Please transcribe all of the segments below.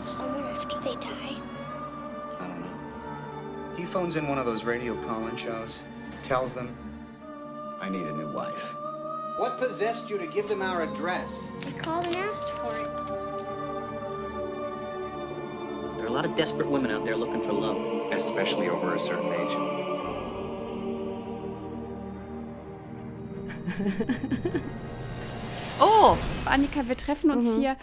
to someone after they die? I don't know. He phones in one of those radio call-in shows, tells them, I need a new wife. What possessed you to give them our address? They called and asked for it. There are a lot of desperate women out there looking for love. Especially over a certain age. Oh, Annika, wir treffen uns Mhm. hier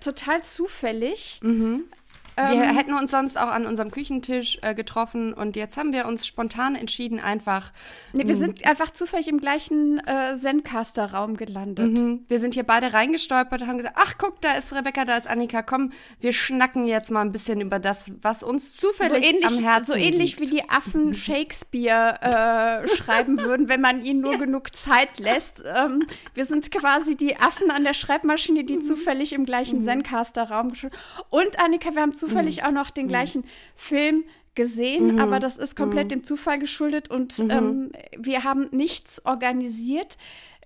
total zufällig. wir Ähm, hätten uns sonst auch an unserem Küchentisch äh, getroffen und jetzt haben wir uns spontan entschieden, einfach. Nee, wir sind einfach zufällig im gleichen äh, Zencaster-Raum gelandet. Mhm. Wir sind hier beide reingestolpert und haben gesagt, ach guck, da ist Rebecca, da ist Annika, komm, wir schnacken jetzt mal ein bisschen über das, was uns So zufällig ähnlich, am Herzen so ähnlich liegt. wie die Affen Shakespeare äh, schreiben würden, wenn man ihnen nur genug Zeit lässt. Ähm, wir sind quasi die Affen an der Schreibmaschine, Mhm. die zufällig im gleichen Zencaster-Raum geschrieben Und Annika, wir haben Mhm. Zufällig auch noch den gleichen Film gesehen, aber das ist Mhm. komplett dem Zufall geschuldet und ähm, wir haben nichts organisiert.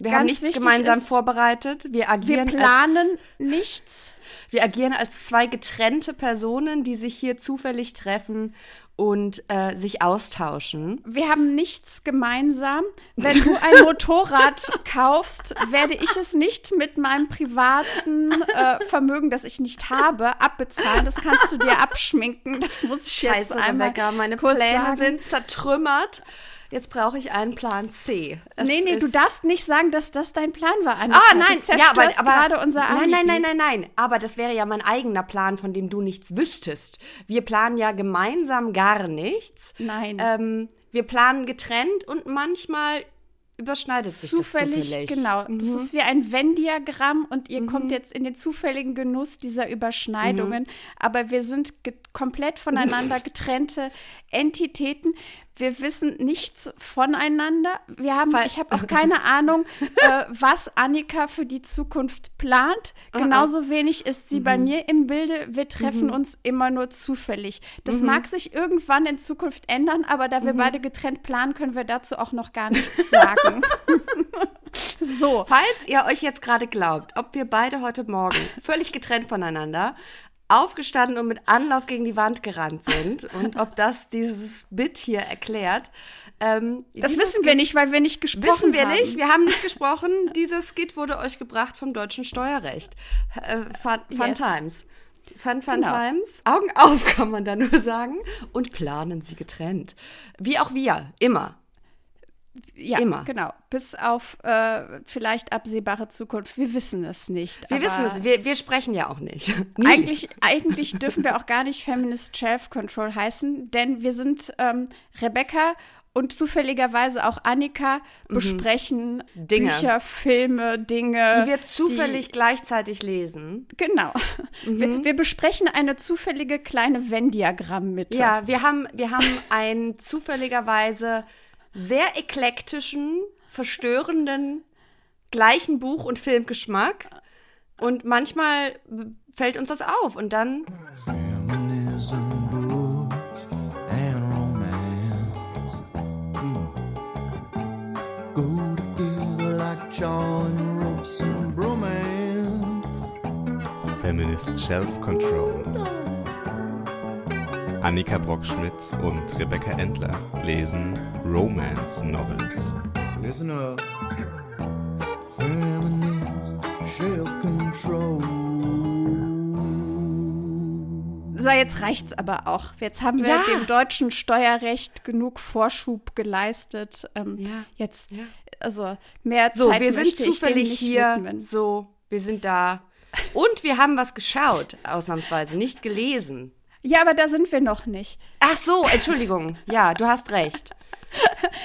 Wir Ganz haben nichts gemeinsam ist, vorbereitet. Wir Wir agieren planen Als, nichts. wir agieren als zwei getrennte Personen, die sich hier zufällig treffen und äh, sich austauschen. Wir haben nichts gemeinsam. Wenn du ein Motorrad kaufst, werde ich es nicht mit meinem privaten äh, Vermögen, das ich nicht habe, abbezahlen. Das kannst du dir abschminken. Das muss ich jetzt Scheiße, einmal Rebecca, meine kurz Pläne sagen. sind zertrümmert. Jetzt brauche ich einen Plan C. Es Nee, nee, du darfst nicht sagen, dass das dein Plan war, Annika. Ah, nein, du ja, aber, aber gerade unser Nein, nein, nein, nein, nein. Aber das wäre ja mein eigener Plan, von dem du nichts wüsstest. Wir planen ja gemeinsam gar nichts. Nein. Ähm, wir planen getrennt und manchmal überschneidet sich Zufällig, das zufällig. genau. Das Mhm. ist wie ein Venn-Diagramm und ihr kommt jetzt in den zufälligen Genuss dieser Überschneidungen. Mhm. Aber wir sind ge komplett voneinander getrennte Entitäten. Wir wissen nichts voneinander. Wir haben, ich habe auch keine Ahnung, äh, was Annika für die Zukunft plant. Ah, Genauso wenig ist sie Mhm. bei mir im Bilde. Wir treffen uns immer nur zufällig. Das Mhm. mag sich irgendwann in Zukunft ändern, aber da wir beide getrennt planen, können wir dazu auch noch gar nichts sagen. so. Falls ihr euch jetzt gerade glaubt, ob wir beide heute Morgen völlig getrennt voneinander aufgestanden und mit Anlauf gegen die Wand gerannt sind und ob das dieses Bit hier erklärt. Ähm, Das wissen wir nicht, weil wir nicht gesprochen Wissen wir haben. nicht, wir haben nicht gesprochen. Dieser Skit wurde euch gebracht vom deutschen Steuerrecht. Äh, fun fun Yes. Times. Fun, fun Genau. Times. Augen auf, kann man da nur sagen. Und planen sie getrennt. Wie auch wir, immer. Ja, Immer. genau. Bis auf äh, vielleicht absehbare Zukunft. Wir wissen es nicht. Wir wissen es, wir, wir sprechen ja auch nicht. Nie. Eigentlich, eigentlich dürfen wir auch gar nicht Feminist Shelf Control heißen, denn wir sind ähm, Rebecca und zufälligerweise auch Annika besprechen Mhm. Dinge. Bücher, Filme, Dinge. die wir zufällig gleichzeitig lesen. Die, genau. Mhm. Wir, wir besprechen eine zufällige kleine Venn-Diagramm-Mitte. Ja, wir haben, wir haben einen zufälligerweise sehr eklektischen, verstörenden, gleichen Buch- und Filmgeschmack. Und manchmal fällt uns das auf und dann Feminism books and Annika Brockschmidt und Rebecca Endler lesen Romance Novels. Listen up. So, jetzt reicht's aber auch. Jetzt haben wir Ja. dem deutschen Steuerrecht genug Vorschub geleistet. Ähm, Ja. Jetzt, Ja. also mehr so, Zeit wir sind möchte ich dem zufällig nicht hier, widmen. so, wir sind da. Und wir haben was geschaut, ausnahmsweise, nicht gelesen. Ja, aber da sind wir noch nicht. Ach so, Entschuldigung. Ja, du hast recht.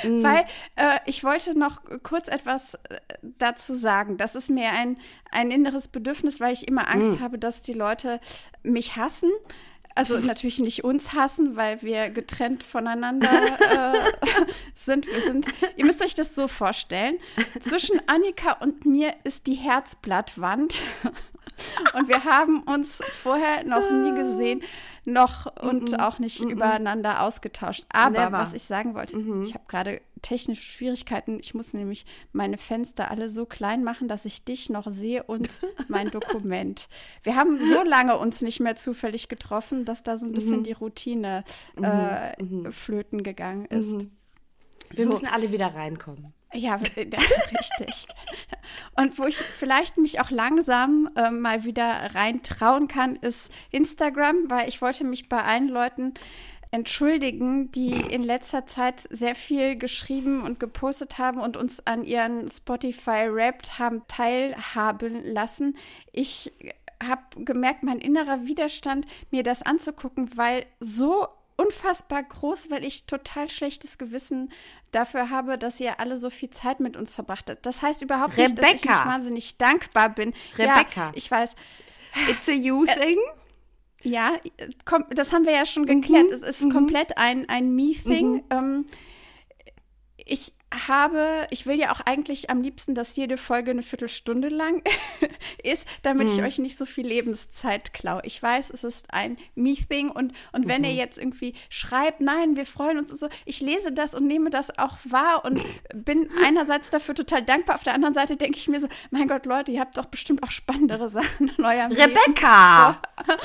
Mhm. Weil äh, ich wollte noch kurz etwas äh, dazu sagen. Das ist mir ein, ein inneres Bedürfnis, weil ich immer Angst Mhm. habe, dass die Leute mich hassen. Also natürlich nicht uns hassen, weil wir getrennt voneinander äh, sind. Wir sind. Ihr müsst euch das so vorstellen. Zwischen Annika und mir ist die Herzblattwand. Und wir haben uns vorher noch nie gesehen. Noch und auch nicht übereinander ausgetauscht. Aber Never. was ich sagen wollte, Mhm. ich habe gerade technische Schwierigkeiten. Ich muss nämlich meine Fenster alle so klein machen, dass ich dich noch sehe und mein Dokument. Wir haben so lange uns nicht mehr zufällig getroffen, dass da so ein Mhm. bisschen die Routine äh, flöten gegangen ist. Wir So. müssen alle wieder reinkommen. Ja, richtig. Und wo ich vielleicht mich auch langsam äh, mal wieder rein trauen kann, ist Instagram, weil ich wollte mich bei allen Leuten entschuldigen, die in letzter Zeit sehr viel geschrieben und gepostet haben und uns an ihren Spotify Wrapped haben teilhaben lassen. Ich habe gemerkt, mein innerer Widerstand, mir das anzugucken, weil so unfassbar groß, weil ich total schlechtes Gewissen dafür habe, dass ihr alle so viel Zeit mit uns verbracht habt. Das heißt überhaupt nicht, dass ich nicht Rebecca. wahnsinnig dankbar bin. Rebecca. Ja, ich weiß. It's a you thing. Ja, komm, das haben wir ja schon geklärt. Es ist komplett ein, ein Me-Thing. Ähm, ich habe, ich will ja auch eigentlich am liebsten, dass jede Folge eine Viertelstunde lang ist, damit ich euch nicht so viel Lebenszeit klaue. Ich weiß, es ist ein Me-Thing und, und wenn ihr jetzt irgendwie schreibt, nein, wir freuen uns und so, ich lese das und nehme das auch wahr und bin einerseits dafür total dankbar, auf der anderen Seite denke ich mir so, mein Gott, Leute, ihr habt doch bestimmt auch spannendere Sachen in eurem Leben. Rebecca!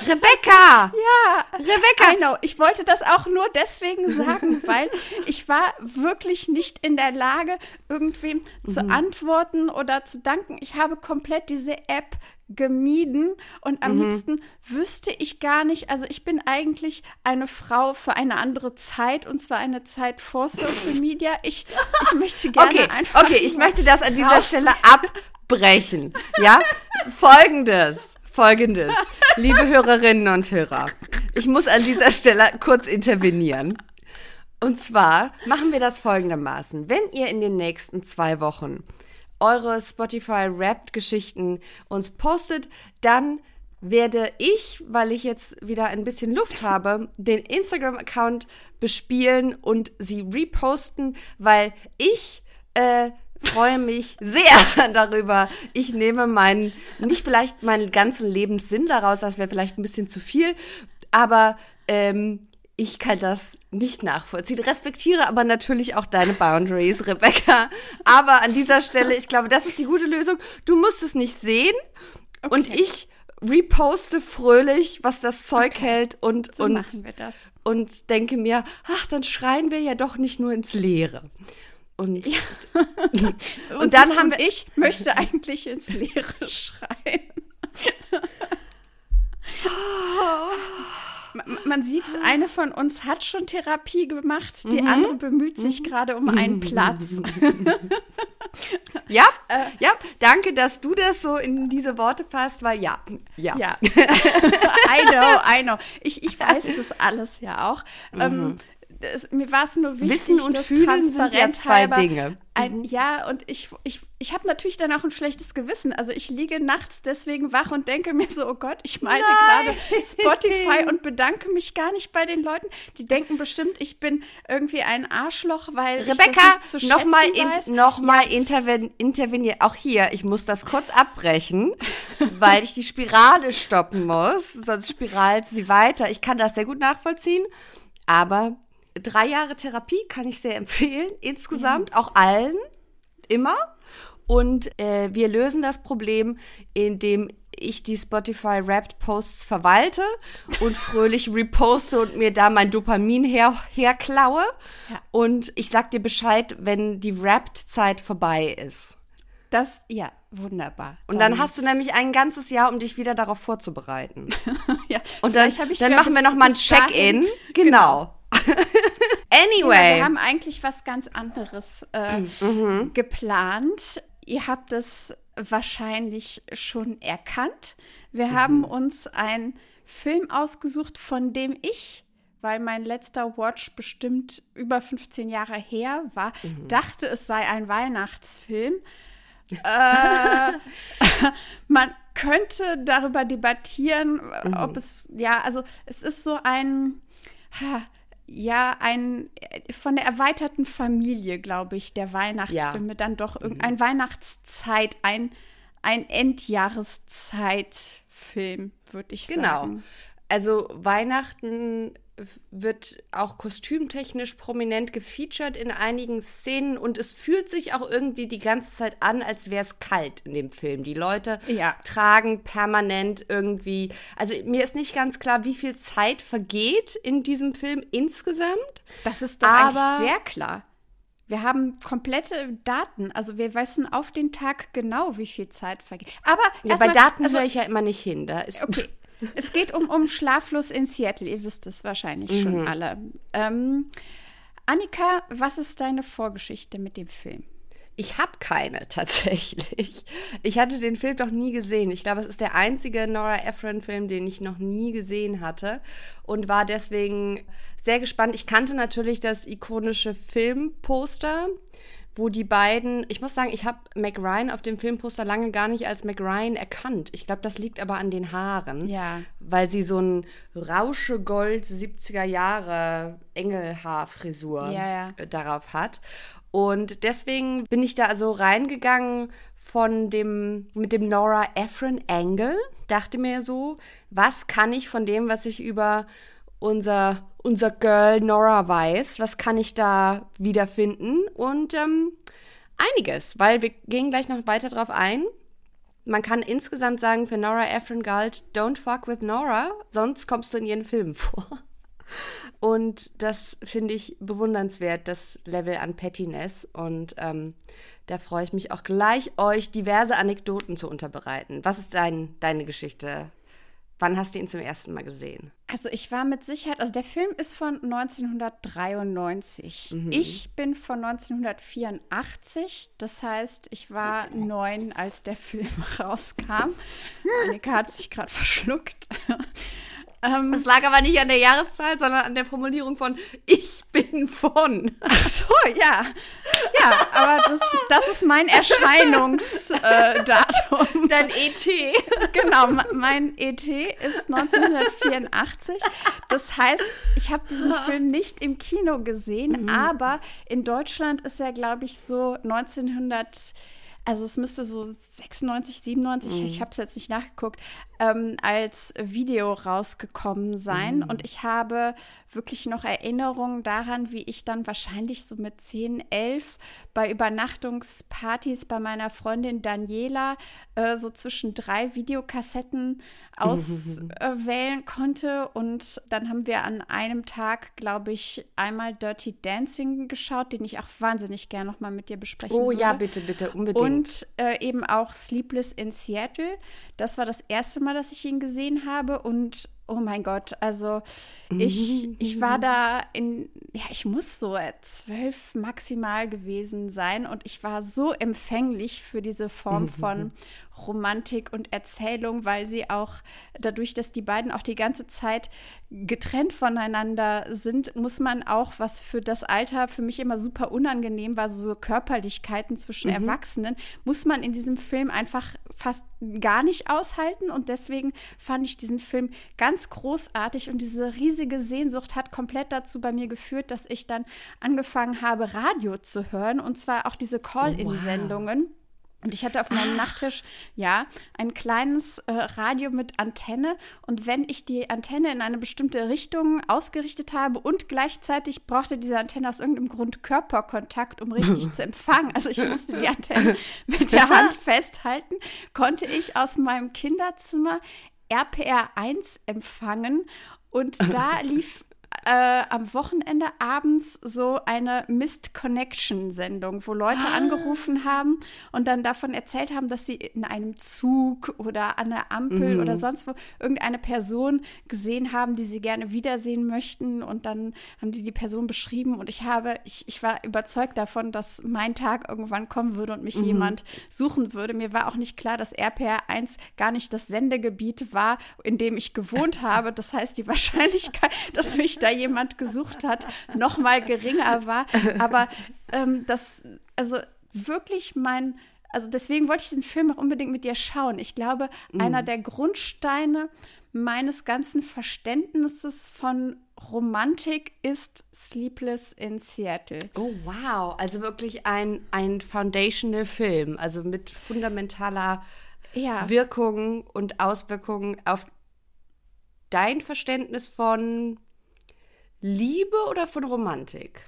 Rebecca! Ja, Rebecca! Know. Ich wollte das auch nur deswegen sagen, weil ich war wirklich nicht in der Lage, irgendwem zu antworten oder zu danken. Ich habe komplett diese App gemieden und am liebsten wüsste ich gar nicht, also ich bin eigentlich eine Frau für eine andere Zeit und zwar eine Zeit vor Social Media. Ich, ich möchte gerne Okay, einfach okay, ich möchte das an dieser Stelle abbrechen. Ja? Folgendes, folgendes. Liebe Hörerinnen und Hörer, ich muss an dieser Stelle kurz intervenieren. Und zwar machen wir das folgendermaßen. Wenn ihr in den nächsten zwei Wochen eure Spotify Wrapped Geschichten uns postet, dann werde ich, weil ich jetzt wieder ein bisschen Luft habe, den Instagram-Account bespielen und sie reposten, weil ich äh, freue mich sehr darüber. Ich nehme meinen, nicht vielleicht meinen ganzen Lebenssinn daraus, das wäre vielleicht ein bisschen zu viel, aber ähm, ich kann das nicht nachvollziehen. Respektiere aber natürlich auch deine Boundaries, Rebecca. Aber an dieser Stelle, ich glaube, das ist die gute Lösung. Du musst es nicht sehen und ich reposte fröhlich, was das Zeug hält und, So und, machen wir das. und denke mir, ach, dann schreien wir ja doch nicht nur ins Leere. Und, und, dann das haben und wir. ich möchte eigentlich ins Leere schreien. Ma- Man sieht, eine von uns hat schon Therapie gemacht, die andere bemüht sich gerade um einen Platz. Ja, Äh. ja, danke, dass du das so in diese Worte fasst, weil ja, ja. Ja. I know, I know. Ich, ich weiß das alles ja auch. Ähm, das, mir war es nur wichtig, Mhm. Wissen und dass Fühlen sind ja zwei Dinge. Mhm. Ein, ja, und ich, ich, ich habe natürlich dann auch ein schlechtes Gewissen. Also ich liege nachts deswegen wach und denke mir so, oh Gott, ich meine gerade Spotify und bedanke mich gar nicht bei den Leuten. Die denken bestimmt, ich bin irgendwie ein Arschloch, weil ich Rebecca, nochmal in, noch mal interven intervenieren. Auch hier, ich muss das kurz abbrechen, weil ich die Spirale stoppen muss. Sonst spiralt sie weiter. Ich kann das sehr gut nachvollziehen. Aber drei Jahre Therapie kann ich sehr empfehlen. Insgesamt, auch allen. Immer. Und äh, wir lösen das Problem, indem ich die Spotify Wrapped Posts verwalte und fröhlich reposte und mir da mein Dopamin her herklaue. Ja. Und ich sag dir Bescheid, wenn die Wrapped-Zeit vorbei ist. Das, ja, wunderbar. Und dann hast du nämlich ein ganzes Jahr, um dich wieder darauf vorzubereiten. ja, Und dann, dann ja machen wir bis- noch mal ein Check-in. Genau. Ja, anyway. wir haben eigentlich was ganz anderes äh, Mhm. geplant. Ihr habt es wahrscheinlich schon erkannt. Wir haben uns einen Film ausgesucht, von dem ich, weil mein letzter Watch bestimmt über 15 Jahre her war, dachte, es sei ein Weihnachtsfilm. äh, man könnte darüber debattieren, ob es, ja, also es ist so ein, ha, ja, ein von der erweiterten Familie, glaube ich, der Weihnachtsfilme, Ja. dann doch irgendein Weihnachtszeit, ein, ein Endjahreszeitfilm, würde ich Genau. sagen. Also Weihnachten wird auch kostümtechnisch prominent gefeatured in einigen Szenen und es fühlt sich auch irgendwie die ganze Zeit an, als wäre es kalt in dem Film. Die Leute Ja. tragen permanent irgendwie. Also mir ist nicht ganz klar, wie viel Zeit vergeht in diesem Film insgesamt. Das ist doch Aber- eigentlich sehr klar. Wir haben komplette Daten. Also wir wissen auf den Tag genau, wie viel Zeit vergeht. Aber Ja, bei Daten also, höre ich ja immer nicht hin. Da ist Okay. Es geht um, um Schlaflos in Seattle. Ihr wisst es wahrscheinlich Mhm. schon alle. Ähm, Annika, was ist deine Vorgeschichte mit dem Film? Ich habe keine tatsächlich. Ich hatte den Film doch nie gesehen. Ich glaube, es ist der einzige Nora Ephron-Film, den ich noch nie gesehen hatte und war deswegen sehr gespannt. Ich kannte natürlich das ikonische Filmposter, wo die beiden, ich muss sagen, ich habe Mac Ryan auf dem Filmposter lange gar nicht als Mac Ryan erkannt. Ich glaube, das liegt aber an den Haaren. Ja. Weil sie so ein Rauschegold 70er Jahre Engelhaarfrisur Ja, ja. äh, darauf hat. Und deswegen bin ich da also reingegangen von dem, mit dem Nora Ephron Angle. Dachte mir so, was kann ich von dem, was ich über unser, unser Girl Nora weiß, was kann ich da wiederfinden? Und ähm, einiges, weil wir gehen gleich noch weiter drauf ein. Man kann insgesamt sagen, für Nora Ephron galt, don't fuck with Nora, sonst kommst du in ihren Filmen vor. Und das finde ich bewundernswert, das Level an Pettiness. Und ähm, da freue ich mich auch gleich, euch diverse Anekdoten zu unterbereiten. Was ist dein, deine Geschichte? Wann hast du ihn zum ersten Mal gesehen? Also ich war mit Sicherheit, also der Film ist von 1993. Mhm. Ich bin von 1984. Das heißt, ich war neun, als der Film rauskam. Annika hat sich gerade verschluckt. Ähm, Es lag aber nicht an der Jahreszahl, sondern an der Formulierung von Ich bin von. ach so, ja. Ja, aber das, das ist mein Erscheinungsdatum. Dein ET. genau, me- mein ET ist 1984. Das heißt, ich habe diesen Film nicht im Kino gesehen, aber in Deutschland ist er, glaube ich, so 1900. Also es müsste so 96, 97, ich habe es jetzt nicht nachgeguckt, ähm, als Video rausgekommen sein. Und ich habe wirklich noch Erinnerungen daran, wie ich dann wahrscheinlich so mit 10, 11 bei Übernachtungspartys bei meiner Freundin Daniela äh, so zwischen drei Videokassetten auswählen konnte. Und dann haben wir an einem Tag, glaube ich, einmal Dirty Dancing geschaut, den ich auch wahnsinnig gerne noch mal mit dir besprechen Oh würde. ja, bitte, bitte, unbedingt. Und äh, eben auch Sleepless in Seattle. Das war das erste Mal, dass ich ihn gesehen habe. Und oh mein Gott, also ich, ich war da in, ja, ich muss so zwölf maximal gewesen sein. Und ich war so empfänglich für diese Form von Romantik und Erzählung, weil sie auch dadurch, dass die beiden auch die ganze Zeit getrennt voneinander sind, muss man auch, was für das Alter für mich immer super unangenehm war, so Körperlichkeiten zwischen Erwachsenen, muss man in diesem Film einfach fast gar nicht aushalten. Und deswegen fand ich diesen Film ganz großartig und diese riesige Sehnsucht hat komplett dazu bei mir geführt, dass ich dann angefangen habe, Radio zu hören und zwar auch diese Call-in-Sendungen. Und ich hatte auf meinem Nachttisch, ja, ein kleines äh, Radio mit Antenne. Und wenn ich die Antenne in eine bestimmte Richtung ausgerichtet habe und gleichzeitig brauchte diese Antenne aus irgendeinem Grund Körperkontakt, um richtig zu empfangen, also ich musste die Antenne mit der Hand festhalten, konnte ich aus meinem Kinderzimmer RPR 1 empfangen. Und da lief äh, am Wochenende abends so eine Missed Connection Sendung, wo Leute angerufen haben und dann davon erzählt haben, dass sie in einem Zug oder an der Ampel oder sonst wo irgendeine Person gesehen haben, die sie gerne wiedersehen möchten. Und dann haben die die Person beschrieben. Und ich habe, ich, ich war überzeugt davon, dass mein Tag irgendwann kommen würde und mich jemand suchen würde. Mir war auch nicht klar, dass RPR 1 gar nicht das Sendegebiet war, in dem ich gewohnt habe. Das heißt, die Wahrscheinlichkeit, dass mich da jemand gesucht hat, noch mal geringer war. Aber ähm, das, also wirklich mein, also deswegen wollte ich den Film auch unbedingt mit dir schauen. Ich glaube, einer der Grundsteine meines ganzen Verständnisses von Romantik ist Sleepless in Seattle. Oh, wow. Also wirklich ein, ein foundational Film. Also mit fundamentaler Ja. Wirkung und Auswirkungen auf dein Verständnis von Liebe oder von Romantik?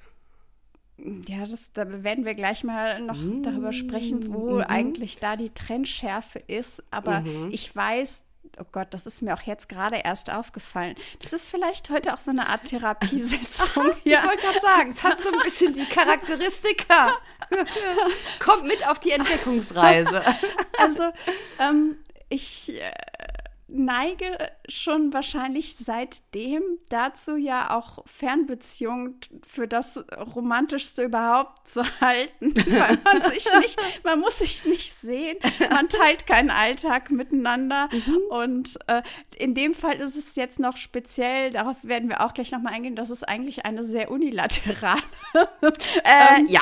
Ja, das, da werden wir gleich mal noch darüber sprechen, wo eigentlich da die Trennschärfe ist. Aber ich weiß, oh Gott, das ist mir auch jetzt gerade erst aufgefallen. Das ist vielleicht heute auch so eine Art Therapiesitzung hier. Ich wollte gerade sagen, es hat so ein bisschen die Charakteristika. Kommt mit auf die Entdeckungsreise. Also, ähm, ich äh, neige schon wahrscheinlich seitdem dazu, ja auch Fernbeziehungen für das Romantischste überhaupt zu halten, weil man sich nicht, man muss sich nicht sehen, man teilt keinen Alltag miteinander. Und äh, in dem Fall ist es jetzt noch speziell, darauf werden wir auch gleich nochmal eingehen, dass es eigentlich eine sehr unilaterale Äh, ähm, ja.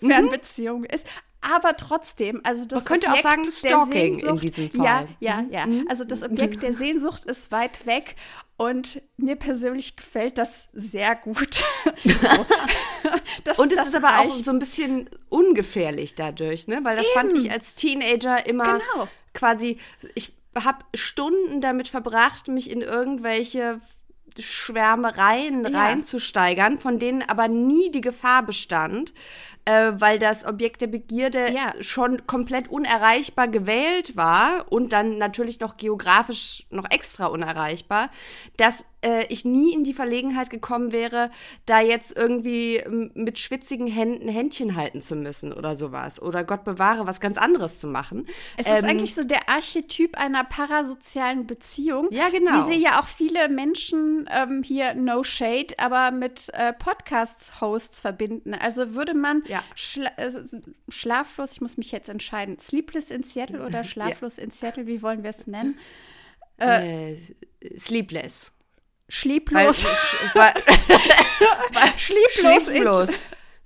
Fernbeziehung ist. Aber trotzdem, also das Man könnte auch Objekt sagen, der Stalking in diesem Ja, Fall. ja, ja. Also das Objekt der Sehnsucht ist weit weg und mir persönlich gefällt das sehr gut. so. das, Und es ist aber auch reicht. so ein bisschen ungefährlich dadurch, ne? Weil das fand ich als Teenager immer Genau. quasi, ich habe Stunden damit verbracht, mich in irgendwelche Schwärmereien Ja. reinzusteigern, von denen aber nie die Gefahr bestand, äh, weil das Objekt der Begierde Ja. schon komplett unerreichbar gewählt war und dann natürlich noch geografisch noch extra unerreichbar, dass äh, ich nie in die Verlegenheit gekommen wäre, da jetzt irgendwie m, mit schwitzigen Händen Händchen halten zu müssen oder sowas. Oder Gott bewahre, was ganz anderes zu machen. Es ist Ähm, eigentlich so der Archetyp einer parasozialen Beziehung. Ja, genau. Wie sie ja auch viele Menschen ähm, hier No Shade, aber mit äh, Podcasts-Hosts verbinden. Also würde man Ja. Schla äh, schlaflos, ich muss mich jetzt entscheiden, Sleepless in Seattle oder schlaflos in Seattle, wie wollen wir es nennen? äh, Sleepless. Weil, Schlieblos. weil, Schlieblos. Schlieblos.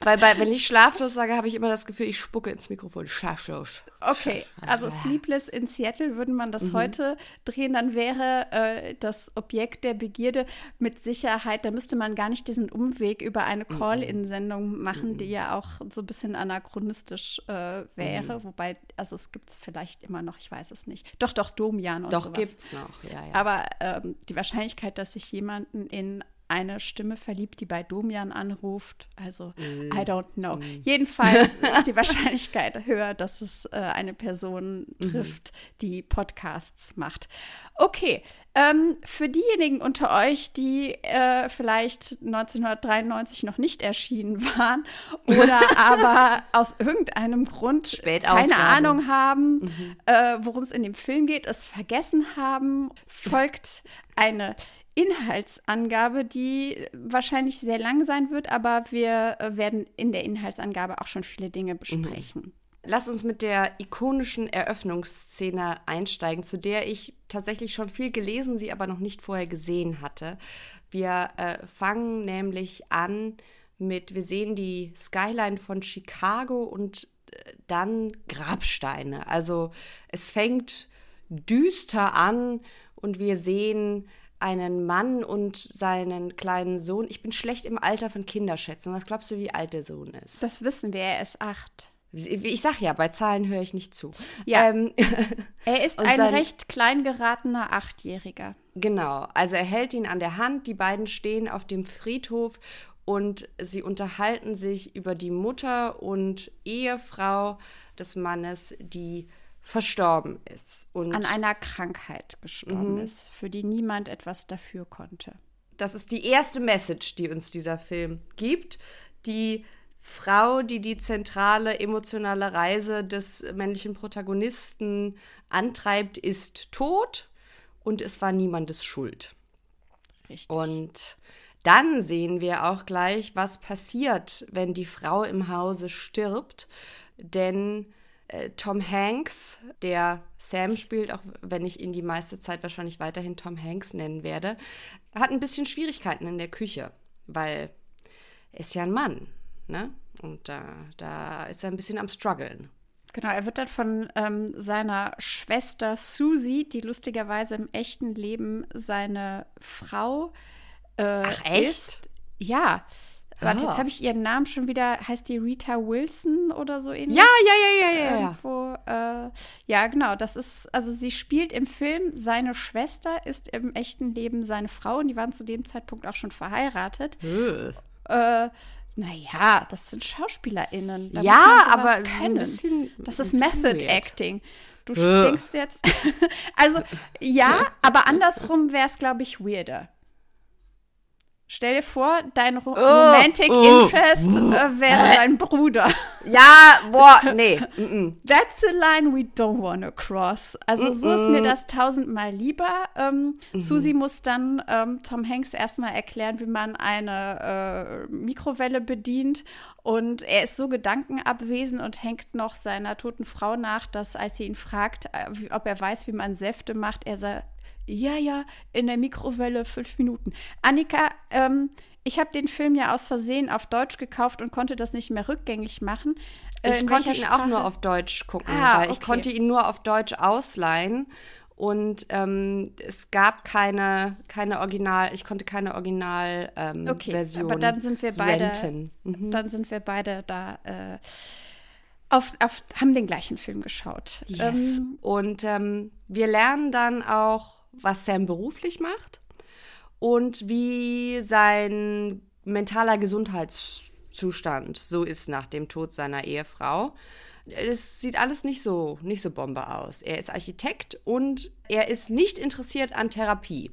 Weil bei, wenn ich schlaflos sage, habe ich immer das Gefühl, ich spucke ins Mikrofon. Schlaflos. Okay, also Sleepless in Seattle, würde man das heute drehen, dann wäre äh, das Objekt der Begierde mit Sicherheit, da müsste man gar nicht diesen Umweg über eine Call-In-Sendung machen, die ja auch so ein bisschen anachronistisch äh, wäre. Wobei, also es gibt es vielleicht immer noch, ich weiß es nicht. Doch, doch, Domian und Doch, sowas. gibt's noch. Ja, ja. Aber ähm, die Wahrscheinlichkeit, dass sich jemanden in eine Stimme verliebt, die bei Domian anruft, also Mm. I don't know. Jedenfalls ist die Wahrscheinlichkeit höher, dass es äh, eine Person Mhm. trifft, die Podcasts macht. Okay, ähm, für diejenigen unter euch, die äh, vielleicht 1993 noch nicht erschienen waren oder aber aus irgendeinem Grund keine. Ahnung haben, Mhm. äh, worum es in dem Film geht, es vergessen haben, folgt eine Inhaltsangabe, die wahrscheinlich sehr lang sein wird, aber wir äh, werden in der Inhaltsangabe auch schon viele Dinge besprechen. Lass uns mit der ikonischen Eröffnungsszene einsteigen, zu der ich tatsächlich schon viel gelesen, sie aber noch nicht vorher gesehen hatte. Wir äh, fangen nämlich an mit, wir sehen die Skyline von Chicago und äh, dann Grabsteine. Also es fängt düster an und wir sehen einen Mann und seinen kleinen Sohn. Ich bin schlecht im Alter von Kinderschätzen. Was glaubst du, wie alt der Sohn ist? Das wissen wir, er ist acht. Ich sag ja, bei Zahlen höre ich nicht zu. Ja. Ähm, Er ist ein sein- recht klein geratener Achtjähriger. genau. Also er hält ihn an der Hand. Die beiden stehen auf dem Friedhof und sie unterhalten sich über die Mutter und Ehefrau des Mannes, die verstorben ist. Und An einer Krankheit gestorben ist, für die niemand etwas dafür konnte. das ist die erste Message, die uns dieser Film gibt. Die Frau, die die zentrale emotionale Reise des männlichen Protagonisten antreibt, ist tot und es war niemandes Schuld. Richtig. Und dann sehen wir auch gleich, was passiert, wenn die Frau im Hause stirbt. Denn äh, Tom Hanks, der Sam spielt, auch wenn ich ihn die meiste Zeit wahrscheinlich weiterhin Tom Hanks nennen werde, hat ein bisschen Schwierigkeiten in der Küche, weil er ist ja ein Mann. Ne? Und da, da ist er ein bisschen am struggeln. Genau, er wird dann von ähm, seiner Schwester Susie, die lustigerweise im echten Leben seine Frau äh, Ach, echt? ist. Ja, warte, Ah. jetzt habe ich ihren Namen schon wieder, heißt die Rita Wilson oder so ähnlich? Ja, ja, ja, ja, ja, ja. Irgendwo, äh, ja, genau, das ist, also sie spielt im Film, seine Schwester ist im echten Leben seine Frau und die waren zu dem Zeitpunkt auch schon verheiratet. Äh, naja, das sind SchauspielerInnen. Da Ja, aber ein bisschen- das ist Method. Acting. Du denkst jetzt, also ja, aber andersrum wäre es, glaube ich, weirder. Stell dir vor, dein Ro Romantic oh, Interest äh, wäre dein Bruder. Ja, boah, nee. mm, mm. That's a line we don't wanna cross. Also so ist mir das tausendmal lieber. Ähm, Susi muss dann ähm, Tom Hanks erstmal erklären, wie man eine äh, Mikrowelle bedient. Und er ist so gedankenabwesend und hängt noch seiner toten Frau nach, dass als sie ihn fragt, äh, ob er weiß, wie man Säfte macht, er sagt, ja, ja, in der Mikrowelle fünf Minuten. Annika, ähm, ich habe den Film ja aus Versehen auf Deutsch gekauft und konnte das nicht mehr rückgängig machen. Äh, Ich konnte ihn welcher auch Sprache? nur auf Deutsch gucken, Ah, weil ich okay. konnte ihn nur auf Deutsch ausleihen. Und ähm, es gab keine, keine Original, ich konnte keine Original ähm, Okay, Version aber dann sind wir beide. Mhm. dann sind wir beide da äh, auf, auf, haben den gleichen Film geschaut. Yes. Ähm, und ähm, wir lernen dann auch, was Sam beruflich macht und wie sein mentaler Gesundheitszustand so ist nach dem Tod seiner Ehefrau. Es sieht alles nicht so, nicht so Bombe aus. Er ist Architekt und er ist nicht interessiert an Therapie,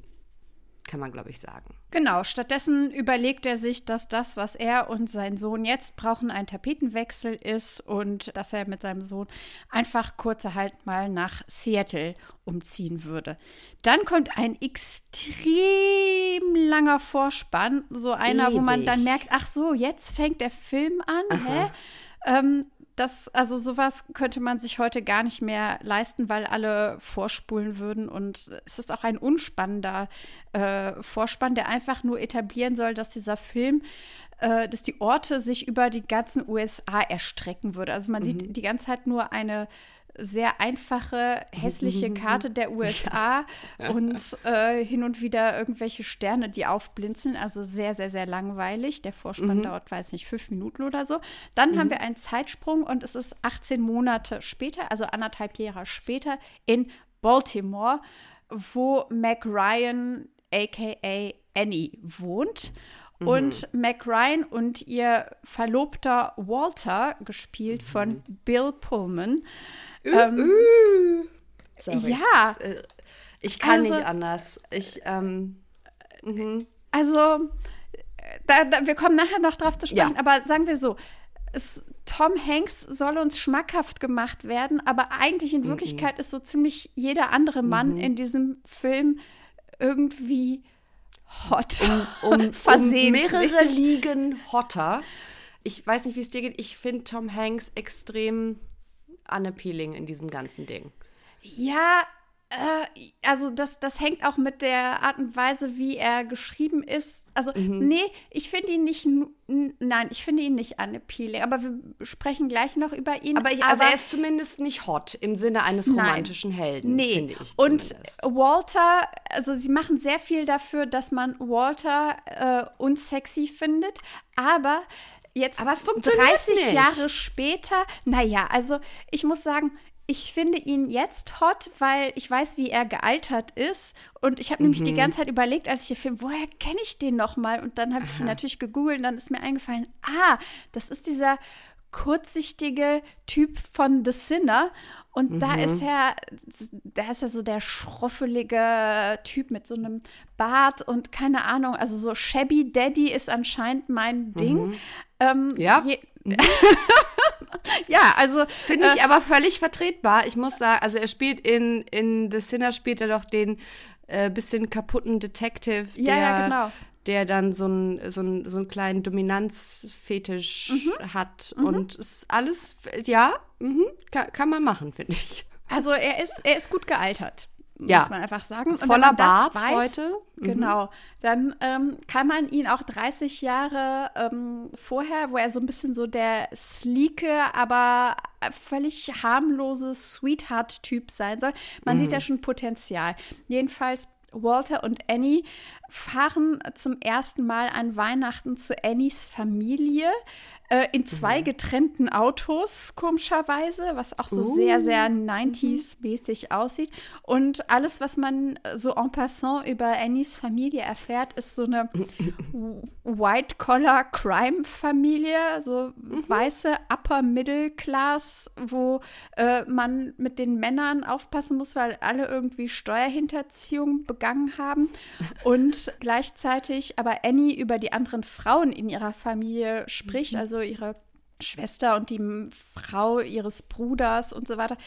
kann man, glaube ich, sagen. Genau, stattdessen überlegt er sich, dass das, was er und sein Sohn jetzt brauchen, ein Tapetenwechsel ist und dass er mit seinem Sohn einfach kurzerhalt mal nach Seattle umziehen würde. Dann kommt ein extrem langer Vorspann, so einer, wo man dann Ewig. merkt, ach so, jetzt fängt der Film an, hä? Ähm, das, also sowas könnte man sich heute gar nicht mehr leisten, weil alle vorspulen würden. Und es ist auch ein unspannender äh, Vorspann, der einfach nur etablieren soll, dass dieser Film, äh, dass die Orte sich über die ganzen USA erstrecken würde. Also man sieht die ganze Zeit nur eine sehr einfache, hässliche Karte der USA und äh, hin und wieder irgendwelche Sterne, die aufblinzeln. Also sehr, sehr, sehr langweilig. Der Vorspann dauert, weiß nicht, fünf Minuten oder so. Dann haben wir einen Zeitsprung und es ist 18 Monate später, also anderthalb Jahre später, in Baltimore, wo Mac Ryan, aka Annie, wohnt. Und Mac Ryan und ihr Verlobter Walter, gespielt von Bill Pullman, ähm, Sorry. Ja. Äh, ich kann Also- nicht anders. Ich, ähm, Also, da, da, wir kommen nachher noch drauf zu sprechen, Ja. aber sagen wir so, es, Tom Hanks soll uns schmackhaft gemacht werden, aber eigentlich in Wirklichkeit ist so ziemlich jeder andere Mann in diesem Film irgendwie hot. um, Versehentlich. um mehrere Ligen hotter. Ich weiß nicht, wie es dir geht. Ich finde Tom Hanks extrem unappealing in diesem ganzen Ding. Ja, äh, also das, das hängt auch mit der Art und Weise, wie er geschrieben ist. Also, Mhm. nee, ich finde ihn nicht, nein, ich finde ihn nicht unappealing, aber wir sprechen gleich noch über ihn. Aber, ich, also er ist zumindest nicht hot im Sinne eines Nein. romantischen Helden, Nee, finde ich und zumindest. Walter, also sie machen sehr viel dafür, dass man Walter äh, unsexy findet, aber jetzt Aber es funktioniert 30 nicht. Jahre später, naja, also ich muss sagen, ich finde ihn jetzt hot, weil ich weiß, wie er gealtert ist. Und ich habe nämlich Mhm. die ganze Zeit überlegt, als ich den Film, woher kenne ich den nochmal? Und dann habe ich ihn natürlich gegoogelt und dann ist mir eingefallen, ah, das ist dieser kurzsichtige Typ von The Sinner. Und da Mhm. ist er, da ist er so der schroffelige Typ mit so einem Bart und keine Ahnung, also so Shabby Daddy ist anscheinend mein Ding. Ähm, Mhm. Ja. Je, ja, also Finde ich aber völlig vertretbar. Ich muss sagen, also er spielt in, in The Sinner spielt er doch den äh, bisschen kaputten Detective, Ja, der, ja, genau. Der dann so einen so einen- so einen kleinen Dominanzfetisch Mhm. hat. Und ist alles, ja, mhm, kann, kann man machen, finde ich. Also er ist, er ist gut gealtert, Ja. muss man einfach sagen. Und Voller Bart weiß, heute. Mhm. Genau. Dann ähm, kann man ihn auch 30 Jahre ähm, vorher, wo er so ein bisschen so der sleeke, aber völlig harmlose Sweetheart-Typ sein soll. Man Mhm. sieht ja schon Potenzial. Jedenfalls Walter und Annie fahren zum ersten Mal an Weihnachten zu Annies Familie äh, in zwei getrennten Autos, komischerweise, was auch so sehr, sehr 90s-mäßig aussieht. Und alles, was man so en passant über Annies Familie erfährt, ist so eine White-Collar-Crime-Familie, so weiße Upper Middle Class, wo äh, man mit den Männern aufpassen muss, weil alle irgendwie Steuerhinterziehung begangen haben. Und gleichzeitig aber Annie über die anderen Frauen in ihrer Familie spricht, also ihre Schwester und die Frau ihres Bruders und so weiter.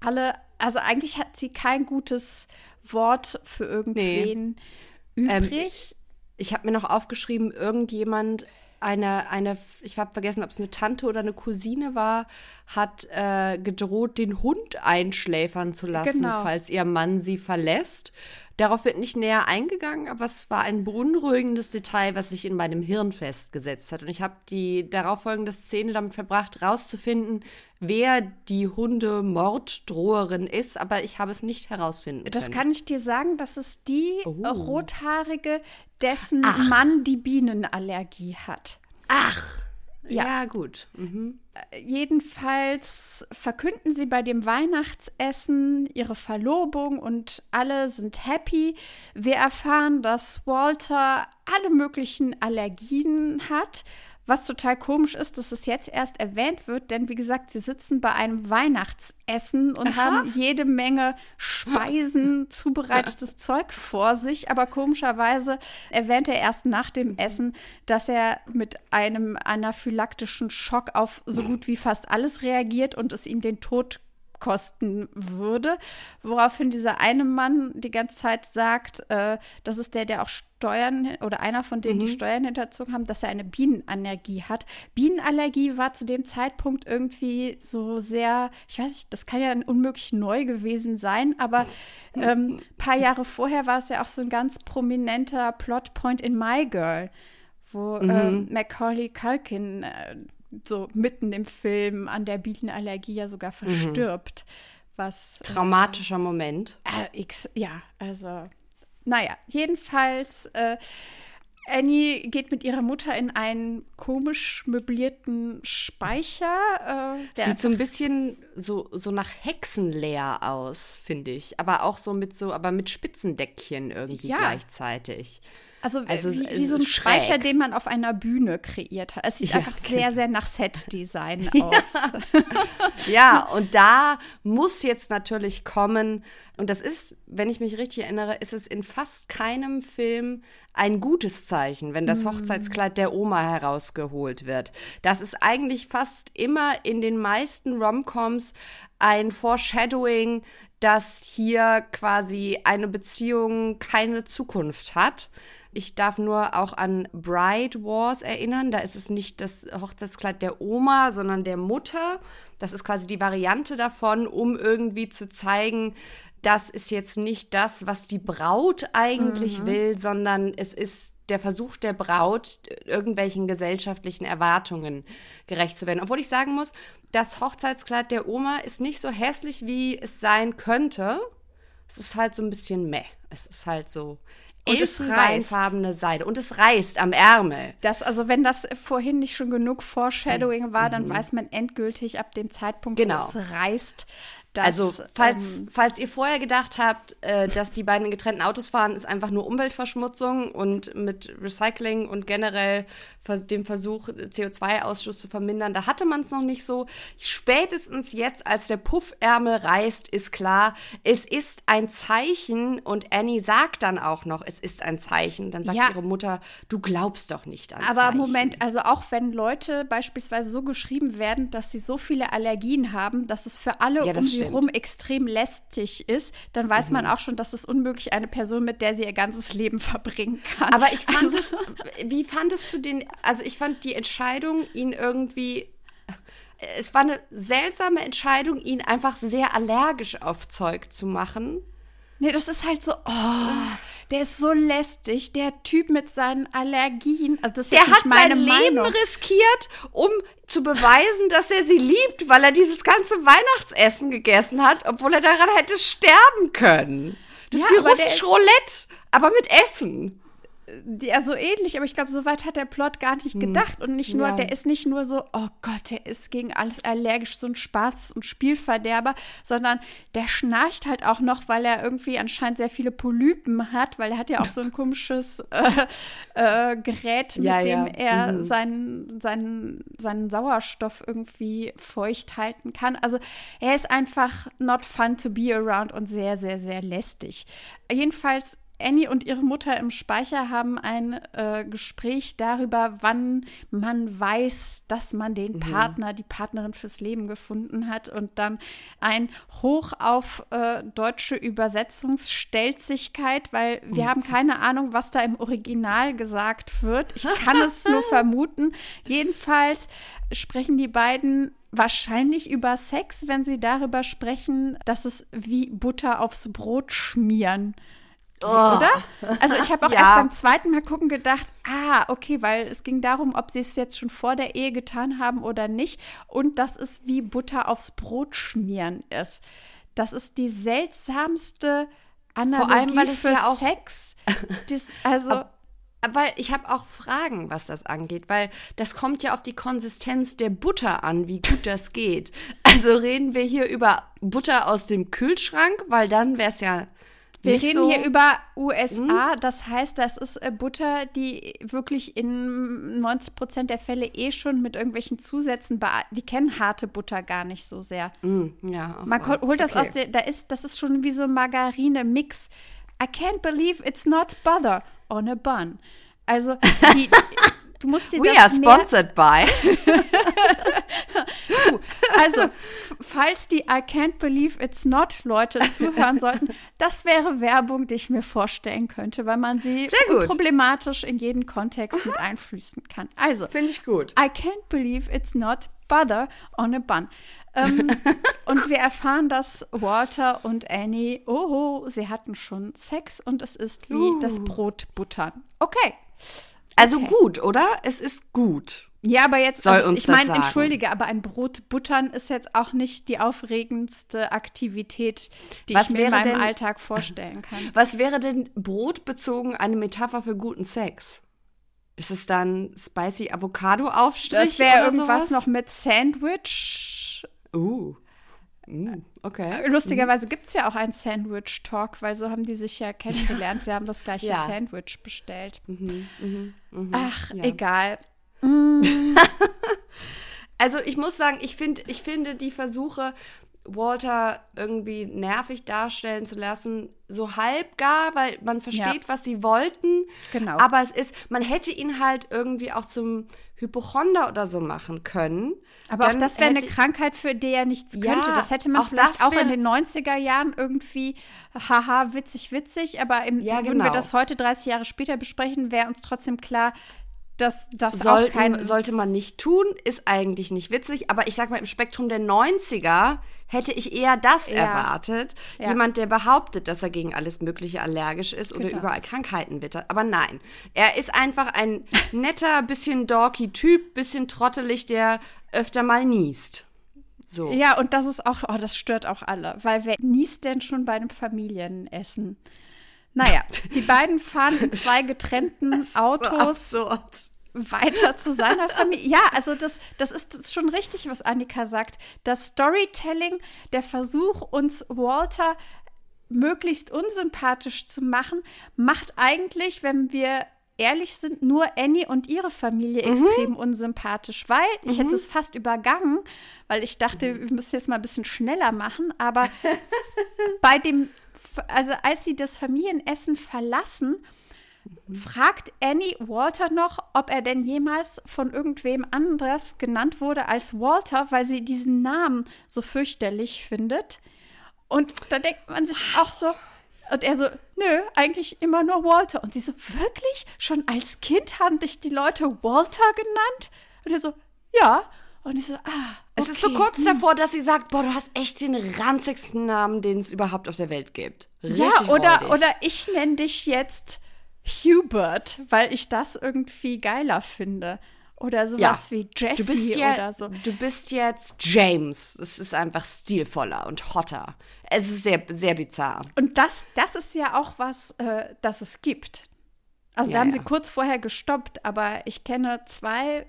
Alle, also eigentlich hat sie kein gutes Wort für irgendwen übrig. Ich habe mir noch aufgeschrieben, irgendjemand, eine, eine, ich habe vergessen, ob es eine Tante oder eine Cousine war, hat äh, gedroht, den Hund einschläfern zu lassen, Genau. falls ihr Mann sie verlässt. Darauf wird nicht näher eingegangen, aber es war ein beunruhigendes Detail, was sich in meinem Hirn festgesetzt hat. Und ich habe die darauffolgende Szene damit verbracht, rauszufinden, wer die Hunde-Morddroherin ist, aber ich habe es nicht herausfinden Das können. kann ich dir sagen, das ist die Oh. rothaarige, dessen Mann die Bienenallergie hat. Ach, Ja. ja, gut. Mhm. Jedenfalls verkünden sie bei dem Weihnachtsessen ihre Verlobung und alle sind happy. Wir erfahren, dass Walter alle möglichen Allergien hat. Was total komisch ist, dass es jetzt erst erwähnt wird, denn wie gesagt, sie sitzen bei einem Weihnachtsessen und haben jede Menge Speisen, zubereitetes Zeug vor sich. Aber komischerweise erwähnt er erst nach dem Essen, dass er mit einem anaphylaktischen Schock auf so gut wie fast alles reagiert und es ihm den Tod kosten würde, woraufhin dieser eine Mann die ganze Zeit sagt, äh, das ist der, der auch Steuern oder einer von denen, die Steuern hinterzogen haben, dass er eine Bienenallergie hat. Bienenallergie war zu dem Zeitpunkt irgendwie so sehr, ich weiß nicht, das kann ja unmöglich neu gewesen sein, aber ähm, paar Jahre vorher war es ja auch so ein ganz prominenter Plotpoint in My Girl, wo ähm, Macaulay Culkin äh, so mitten im Film an der Bienenallergie ja sogar verstirbt. Was Traumatischer Moment. äh, X, ja, also, naja, jedenfalls, äh, Annie geht mit ihrer Mutter in einen komisch möblierten Speicher. Äh, Sieht so ein bisschen so, so nach Hexenleer aus, finde ich. Aber auch so mit so, aber mit Spitzendeckchen irgendwie Ja. gleichzeitig. Also, Also wie, wie so ein schräg. Speicher, den man auf einer Bühne kreiert hat. Es sieht Ja, einfach sehr, genau. sehr nach Set-Design aus. Ja, und da muss jetzt natürlich kommen, und das ist, wenn ich mich richtig erinnere, ist es in fast keinem Film ein gutes Zeichen, wenn das Hochzeitskleid der Oma herausgeholt wird. Das ist eigentlich fast immer in den meisten Romcoms ein Foreshadowing, dass hier quasi eine Beziehung keine Zukunft hat. Ich darf nur auch an Bride Wars erinnern. Da ist es nicht das Hochzeitskleid der Oma, sondern der Mutter. Das ist quasi die Variante davon, um irgendwie zu zeigen, das ist jetzt nicht das, was die Braut eigentlich will, sondern es ist der Versuch der Braut, irgendwelchen gesellschaftlichen Erwartungen gerecht zu werden. Obwohl ich sagen muss, das Hochzeitskleid der Oma ist nicht so hässlich, wie es sein könnte. Es ist halt so ein bisschen meh. Es ist halt so Und es elfenbeinfarbene Seide. Und es reißt am Ärmel. Das, also wenn das vorhin nicht schon genug Foreshadowing war, dann weiß man endgültig ab dem Zeitpunkt, Genau. wo es reißt, dass Also, falls, ähm, falls ihr vorher gedacht habt, äh, dass die beiden getrennten Autos fahren, ist einfach nur Umweltverschmutzung und mit Recycling und generell dem Versuch, CO2-Ausstoß zu vermindern, da hatte man es noch nicht so. Spätestens jetzt, als der Puffärmel reißt, ist klar, es ist ein Zeichen und Annie sagt dann auch noch, es ist ein Zeichen. Dann sagt Ja. ihre Mutter, du glaubst doch nicht an Aber Zeichen. Moment, also auch wenn Leute beispielsweise so geschrieben werden, dass sie so viele Allergien haben, dass es für alle Ja, das um sie stimmt. Mhm. rum extrem lästig ist, dann weiß man auch schon, dass es unmöglich eine Person, mit der sie ihr ganzes Leben verbringen kann. Aber ich fand Also- es, wie fandest du den, also ich fand die Entscheidung, ihn irgendwie, es war eine seltsame Entscheidung, ihn einfach sehr allergisch auf Zeug zu machen. Nee, das ist halt so, oh, der ist so lästig, der Typ mit seinen Allergien. Also das ist Der hat sein Leben Meinung. riskiert, um zu beweisen, dass er sie liebt, weil er dieses ganze Weihnachtsessen gegessen hat, obwohl er daran hätte sterben können. Das Ja, ist wie russisch Roulette, aber mit Essen. Ja, so ähnlich, aber ich glaube, so weit hat der Plot gar nicht gedacht. Und nicht nur, Hm. Ja. der ist nicht nur so, oh Gott, der ist gegen alles allergisch, so ein Spaß und Spielverderber, sondern der schnarcht halt auch noch, weil er irgendwie anscheinend sehr viele Polypen hat, weil er hat ja auch so ein komisches äh, äh, Gerät, mit Ja, dem ja. er Mhm. seinen, seinen, seinen Sauerstoff irgendwie feucht halten kann. Also er ist einfach not fun to be around und sehr, sehr, sehr lästig. Jedenfalls Annie und ihre Mutter im Speicher haben ein äh, Gespräch darüber, wann man weiß, dass man den Partner, die Partnerin fürs Leben gefunden hat und dann ein Hoch auf äh, deutsche Übersetzungsstelzigkeit, weil wir haben keine Ahnung, was da im Original gesagt wird. Ich kann es nur vermuten. Jedenfalls sprechen die beiden wahrscheinlich über Sex, wenn sie darüber sprechen, dass es wie Butter aufs Brot schmieren. Oder? Also ich habe auch Ja. erst beim zweiten Mal gucken gedacht, ah, okay, weil es ging darum, ob sie es jetzt schon vor der Ehe getan haben oder nicht und dass es wie Butter aufs Brot schmieren ist. Das ist die seltsamste Analogie allem, weil es für ja auch- Sex. Das, also Weil ich habe auch Fragen, was das angeht, weil das kommt ja auf die Konsistenz der Butter an, wie gut das geht. Also reden wir hier über Butter aus dem Kühlschrank, weil dann wäre es ja Wir nicht reden so, hier über USA, das heißt, das ist äh, Butter, die wirklich in 90 Prozent der Fälle eh schon mit irgendwelchen Zusätzen, die kennen harte Butter gar nicht so sehr. Mm, ja, Man ko- holt das okay. aus der, da ist, das ist schon wie so ein Margarine-Mix. I can't believe it's not butter on a bun. Also, die, du musst dir We das are sponsored by. Also, f- falls die I can't believe it's not Leute zuhören sollten, das wäre Werbung, die ich mir vorstellen könnte, weil man sie problematisch in jeden Kontext mit einfließen kann. Also, Finde ich gut. I can't believe it's not butter on a bun. Ähm, und wir erfahren, dass Walter und Annie, oh, sie hatten schon Sex und es ist wie Uh. das Brot buttern. Okay. Also Okay. gut, oder? Es ist gut. Ja, aber jetzt, Soll also, uns ich meine, entschuldige, aber ein Brot buttern ist jetzt auch nicht die aufregendste Aktivität, die Was ich mir in meinem denn- Alltag vorstellen kann. Was wäre denn brotbezogen eine Metapher für guten Sex? Ist es dann spicy Avocado-Aufstrich Das wäre irgendwas sowas? noch mit Sandwich. Uh. Mm, okay. Lustigerweise gibt es ja auch einen Sandwich-Talk, weil so haben die sich ja kennengelernt. Sie haben das gleiche Ja. Sandwich bestellt. Mhm, Ach, ja. egal. Also ich muss sagen, ich, find, ich finde die Versuche, Walter irgendwie nervig darstellen zu lassen, so halbgar, weil man versteht, was sie wollten. Genau. Aber es ist, man hätte ihn halt irgendwie auch zum Hypochonder oder so machen können. Aber auch Dann das wäre eine Krankheit, für die er nichts Ja, könnte. Das hätte man auch vielleicht auch in den 90er Jahren irgendwie, haha, witzig, witzig. Aber im, Ja, würden wir genau. das heute 30 Jahre später besprechen, wäre uns trotzdem klar, dass das auch Sollten, kein... sollte man nicht tun, ist eigentlich nicht witzig, aber ich sag mal, im Spektrum der 90er hätte ich eher das Ja. erwartet. Ja. Jemand, der behauptet, dass er gegen alles Mögliche allergisch ist oder Genau. überall Krankheiten wittert. Aber nein, er ist einfach ein netter, bisschen dorky Typ, bisschen trottelig, der öfter mal niest. So. Ja, und das ist auch, oh, das stört auch alle, weil wer niest denn schon bei einem Familienessen? Naja, die beiden fahren in zwei getrennten Autos So absurd. Weiter zu seiner Familie. Ja, also das, das, ist, das ist schon richtig, was Annika sagt. Das Storytelling, der Versuch, uns Walter möglichst unsympathisch zu machen, macht eigentlich, wenn wir ehrlich sind, nur Annie und ihre Familie extrem unsympathisch, weil ich hätte es fast übergangen, weil ich dachte, wir müssen jetzt mal ein bisschen schneller machen, aber bei dem, also als sie das Familienessen verlassen, fragt Annie Walter noch, ob er denn jemals von irgendwem anders genannt wurde als Walter, weil sie diesen Namen so fürchterlich findet. Und da denkt man sich auch so, und er so, nö, eigentlich immer nur Walter. Und sie so, wirklich? Schon als Kind haben dich die Leute Walter genannt? Und er so, ja. Und ich so, ah. Es ist so okay. kurz davor, dass sie sagt, boah, du hast echt den ranzigsten Namen, den es überhaupt auf der Welt gibt. Richtig Ja, oder, räudig. oder ich nenne dich jetzt Hubert, weil ich das irgendwie geiler finde. Oder sowas wie Jessie du bist ja, oder so. Du bist jetzt James. Es ist einfach stilvoller und hotter. Es ist sehr, sehr bizarr. Und das, das ist ja auch was, äh, das es gibt. Also Ja, da haben ja. sie kurz vorher gestoppt, aber ich kenne zwei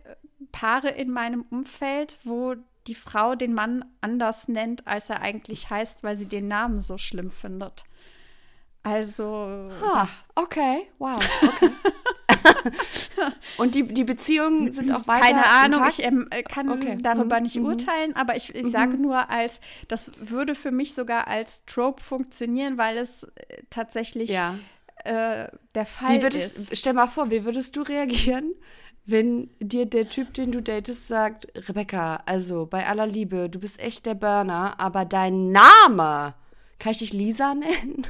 Paare in meinem Umfeld, wo die Frau den Mann anders nennt, als er eigentlich heißt, weil sie den Namen so schlimm findet. Also, Ah, okay, wow, okay. Und die, die Beziehungen sind auch weiter keine Ahnung, ich ähm, äh, kann Okay. darüber Mhm, nicht mhm. urteilen, aber ich, ich sage nur als, das würde für mich sogar als Trope funktionieren, weil es äh, tatsächlich Ja. äh, der Fall Wie würdest, ist. stell mal vor, wie würdest du reagieren, wenn dir der Typ, den du datest, sagt, Rebecca, also bei aller Liebe, du bist echt der Burner, aber dein Name, kann ich dich Lisa nennen?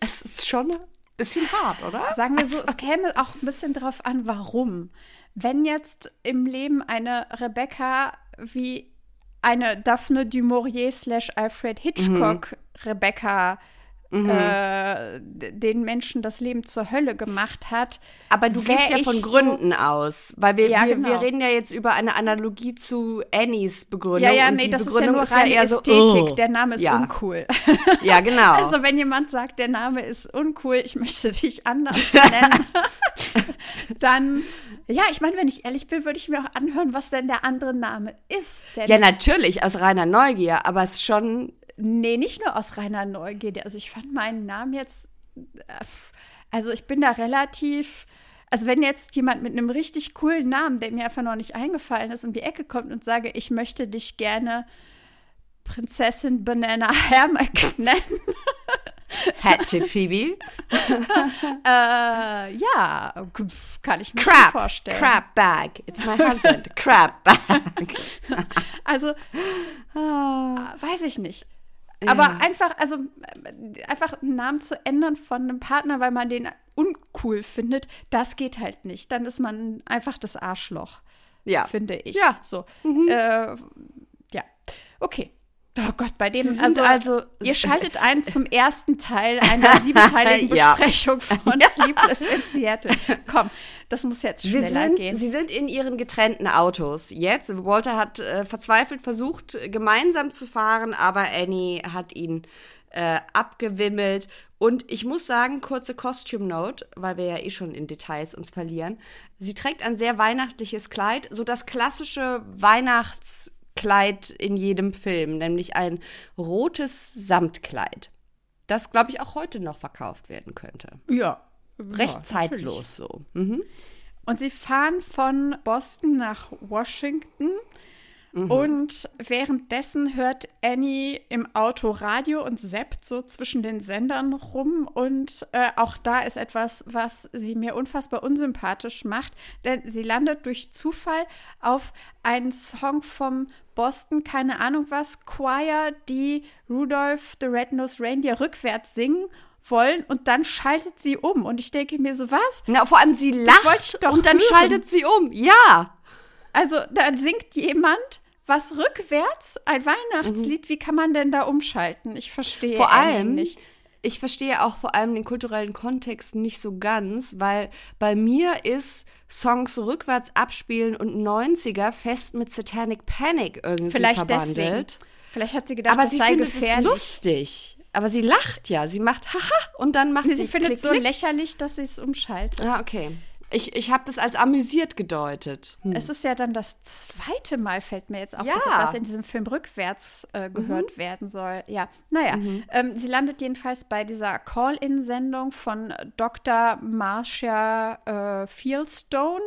Es ist schon ein bisschen hart, oder? Sagen wir so, es käme auch ein bisschen drauf an, warum. Wenn jetzt im Leben eine Rebecca wie eine Daphne du Maurier slash Alfred Hitchcock Rebecca äh, d- den Menschen das Leben zur Hölle gemacht hat. Aber du gehst ja von so- Gründen aus, weil wir, Ja, wir, genau. wir reden ja jetzt über eine Analogie zu Annies Begründung. Ja, ja, nee, das ist ja Begründung nur ist ja eher so, Ästhetik. oh. Der Name ist ja. uncool. Ja, genau. Also, wenn jemand sagt, der Name ist uncool, ich möchte dich anders nennen, dann, ja, ich meine, wenn ich ehrlich bin, würde ich mir auch anhören, was denn der andere Name ist. Ja, natürlich, aus reiner Neugier, aber es ist schon nee, nicht nur aus reiner Neugierde. Also, ich fand meinen Namen jetzt, äh, also, ich bin da relativ. Also wenn jetzt jemand mit einem richtig coolen Namen, der mir einfach noch nicht eingefallen ist, um die Ecke kommt und sage, ich möchte dich gerne Prinzessin Banana Hammock nennen, Hat Tip Phoebe. Äh, ja, kann ich mir Crap. vorstellen. Crap bag. It's my husband. Crap bag. Also, Ah. weiß ich nicht. Aber einfach, also äh, einfach einen Namen zu ändern von einem Partner, weil man den uncool findet, das geht halt nicht. Dann ist man einfach das Arschloch, Ja. finde ich. Ja. So. Äh, ja. Okay. Oh Gott, bei dem, also, also- ihr schaltet ein zum ersten Teil einer siebenteiligen Ja. Besprechung von Sleepless in Seattle. Komm, das muss jetzt Wir schneller sind, gehen. sie sind in ihren getrennten Autos. Jetzt, Walter hat äh, verzweifelt versucht, gemeinsam zu fahren, aber Annie hat ihn äh, abgewimmelt. Und ich muss sagen, kurze Costume Note, weil wir ja eh schon in Details uns verlieren. Sie trägt ein sehr weihnachtliches Kleid, so das klassische Weihnachtskleid in jedem Film, nämlich ein rotes Samtkleid. Das, glaube ich, auch heute noch verkauft werden könnte. ja. Recht Ja, zeitlos so. Mhm. Und sie fahren von Boston nach Washington. Mhm. Und währenddessen hört Annie im Auto Radio und zappt so zwischen den Sendern rum. Und äh, auch da ist etwas, was sie mir unfassbar unsympathisch macht. Denn sie landet durch Zufall auf einen Song vom Boston, keine Ahnung was, Choir, die Rudolph the Red-Nosed Reindeer rückwärts singen wollen. Und dann schaltet sie um. Und ich denke mir so, was? Na, vor allem sie lacht doch und dann hören. schaltet sie um. Ja. Also, da singt jemand was rückwärts, ein Weihnachtslied. Wie kann man denn da umschalten? Ich verstehe Mhm. Vor allem, nicht. ich verstehe auch vor allem den kulturellen Kontext nicht so ganz, weil bei mir ist Songs rückwärts abspielen und 90er fest mit Satanic Panic irgendwie Vielleicht deswegen. verbandelt. Vielleicht hat sie gedacht, Aber das sie sei findet es lustig. Aber sie lacht ja. Sie macht haha und dann macht sie sie findet es so lächerlich, dass sie es umschaltet. Ah, okay. Ich, ich habe das als amüsiert gedeutet. Hm. Es ist ja dann das zweite Mal, fällt mir jetzt auf, Ja. dass etwas in diesem Film rückwärts äh, gehört werden soll. Ja, naja. Ähm, sie landet jedenfalls bei dieser Call-In-Sendung von Dr. Marcia äh, Fieldstone,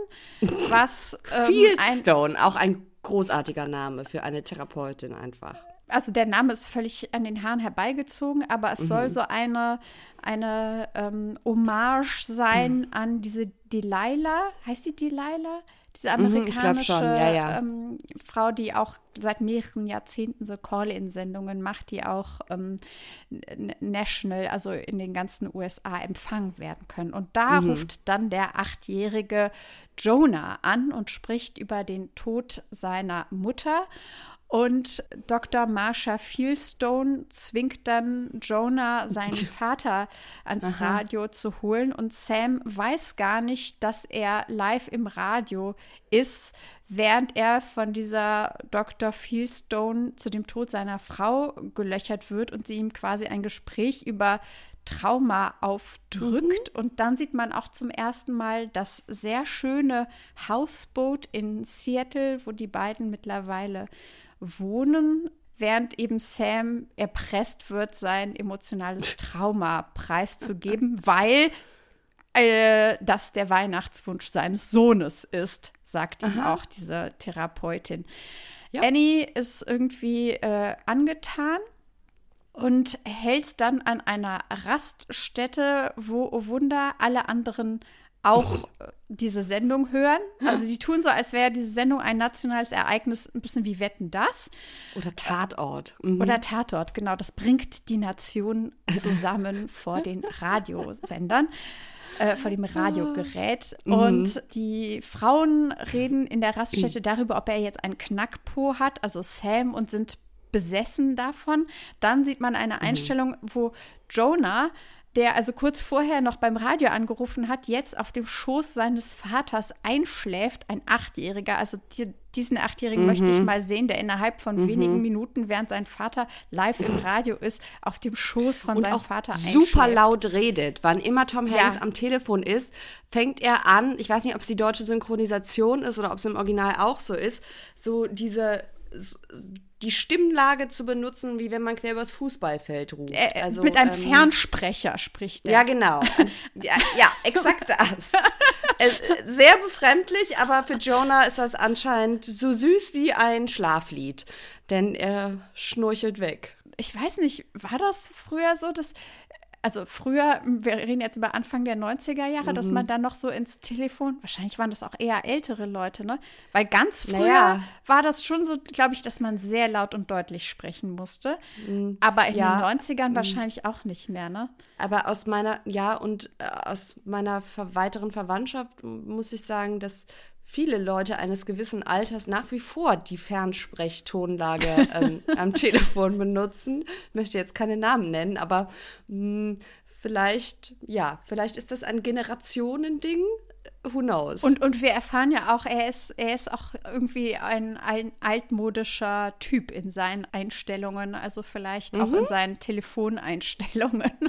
was ähm, ein, Fieldstone, auch ein großartiger Name für eine Therapeutin einfach. Also der Name ist völlig an den Haaren herbeigezogen, aber es Mhm. soll so eine, eine ähm, Hommage sein Mhm. an diese Delilah. Heißt die Delilah? Diese Mhm, amerikanische schon, ja, ja. Ähm, Frau, die auch seit mehreren Jahrzehnten so Call-In-Sendungen macht, die auch ähm, national, also in den ganzen USA empfangen werden können. Und da Mhm. ruft dann der achtjährige Jonah an und spricht über den Tod seiner Mutter. Und Dr. Marsha Fieldstone zwingt dann Jonah, seinen Vater ans Radio zu holen. Und Sam weiß gar nicht, dass er live im Radio ist, während er von dieser Dr. Fieldstone zu dem Tod seiner Frau gelöchert wird und sie ihm quasi ein Gespräch über Trauma aufdrückt. Und dann sieht man auch zum ersten Mal das sehr schöne Hausboot in Seattle, wo die beiden mittlerweile wohnen, während eben Sam erpresst wird, sein emotionales Trauma preiszugeben, weil äh, das der Weihnachtswunsch seines Sohnes ist, sagt ihm auch diese Therapeutin. Annie ist irgendwie äh, angetan und hält dann an einer Raststätte, wo, oh Wunder, alle anderen auch äh, diese Sendung hören. Also die tun so, als wäre diese Sendung ein nationales Ereignis, ein bisschen wie Wetten das. Oder Tatort. Mhm. Oder Tatort, genau. Das bringt die Nation zusammen vor den Radiosendern, äh, vor dem Radiogerät. Und die Frauen reden in der Raststätte darüber, ob er jetzt einen Knackpo hat, also Sam, und sind besessen davon. Dann sieht man eine Einstellung, wo Jonah der also kurz vorher noch beim Radio angerufen hat, jetzt auf dem Schoß seines Vaters einschläft, ein Achtjähriger. Also die, diesen Achtjährigen möchte ich mal sehen, der innerhalb von wenigen Minuten, während sein Vater live im Radio ist, auf dem Schoß von und seinem Vater super einschläft. laut redet. Wann immer Tom Hanks Ja. am Telefon ist, fängt er an, ich weiß nicht, ob es die deutsche Synchronisation ist oder ob es im Original auch so ist, so diese die Stimmlage zu benutzen, wie wenn man quer übers Fußballfeld ruft. Äh, also, mit einem ähm, Fernsprecher spricht er. Ja, genau. ja, ja, exakt das. Äh, Sehr befremdlich, aber für Jonah ist das anscheinend so süß wie ein Schlaflied. Denn er schnurchelt weg. ich weiß nicht, war das früher so, dass, also früher, wir reden jetzt über Anfang der 90er Jahre, dass Mhm. man dann noch so ins Telefon, wahrscheinlich waren das auch eher ältere Leute, ne? Weil ganz früher Naja. war das schon so, glaube ich, dass man sehr laut und deutlich sprechen musste. Aber in Mhm. Ja. Mhm. den 90ern wahrscheinlich auch nicht mehr, ne? Aber aus meiner, ja, und äh, aus meiner ver weiteren Verwandtschaft muss ich sagen, dass viele Leute eines gewissen Alters nach wie vor die Fernsprechtonlage ähm, am Telefon benutzen. Ich möchte jetzt keine Namen nennen, aber mh, vielleicht, ja, vielleicht ist das ein Generationending. Who knows? Und, und wir erfahren ja auch, er ist, er ist auch irgendwie ein, ein altmodischer Typ in seinen Einstellungen, also vielleicht auch Mhm. in seinen Telefoneinstellungen.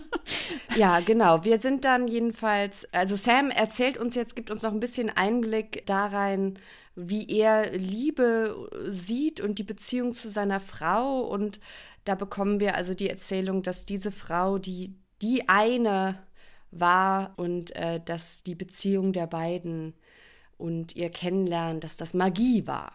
Ja, genau. Wir sind dann jedenfalls, also Sam erzählt uns jetzt, gibt uns noch ein bisschen Einblick da rein, wie er Liebe sieht und die Beziehung zu seiner Frau. Und da bekommen wir also die Erzählung, dass diese Frau die, die eine war und äh, dass die Beziehung der beiden und ihr Kennenlernen, dass das Magie war.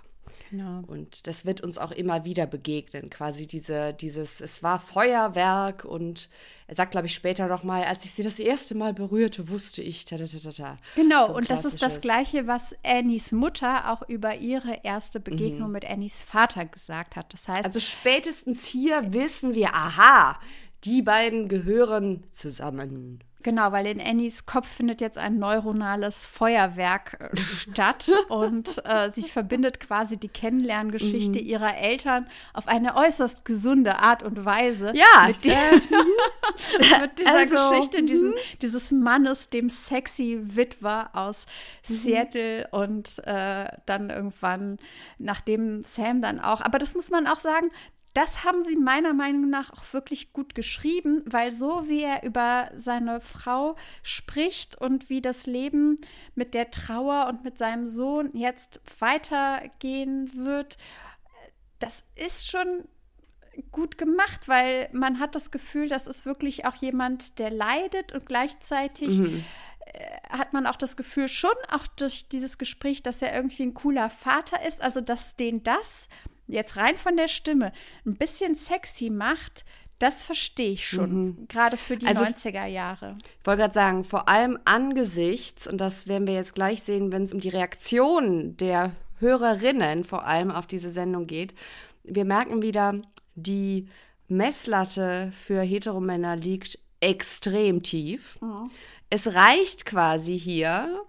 Genau. Und das wird uns auch immer wieder begegnen. Quasi diese, dieses, es war Feuerwerk und er sagt, glaube ich, später noch mal, als ich sie das erste Mal berührte, wusste ich, ta, ta, ta, ta. Genau, So und das ist das Gleiche, was Annies Mutter auch über ihre erste Begegnung mit Annies Vater gesagt hat. Das heißt, Also spätestens hier wissen wir, aha, die beiden gehören zusammen. Genau, weil in Annies Kopf findet jetzt ein neuronales Feuerwerk äh, statt und äh, sich verbindet quasi die Kennenlerngeschichte Mhm. ihrer Eltern auf eine äußerst gesunde Art und Weise. Ja, mit, die, mit dieser Also, Geschichte diesen, dieses Mannes, dem sexy Witwer aus Seattle und äh, dann irgendwann, nachdem Sam dann auch, aber das muss man auch sagen, das haben sie meiner Meinung nach auch wirklich gut geschrieben, weil so wie er über seine Frau spricht und wie das Leben mit der Trauer und mit seinem Sohn jetzt weitergehen wird, das ist schon gut gemacht, weil man hat das Gefühl, das ist wirklich auch jemand, der leidet und gleichzeitig äh, hat man auch das Gefühl schon auch durch dieses Gespräch, dass er irgendwie ein cooler Vater ist, also dass den das jetzt rein von der Stimme ein bisschen sexy macht, das verstehe ich schon, gerade für die Also- 90er Jahre. Ich wollte gerade sagen, vor allem angesichts, und das werden wir jetzt gleich sehen, wenn es um die Reaktion der Hörerinnen vor allem auf diese Sendung geht, wir merken wieder, die Messlatte für Heteromänner liegt extrem tief. Es reicht quasi hier,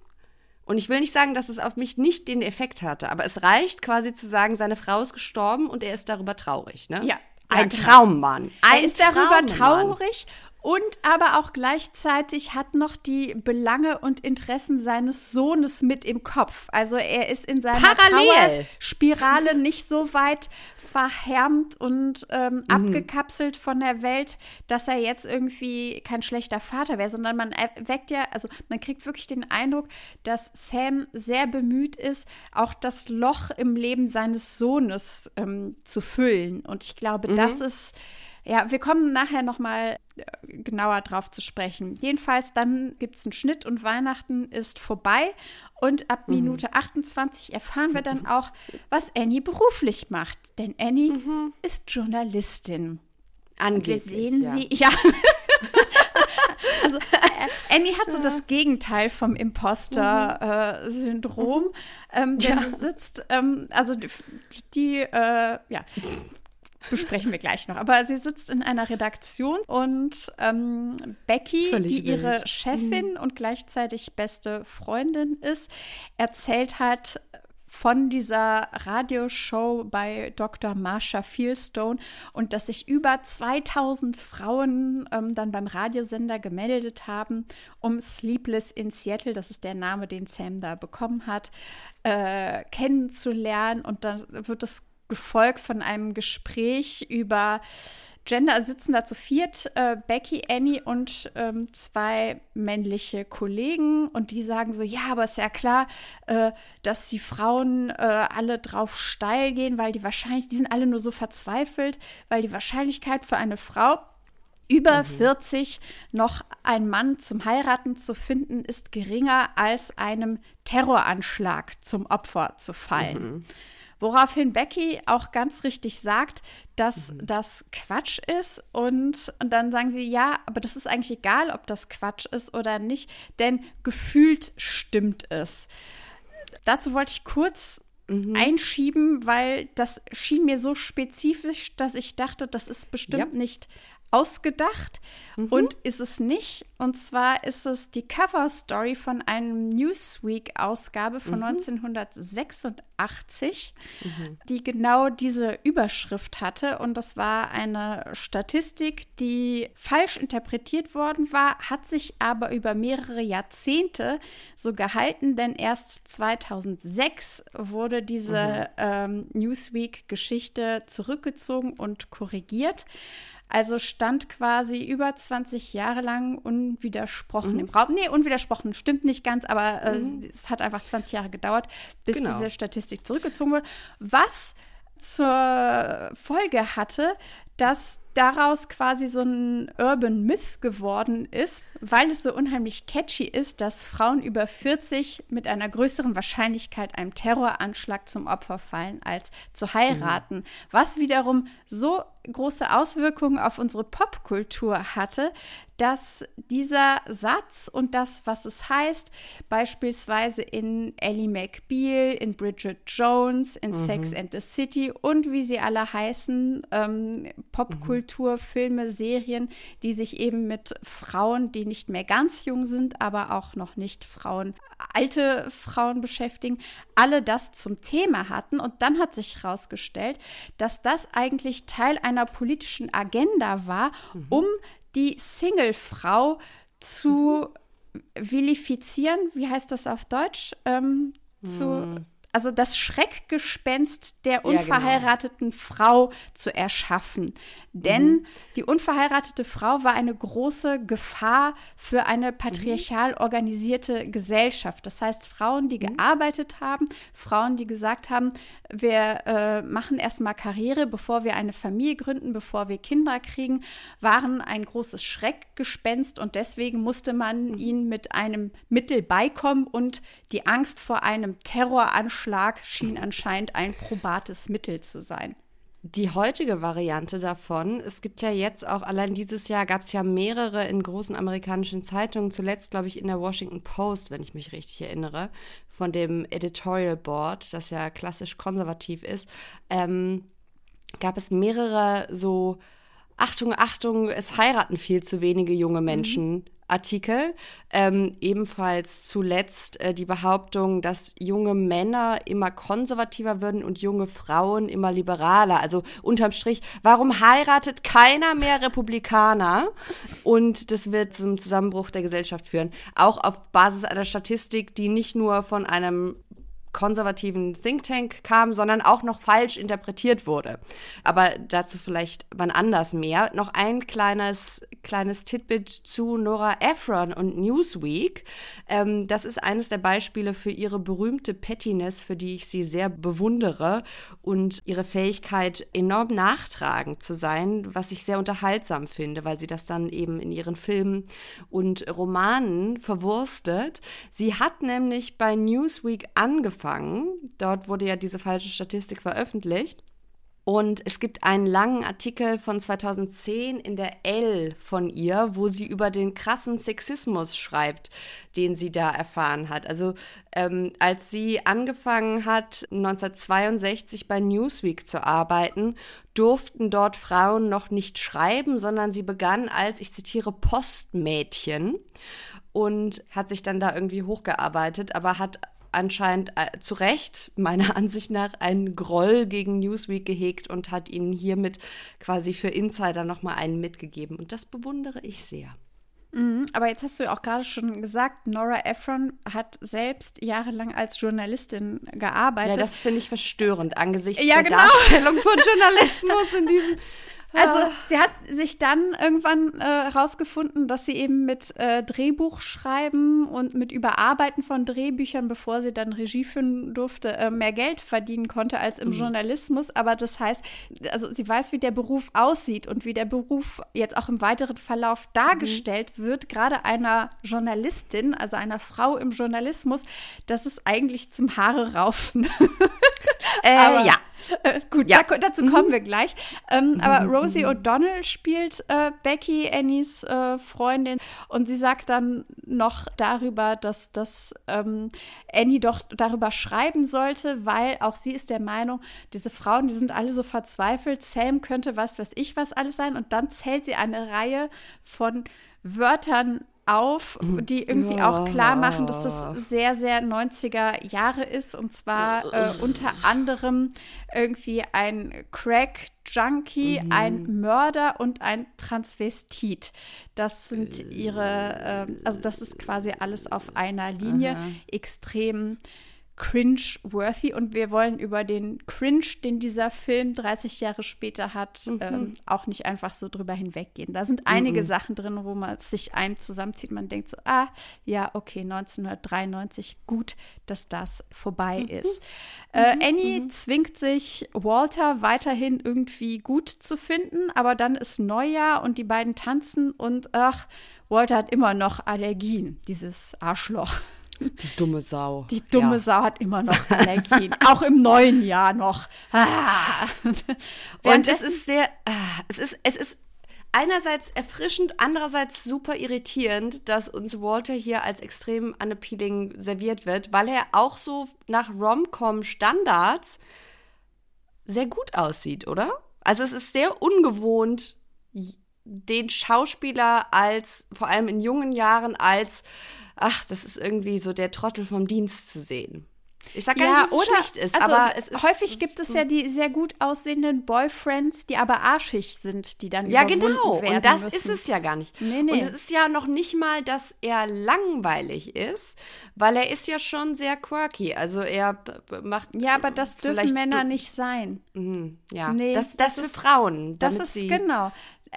und ich will nicht sagen, dass es auf mich nicht den Effekt hatte, aber es reicht quasi zu sagen, seine Frau ist gestorben und er ist darüber traurig. Ne? Ja, Ein. Traummann. Ein Er ist darüber traurig Und aber auch gleichzeitig hat noch die Belange und Interessen seines Sohnes mit im Kopf. Also er ist in seiner Parallel. Trauerspirale nicht so weit verhärmt und ähm, abgekapselt von der Welt, dass er jetzt irgendwie kein schlechter Vater wäre, sondern man weckt ja, also man kriegt wirklich den Eindruck, dass Sam sehr bemüht ist, auch das Loch im Leben seines Sohnes ähm, zu füllen. Und ich glaube, das ist ja, wir kommen nachher noch mal äh, genauer drauf zu sprechen. Jedenfalls, dann gibt es einen Schnitt und Weihnachten ist vorbei. Und ab Minute 28 erfahren wir dann auch, was Annie beruflich macht. Denn Annie ist Journalistin. Wir Angeblich. sehen ja. sie, ja. also äh, Annie hat so das Gegenteil vom Imposter-Syndrom. ähm, denn sie sitzt, ähm, also die, die äh, ja, besprechen wir gleich noch. Aber sie sitzt in einer Redaktion und ähm, Becky, Völlig die ihre wild. Mhm. Chefin und gleichzeitig beste Freundin ist, erzählt halt von dieser Radioshow bei Dr. Marsha Fieldstone und dass sich über 2000 Frauen ähm, dann beim Radiosender gemeldet haben, um Sleepless in Seattle, das ist der Name, den Sam da bekommen hat, äh, kennenzulernen. Und dann wird es gefolgt von einem Gespräch über Gender, sitzen da zu viert, äh, Becky, Annie und ähm, zwei männliche Kollegen. Und die sagen so, ja, aber ist ja klar, äh, dass die Frauen äh, alle drauf steil gehen, weil die wahrscheinlich, die sind alle nur so verzweifelt, weil die Wahrscheinlichkeit für eine Frau über 40 noch einen Mann zum Heiraten zu finden, ist geringer als einem Terroranschlag zum Opfer zu fallen. Woraufhin Becky auch ganz richtig sagt, dass das Quatsch ist. Und, und dann sagen sie, ja, aber das ist eigentlich egal, ob das Quatsch ist oder nicht, denn gefühlt stimmt es. Dazu wollte ich kurz einschieben, weil das schien mir so spezifisch, dass ich dachte, das ist bestimmt Ja. nicht ausgedacht und ist es nicht. Und zwar ist es die Cover-Story von einem Newsweek-Ausgabe von 1986, die genau diese Überschrift hatte. Und das war eine Statistik, die falsch interpretiert worden war, hat sich aber über mehrere Jahrzehnte so gehalten, denn erst 2006 wurde diese ähm, Newsweek-Geschichte zurückgezogen und korrigiert. Also stand quasi über 20 Jahre lang unwidersprochen im Raum. Nee, unwidersprochen stimmt nicht ganz, aber äh, es hat einfach 20 Jahre gedauert, bis Genau. diese Statistik zurückgezogen wurde. Was zur Folge hatte, dass daraus quasi so ein Urban Myth geworden ist, weil es so unheimlich catchy ist, dass Frauen über 40 mit einer größeren Wahrscheinlichkeit einem Terroranschlag zum Opfer fallen, als zu heiraten. Was wiederum so große Auswirkungen auf unsere Popkultur hatte, dass dieser Satz und das, was es heißt, beispielsweise in Ellie McBeal, in Bridget Jones, in Sex and the City und wie sie alle heißen, ähm, Popkultur, Filme, Serien, die sich eben mit Frauen, die nicht mehr ganz jung sind, aber auch noch nicht Frauen, alte Frauen beschäftigen, alle das zum Thema hatten. Und dann hat sich herausgestellt, dass das eigentlich Teil einer politischen Agenda war, um die Single-Frau zu vilifizieren. Wie heißt das auf Deutsch? Ähm, zu, also das Schreckgespenst der genau. unverheirateten Frau zu erschaffen. Denn die unverheiratete Frau war eine große Gefahr für eine patriarchal organisierte Gesellschaft. Das heißt, Frauen, die gearbeitet haben, Frauen, die gesagt haben, wir äh, machen erstmal Karriere, bevor wir eine Familie gründen, bevor wir Kinder kriegen, waren ein großes Schreckgespenst und deswegen musste man ihnen mit einem Mittel beikommen und die Angst vor einem Terroranschlag schien anscheinend ein probates Mittel zu sein. Die heutige Variante davon, es gibt ja jetzt auch, allein dieses Jahr gab es ja mehrere in großen amerikanischen Zeitungen, zuletzt glaube ich in der Washington Post, wenn ich mich richtig erinnere, von dem Editorial Board, das ja klassisch konservativ ist, ähm, gab es mehrere so, Achtung, Achtung, es heiraten viel zu wenige junge Menschen. Artikel. Ähm, ebenfalls zuletzt äh, die Behauptung, dass junge Männer immer konservativer würden und junge Frauen immer liberaler. Also unterm Strich, warum heiratet keiner mehr Republikaner? Und das wird zum Zusammenbruch der Gesellschaft führen. Auch auf Basis einer Statistik, die nicht nur von einem konservativen Think Tank kam, sondern auch noch falsch interpretiert wurde. Aber dazu vielleicht wann anders mehr. Noch ein kleines, kleines Titbit zu Nora Ephron und Newsweek. Ähm, das ist eines der Beispiele für ihre berühmte Pettiness, für die ich sie sehr bewundere und ihre Fähigkeit, enorm nachtragend zu sein, was ich sehr unterhaltsam finde, weil sie das dann eben in ihren Filmen und Romanen verwurstet. Sie hat nämlich bei Newsweek angefangen, Dort wurde ja diese falsche Statistik veröffentlicht. Und es gibt einen langen Artikel von 2010 in der L von ihr, wo sie über den krassen Sexismus schreibt, den sie da erfahren hat. Also ähm, als sie angefangen hat, 1962 bei Newsweek zu arbeiten, durften dort Frauen noch nicht schreiben, sondern sie begann als, ich zitiere, Postmädchen und hat sich dann da irgendwie hochgearbeitet, aber hat anscheinend äh, zu Recht, meiner Ansicht nach, einen Groll gegen Newsweek gehegt und hat ihnen hiermit quasi für Insider nochmal einen mitgegeben. Und das bewundere ich sehr. Mhm, aber jetzt hast du ja auch gerade schon gesagt, Nora Ephron hat selbst jahrelang als Journalistin gearbeitet. Ja, das finde ich verstörend angesichts Ja, der genau. Darstellung von Journalismus in diesem. Also sie hat sich dann irgendwann äh, rausgefunden, dass sie eben mit äh, Drehbuchschreiben und mit Überarbeiten von Drehbüchern, bevor sie dann Regie führen durfte, äh, mehr Geld verdienen konnte als im Journalismus. Aber das heißt, also sie weiß, wie der Beruf aussieht und wie der Beruf jetzt auch im weiteren Verlauf dargestellt wird, gerade einer Journalistin, also einer Frau im Journalismus, das ist eigentlich zum Haare raufen. Äh, ja. Äh, gut, Ja. da, dazu kommen wir gleich. Ähm, aber Rosie O'Donnell spielt äh, Becky, Annies äh, Freundin, und sie sagt dann noch darüber, dass, dass ähm, Annie doch darüber schreiben sollte, weil auch sie ist der Meinung, diese Frauen, die sind alle so verzweifelt, Sam könnte was, weiß ich was alles sein. Und dann zählt sie eine Reihe von Wörtern auf, die irgendwie auch klar machen, dass das sehr, sehr 90er Jahre ist. Und zwar äh, unter anderem irgendwie ein Crack-Junkie, ein Mörder und ein Transvestit. Das sind ihre, äh, also das ist quasi alles auf einer Linie. Extrem cringe-worthy und wir wollen über den Cringe, den dieser Film 30 Jahre später hat, ähm, auch nicht einfach so drüber hinweggehen. Da sind einige Sachen drin, wo man sich einem zusammenzieht. Man denkt so, ah, ja, okay, 1993, gut, dass das vorbei ist. Äh, Annie zwingt sich, Walter weiterhin irgendwie gut zu finden, aber dann ist Neujahr und die beiden tanzen und ach, Walter hat immer noch Allergien, dieses Arschloch. Die dumme Sau. Die dumme ja. Sau hat immer noch Allergien. auch im neuen Jahr noch. Ah. Und es ist sehr, ah, es ist, es ist einerseits erfrischend, andererseits super irritierend, dass uns Walter hier als extrem unappealing serviert wird, weil er auch so nach Rom-Com-Standards sehr gut aussieht, oder? Also es ist sehr ungewohnt, den Schauspieler als, vor allem in jungen Jahren, als, ach, das ist irgendwie so der Trottel vom Dienst zu sehen. Ich sag gar ja, nicht, dass es oder schlecht ist, also aber es ist häufig gibt es ja die sehr gut aussehenden Boyfriends, die aber arschig sind, die dann Ja, genau. werden Und das müssen. ist es ja gar nicht. Nee, nee. Und es ist ja noch nicht mal, dass er langweilig ist, weil er ist ja schon sehr quirky. Also er macht. Ja, aber das dürfen Männer nicht sein. Mhm, ja, Nee, das, das, das für ist- Frauen. Das ist genau.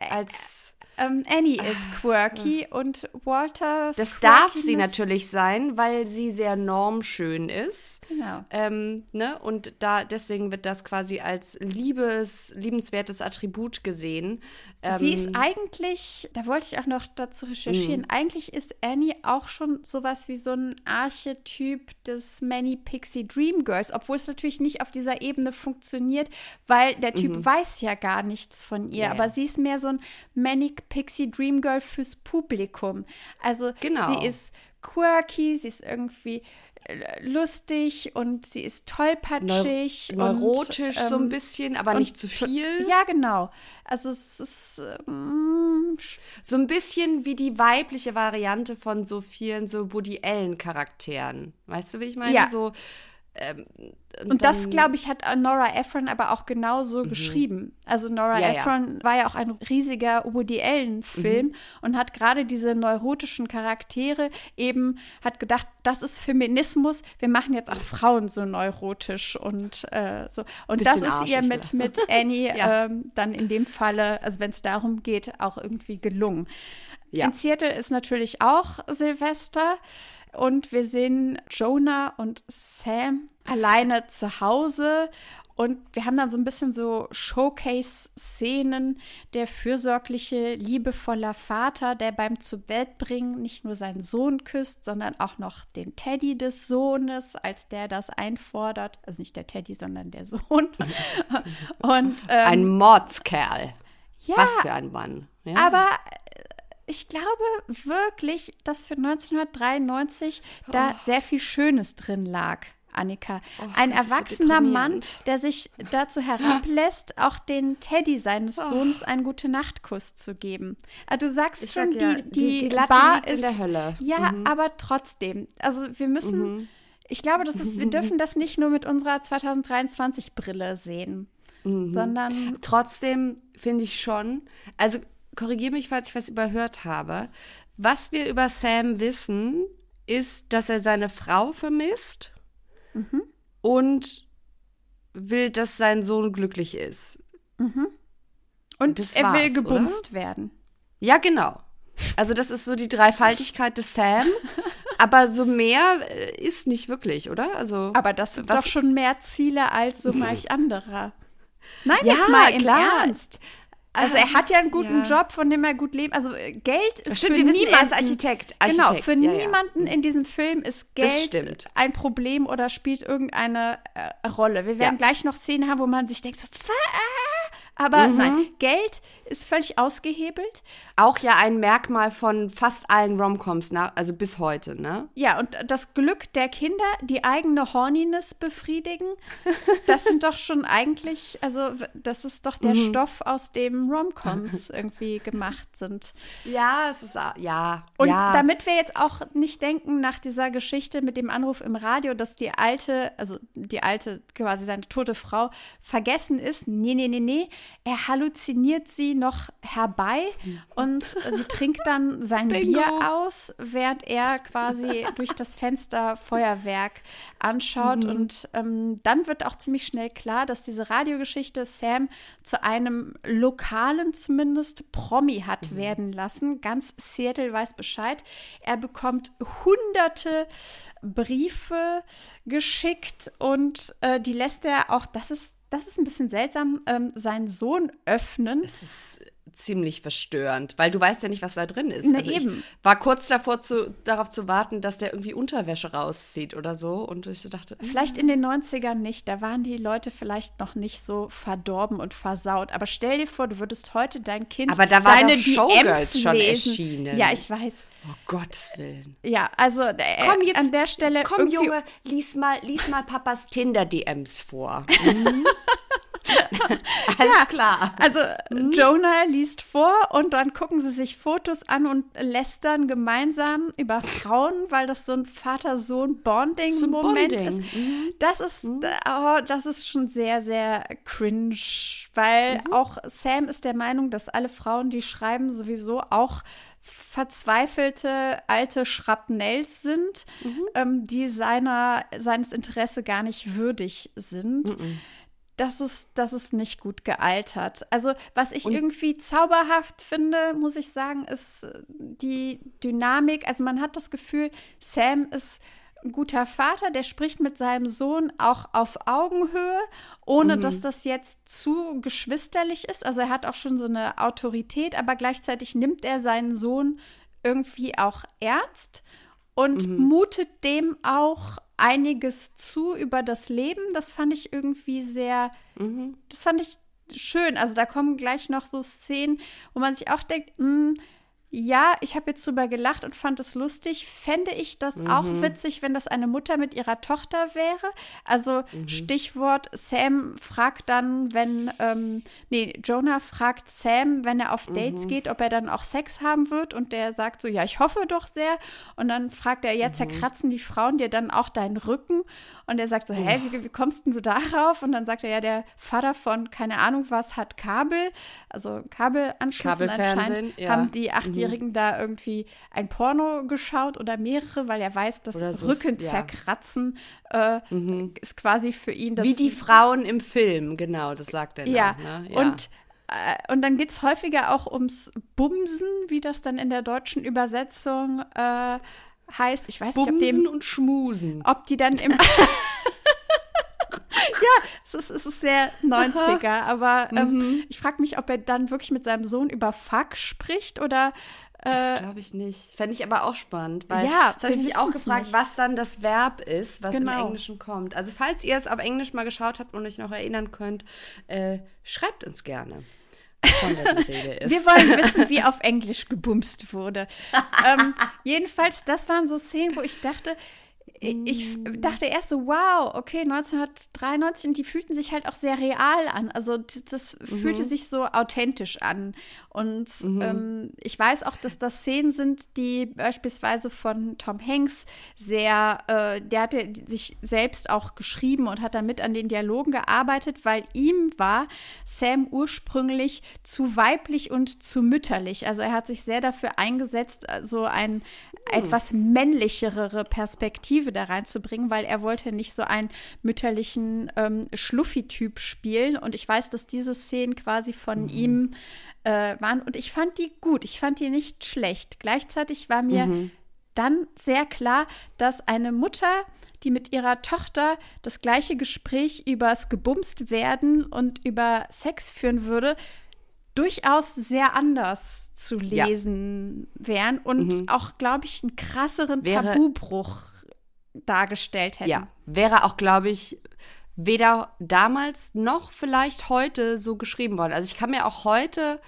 als Ähm, Annie ist quirky und Walter. das darf sie natürlich sein, weil sie sehr normschön ist. Genau. Ähm, ne? Und da deswegen wird das quasi als liebes, liebenswertes Attribut gesehen. Ähm, Sie ist eigentlich, da wollte ich auch noch dazu recherchieren, Mhm. eigentlich ist Annie auch schon sowas wie so ein Archetyp des Many Pixie Dream Girls, obwohl es natürlich nicht auf dieser Ebene funktioniert, weil der Typ weiß ja gar nichts von ihr, Mhm. Ja, aber sie ist mehr so ein Manic Pixie Dream Girl fürs Publikum. Also Genau. sie ist quirky, sie ist irgendwie lustig und sie ist tollpatschig. Neu und, neurotisch so ein ähm, bisschen, aber nicht zu viel. Ja, genau. Also es ist ähm, So ein bisschen wie die weibliche Variante von so vielen so Woody Allen Charakteren. Weißt du, wie ich meine? Ja. So, ähm, und das, dann- glaube ich, hat Nora Ephron aber auch genauso geschrieben. Also Nora Mhm. Ja, ja. Ephron war ja auch ein riesiger Woody Allen-Film Mhm. und hat gerade diese neurotischen Charaktere eben, hat gedacht, das ist Feminismus, wir machen jetzt auch Frauen so neurotisch und äh, so. Und das ist ihr mit, ne? mit Annie Ja. ähm, dann in dem Falle, also wenn es darum geht, auch irgendwie gelungen. Ja. In Seattle ist natürlich auch Silvester. Und wir sehen Jonah und Sam alleine zu Hause. Und wir haben dann so ein bisschen so Showcase-Szenen. Der fürsorgliche, liebevoller Vater, der beim Zubettbringen nicht nur seinen Sohn küsst, sondern auch noch den Teddy des Sohnes, als der das einfordert. Also nicht der Teddy, sondern der Sohn. Und ähm, ein Mordskerl. ja, Was für ein Mann. Ja? aber äh, ich glaube wirklich, dass für 1993 da sehr viel Schönes drin lag. Annika. Ein das ist so erwachsener Mann, der sich dazu herablässt, auch den Teddy seines Sohnes einen gute Nachtkuss zu geben. Ah, Du sagst Ich schon, sag ja, die, die- die, die Bar liegt in ist der Hölle. Ja, Mhm. aber trotzdem. Also wir müssen, ich glaube, das ist, wir dürfen das nicht nur mit unserer 2023 Brille sehen, Mhm. sondern Trotzdem finde ich schon, also korrigiere mich, falls ich was überhört habe. Was wir über Sam wissen, ist, dass er seine Frau vermisst Mhm. und will, dass sein Sohn glücklich ist. und Das er will gebumst werden. Ja, genau. Also das ist so die Dreifaltigkeit des Sam, aber so mehr äh, ist nicht wirklich, oder? Also Aber das sind doch schon mehr Ziele als so manch anderer. Nein, Ja, jetzt mal im klar. Ernst. Also er hat ja einen guten Ja. Job, von dem er gut lebt. Also äh, Geld ist Stimmt, für niemanden, er ist Architekt. Genau, Architekt, für ja, ja. niemanden in diesem Film ist Geld ein Problem oder spielt irgendeine äh, Rolle. Wir werden Ja. gleich noch Szenen haben, wo man sich denkt, so, "Wa- aber Mhm. nein, Geld ist völlig ausgehebelt. auch ja ein Merkmal von fast allen Romcoms, also bis heute, ne? Ja, und das Glück der Kinder, die eigene Horniness befriedigen, das sind doch schon eigentlich, also das ist doch der Stoff, aus dem Romcoms irgendwie gemacht sind. Ja, es ist ja. Und ja. damit wir jetzt auch nicht denken nach dieser Geschichte mit dem Anruf im Radio, dass die alte, also die alte, quasi seine tote Frau vergessen ist, nee, nee, nee, nee, er halluziniert sie noch herbei und sie trinkt dann sein Bingo. Bier aus, während er quasi durch das Fenster Feuerwerk anschaut. Und ähm, dann wird auch ziemlich schnell klar, dass diese Radiogeschichte Sam zu einem lokalen zumindest Promi hat werden lassen. Ganz Seattle weiß Bescheid. Er bekommt hunderte Briefe geschickt und äh, die lässt er auch, das ist, das ist ein bisschen seltsam, ähm, seinen Sohn öffnen. Es ist ziemlich verstörend, weil du weißt ja nicht, was da drin ist. Na also ich eben. war kurz davor, zu, darauf zu warten, dass der irgendwie Unterwäsche rauszieht oder so. Und ich so dachte, hm, Vielleicht in den 90ern nicht, da waren die Leute vielleicht noch nicht so verdorben und versaut. Aber stell dir vor, du würdest heute dein Kind Aber da war deine Showgirls DMs schon lesen. erschienen. Ja, ich weiß. oh Gottes Willen. Ja, also äh, Komm jetzt, an der Stelle komm Junge, lies mal, lies mal Papas Tinder-DMs vor. Mhm. Alles klar. Also Mhm. Jonah liest vor und dann gucken sie sich Fotos an und lästern gemeinsam über Frauen, weil das so ein So Vater-Sohn-Bonding-Moment Bonding. ist. Mhm. Das ist, oh, das ist schon sehr, sehr cringe, weil Mhm. auch Sam ist der Meinung, dass alle Frauen, die schreiben, sowieso auch verzweifelte alte Schrapnells sind, Mhm. ähm, die seiner, seines Interesse gar nicht würdig sind. Mhm. Das ist, das ist nicht gut gealtert. Also, was ich irgendwie zauberhaft finde, muss ich sagen, ist äh, die Dynamik. Also, man hat das Gefühl, Sam ist ein guter Vater, der spricht mit seinem Sohn auch auf Augenhöhe, ohne dass das jetzt zu geschwisterlich ist. Also, er hat auch schon so eine Autorität, aber gleichzeitig nimmt er seinen Sohn irgendwie auch ernst und mutet dem auch einiges zu über das Leben. Das fand ich irgendwie sehr, das fand ich schön. Also da kommen gleich noch so Szenen, wo man sich auch denkt, hm, ja, ich habe jetzt drüber gelacht und fand es lustig. Fände ich das auch Mhm. witzig, wenn das eine Mutter mit ihrer Tochter wäre? Also Mhm. Stichwort, Sam fragt dann, wenn, ähm, nee, Jonah fragt Sam, wenn er auf Mhm. Dates geht, ob er dann auch Sex haben wird und der sagt so, ja, ich hoffe doch sehr. Und dann fragt er, ja, Mhm. zerkratzen die Frauen dir dann auch deinen Rücken? Und er sagt so, hä, wie, wie kommst denn du darauf? Und dann sagt er, ja, der Vater von, keine Ahnung was, hat Kabel, also Kabelfernsehen, anscheinend ja. haben die Achtjährigen da irgendwie ein Porno geschaut oder mehrere, weil er weiß, dass so, Rücken ja. zerkratzen äh, ist quasi für ihn das Wie die Frauen im Film, genau, das sagt er. ja. Noch, ne? Und, äh, und dann geht es häufiger auch ums Bumsen, wie das dann in der deutschen Übersetzung äh, heißt. Ich weiß nicht, ob, Bumsen dem, und Schmusen. ob die dann im. ja, es ist, es ist sehr 90er, aber Mhm. ähm, ich frage mich, ob er dann wirklich mit seinem Sohn über Fuck spricht oder. Das Äh, glaube ich nicht. Fände ich aber auch spannend, weil Ja, das habe ich mich auch gefragt, nicht. was dann das Verb ist, was Genau. im Englischen kommt. Also falls ihr es auf Englisch mal geschaut habt und euch noch erinnern könnt, äh, schreibt uns gerne, von der die Rede ist. Wir wollen wissen, wie auf Englisch gebumst wurde. ähm, jedenfalls, das waren so Szenen, wo ich dachte, ich dachte erst so, wow, okay, 1993 und die fühlten sich halt auch sehr real an. Also das fühlte sich so authentisch an. Und ähm, ich weiß auch, dass das Szenen sind, die beispielsweise von Tom Hanks sehr, äh, der hatte sich selbst auch geschrieben und hat damit an den Dialogen gearbeitet, weil ihm war Sam ursprünglich zu weiblich und zu mütterlich. Also er hat sich sehr dafür eingesetzt, so ein etwas männlichere Perspektive da reinzubringen, weil er wollte nicht so einen mütterlichen ähm, Schluffi-Typ spielen. Und ich weiß, dass diese Szenen quasi von ihm äh, waren. Und ich fand die gut. Ich fand die nicht schlecht. Gleichzeitig war mir dann sehr klar, dass eine Mutter, die mit ihrer Tochter das gleiche Gespräch übers Gebumst werden und über Sex führen würde, durchaus sehr anders zu Ja. lesen wären und auch, glaube ich, einen krasseren Wäre- Tabubruch dargestellt hätten. Ja, wäre auch, glaube ich, weder damals noch vielleicht heute so geschrieben worden. Also ich kann mir auch heute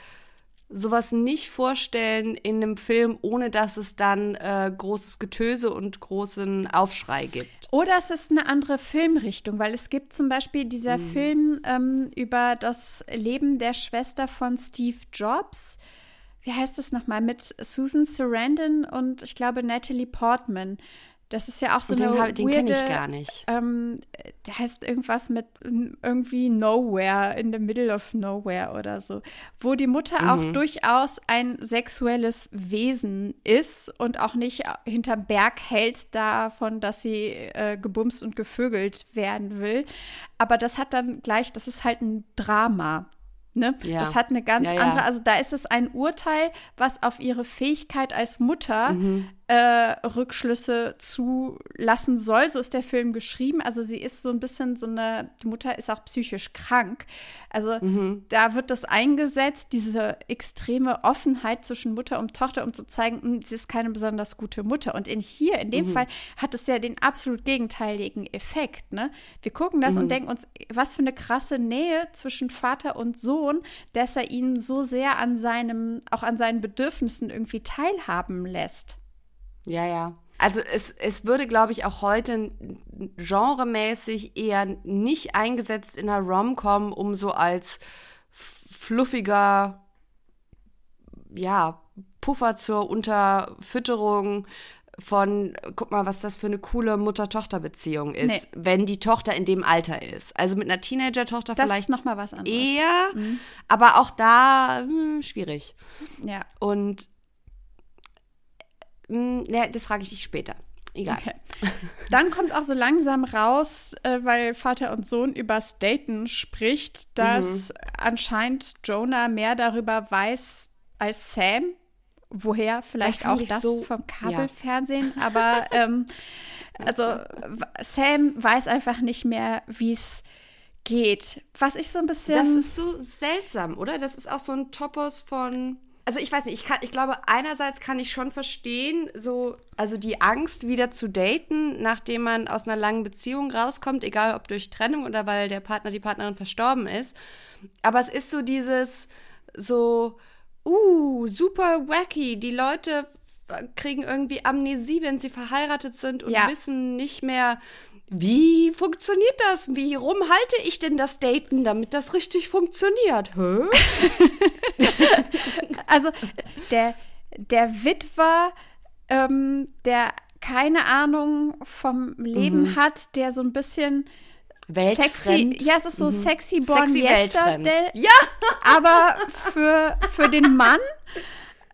sowas nicht vorstellen in einem Film, ohne dass es dann äh, großes Getöse und großen Aufschrei gibt. Oder es ist eine andere Filmrichtung, weil es gibt zum Beispiel dieser Film ähm, über das Leben der Schwester von Steve Jobs. Wie heißt das nochmal? Mit Susan Sarandon und ich glaube Natalie Portman. Das ist ja auch so Und den eine hab- den weirde, ich gar nicht. Ähm, der heißt irgendwas mit irgendwie Nowhere, in the middle of nowhere oder so. Wo die Mutter Mhm. auch durchaus ein sexuelles Wesen ist und auch nicht hinterm Berg hält davon, dass sie äh, gebumst und gevögelt werden will. Aber das hat dann gleich, das ist halt ein Drama. Ne? Ja. Das hat eine ganz Ja, ja. andere, also da ist es ein Urteil, was auf ihre Fähigkeit als Mutter Mhm. Äh, Rückschlüsse zulassen soll. So ist der Film geschrieben. Also sie ist so ein bisschen so eine, die Mutter ist auch psychisch krank. Also Mhm. da wird das eingesetzt, diese extreme Offenheit zwischen Mutter und Tochter, um zu zeigen, hm, sie ist keine besonders gute Mutter. Und in hier, in Mhm. dem Fall, hat es ja den absolut gegenteiligen Effekt. Ne? Wir gucken das Mhm. und denken uns, was für eine krasse Nähe zwischen Vater und Sohn, dass er ihn so sehr an seinem, auch an seinen Bedürfnissen irgendwie teilhaben lässt. Ja, ja. Also es, es würde, glaube ich, auch heute genremäßig eher nicht eingesetzt in einer Rom-Com, um so als fluffiger, ja, Puffer zur Unterfütterung von, guck mal, was das für eine coole Mutter-Tochter-Beziehung ist, wenn die Tochter in dem Alter ist. Also mit einer Teenager-Tochter vielleicht ist noch mal was anderes. eher, aber auch da hm, schwierig. Ja. Und mh, ja, das frage ich dich später. Egal. Okay. Dann kommt auch so langsam raus, äh, weil Vater und Sohn übers Daten spricht, dass anscheinend Jonah mehr darüber weiß als Sam. Woher? Vielleicht fand auch das so- vom Kabelfernsehen. Aber ähm, also Sam weiß einfach nicht mehr, wie es geht. Was ich so ein bisschen. Das ist so seltsam, oder? Das ist auch so ein Topos von. Also ich weiß nicht, ich, kann, ich glaube, einerseits kann ich schon verstehen, so, also die Angst, wieder zu daten, nachdem man aus einer langen Beziehung rauskommt, egal ob durch Trennung oder weil der Partner, die Partnerin verstorben ist. Aber es ist so dieses, so, uh, super wacky. Die Leute kriegen irgendwie Amnesie, wenn sie verheiratet sind und Ja. wissen nicht mehr, wie funktioniert das? Wie rum halte ich denn das Daten, damit das richtig funktioniert? Hä? Also der, der Witwer, ähm, der keine Ahnung vom Leben hat, der so ein bisschen sexy, ja, es ist so sexy born Sexy yesterday, Ja. aber für, für den Mann.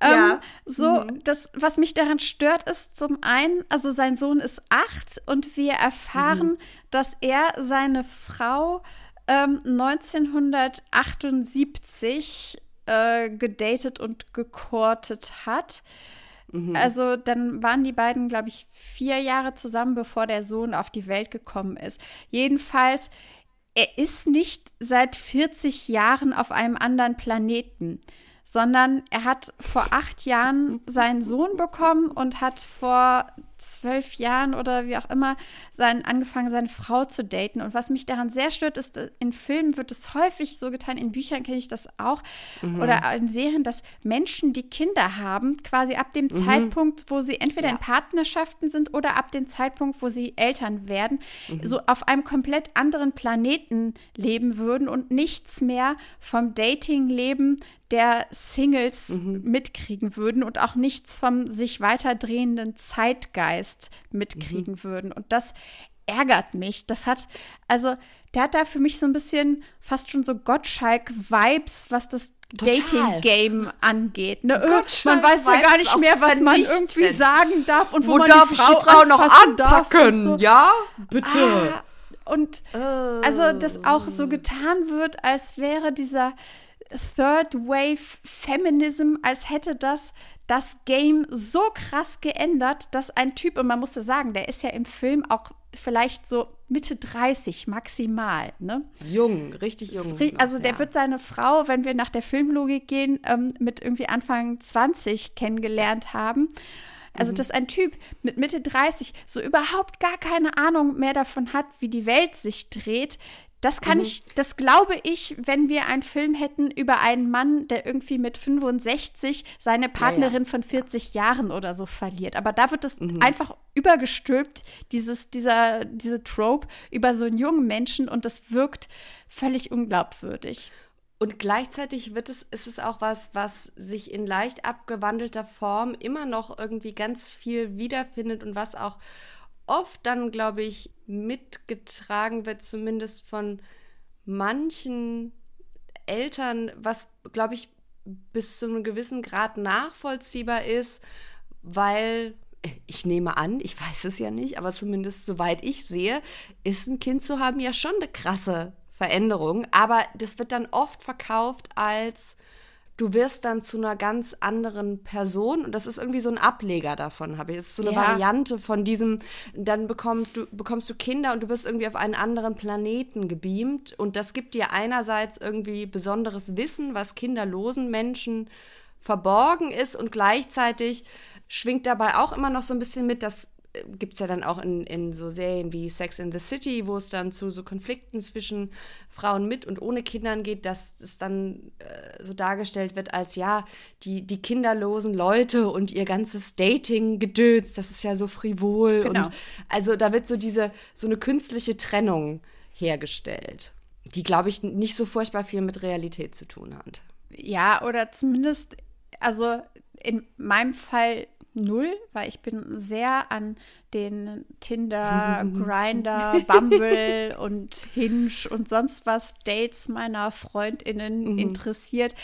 Ähm, Ja. So, das, was mich daran stört, ist zum einen, also sein Sohn ist acht und wir erfahren, dass er seine Frau ähm, 1978 äh, gedatet und gecourtet hat. Also dann waren die beiden, glaube ich, vier Jahre zusammen, bevor der Sohn auf die Welt gekommen ist. Jedenfalls, er ist nicht seit 40 Jahren auf einem anderen Planeten, sondern er hat vor acht Jahren seinen Sohn bekommen und hat vor zwölf Jahren oder wie auch immer sein, angefangen, seine Frau zu daten. Und was mich daran sehr stört, ist, in Filmen wird es häufig so getan, in Büchern kenne ich das auch, oder in Serien, dass Menschen, die Kinder haben, quasi ab dem Zeitpunkt, wo sie entweder in Partnerschaften sind oder ab dem Zeitpunkt, wo sie Eltern werden, so auf einem komplett anderen Planeten leben würden und nichts mehr vom Dating-Leben der Singles mitkriegen würden und auch nichts vom sich weiterdrehenden Zeitgeist mitkriegen würden. Und das ärgert mich. Das hat, also, der hat da für mich so ein bisschen fast schon so Gottschalk-Vibes, was das. Dating-Game angeht. Ne? Äh, man weiß ja gar nicht mehr, was man irgendwie sagen darf und wo, Wo man darf die ich Frau, die Frau noch anpacken? so. Ja, bitte. Ah, und also, dass auch so getan wird, als wäre dieser Third Wave Feminism, als hätte das das Game so krass geändert, dass ein Typ, und man muss ja sagen, der ist ja im Film auch vielleicht so Mitte 30 maximal, ne? Jung, richtig jung. Also noch, der ja. wird seine Frau, wenn wir nach der Filmlogik gehen, ähm, mit irgendwie Anfang 20 kennengelernt haben. Also, dass ein Typ mit Mitte 30 so überhaupt gar keine Ahnung mehr davon hat, wie die Welt sich dreht. Das kann ich, das glaube ich, wenn wir einen Film hätten über einen Mann, der irgendwie mit 65 seine Partnerin von 40 Jahren oder so verliert. Aber da wird das einfach übergestülpt, dieses, dieser, diese Trope über so einen jungen Menschen und das wirkt völlig unglaubwürdig. Und gleichzeitig wird es, ist es auch was, was sich in leicht abgewandelter Form immer noch irgendwie ganz viel wiederfindet und was auch oft dann, glaube ich, mitgetragen wird, zumindest von manchen Eltern, was, glaube ich, bis zu einem gewissen Grad nachvollziehbar ist, weil ich nehme an, ich weiß es ja nicht, aber zumindest soweit ich sehe, ist ein Kind zu haben ja schon eine krasse Veränderung, aber das wird dann oft verkauft als du wirst dann zu einer ganz anderen Person und das ist irgendwie so ein Ableger davon, habe ich. Es ist so eine Ja. Variante von diesem, dann bekommst du, bekommst du Kinder und du wirst irgendwie auf einen anderen Planeten gebeamt und das gibt dir einerseits irgendwie besonderes Wissen, was kinderlosen Menschen verborgen ist und gleichzeitig schwingt dabei auch immer noch so ein bisschen mit, das gibt es ja dann auch in, in so Serien wie Sex in the City, wo es dann zu so Konflikten zwischen Frauen mit und ohne Kindern geht, dass es dann äh, so dargestellt wird als ja, die, die kinderlosen Leute und ihr ganzes Dating-Gedöns, das ist ja so frivol. Genau. Und also da wird so diese, so eine künstliche Trennung hergestellt, die, glaube ich, nicht so furchtbar viel mit Realität zu tun hat. Ja, oder zumindest, also in meinem Fall null, weil ich bin sehr an den Tinder, Grinder, Bumble und Hinge und sonst was Dates meiner Freundinnen interessiert.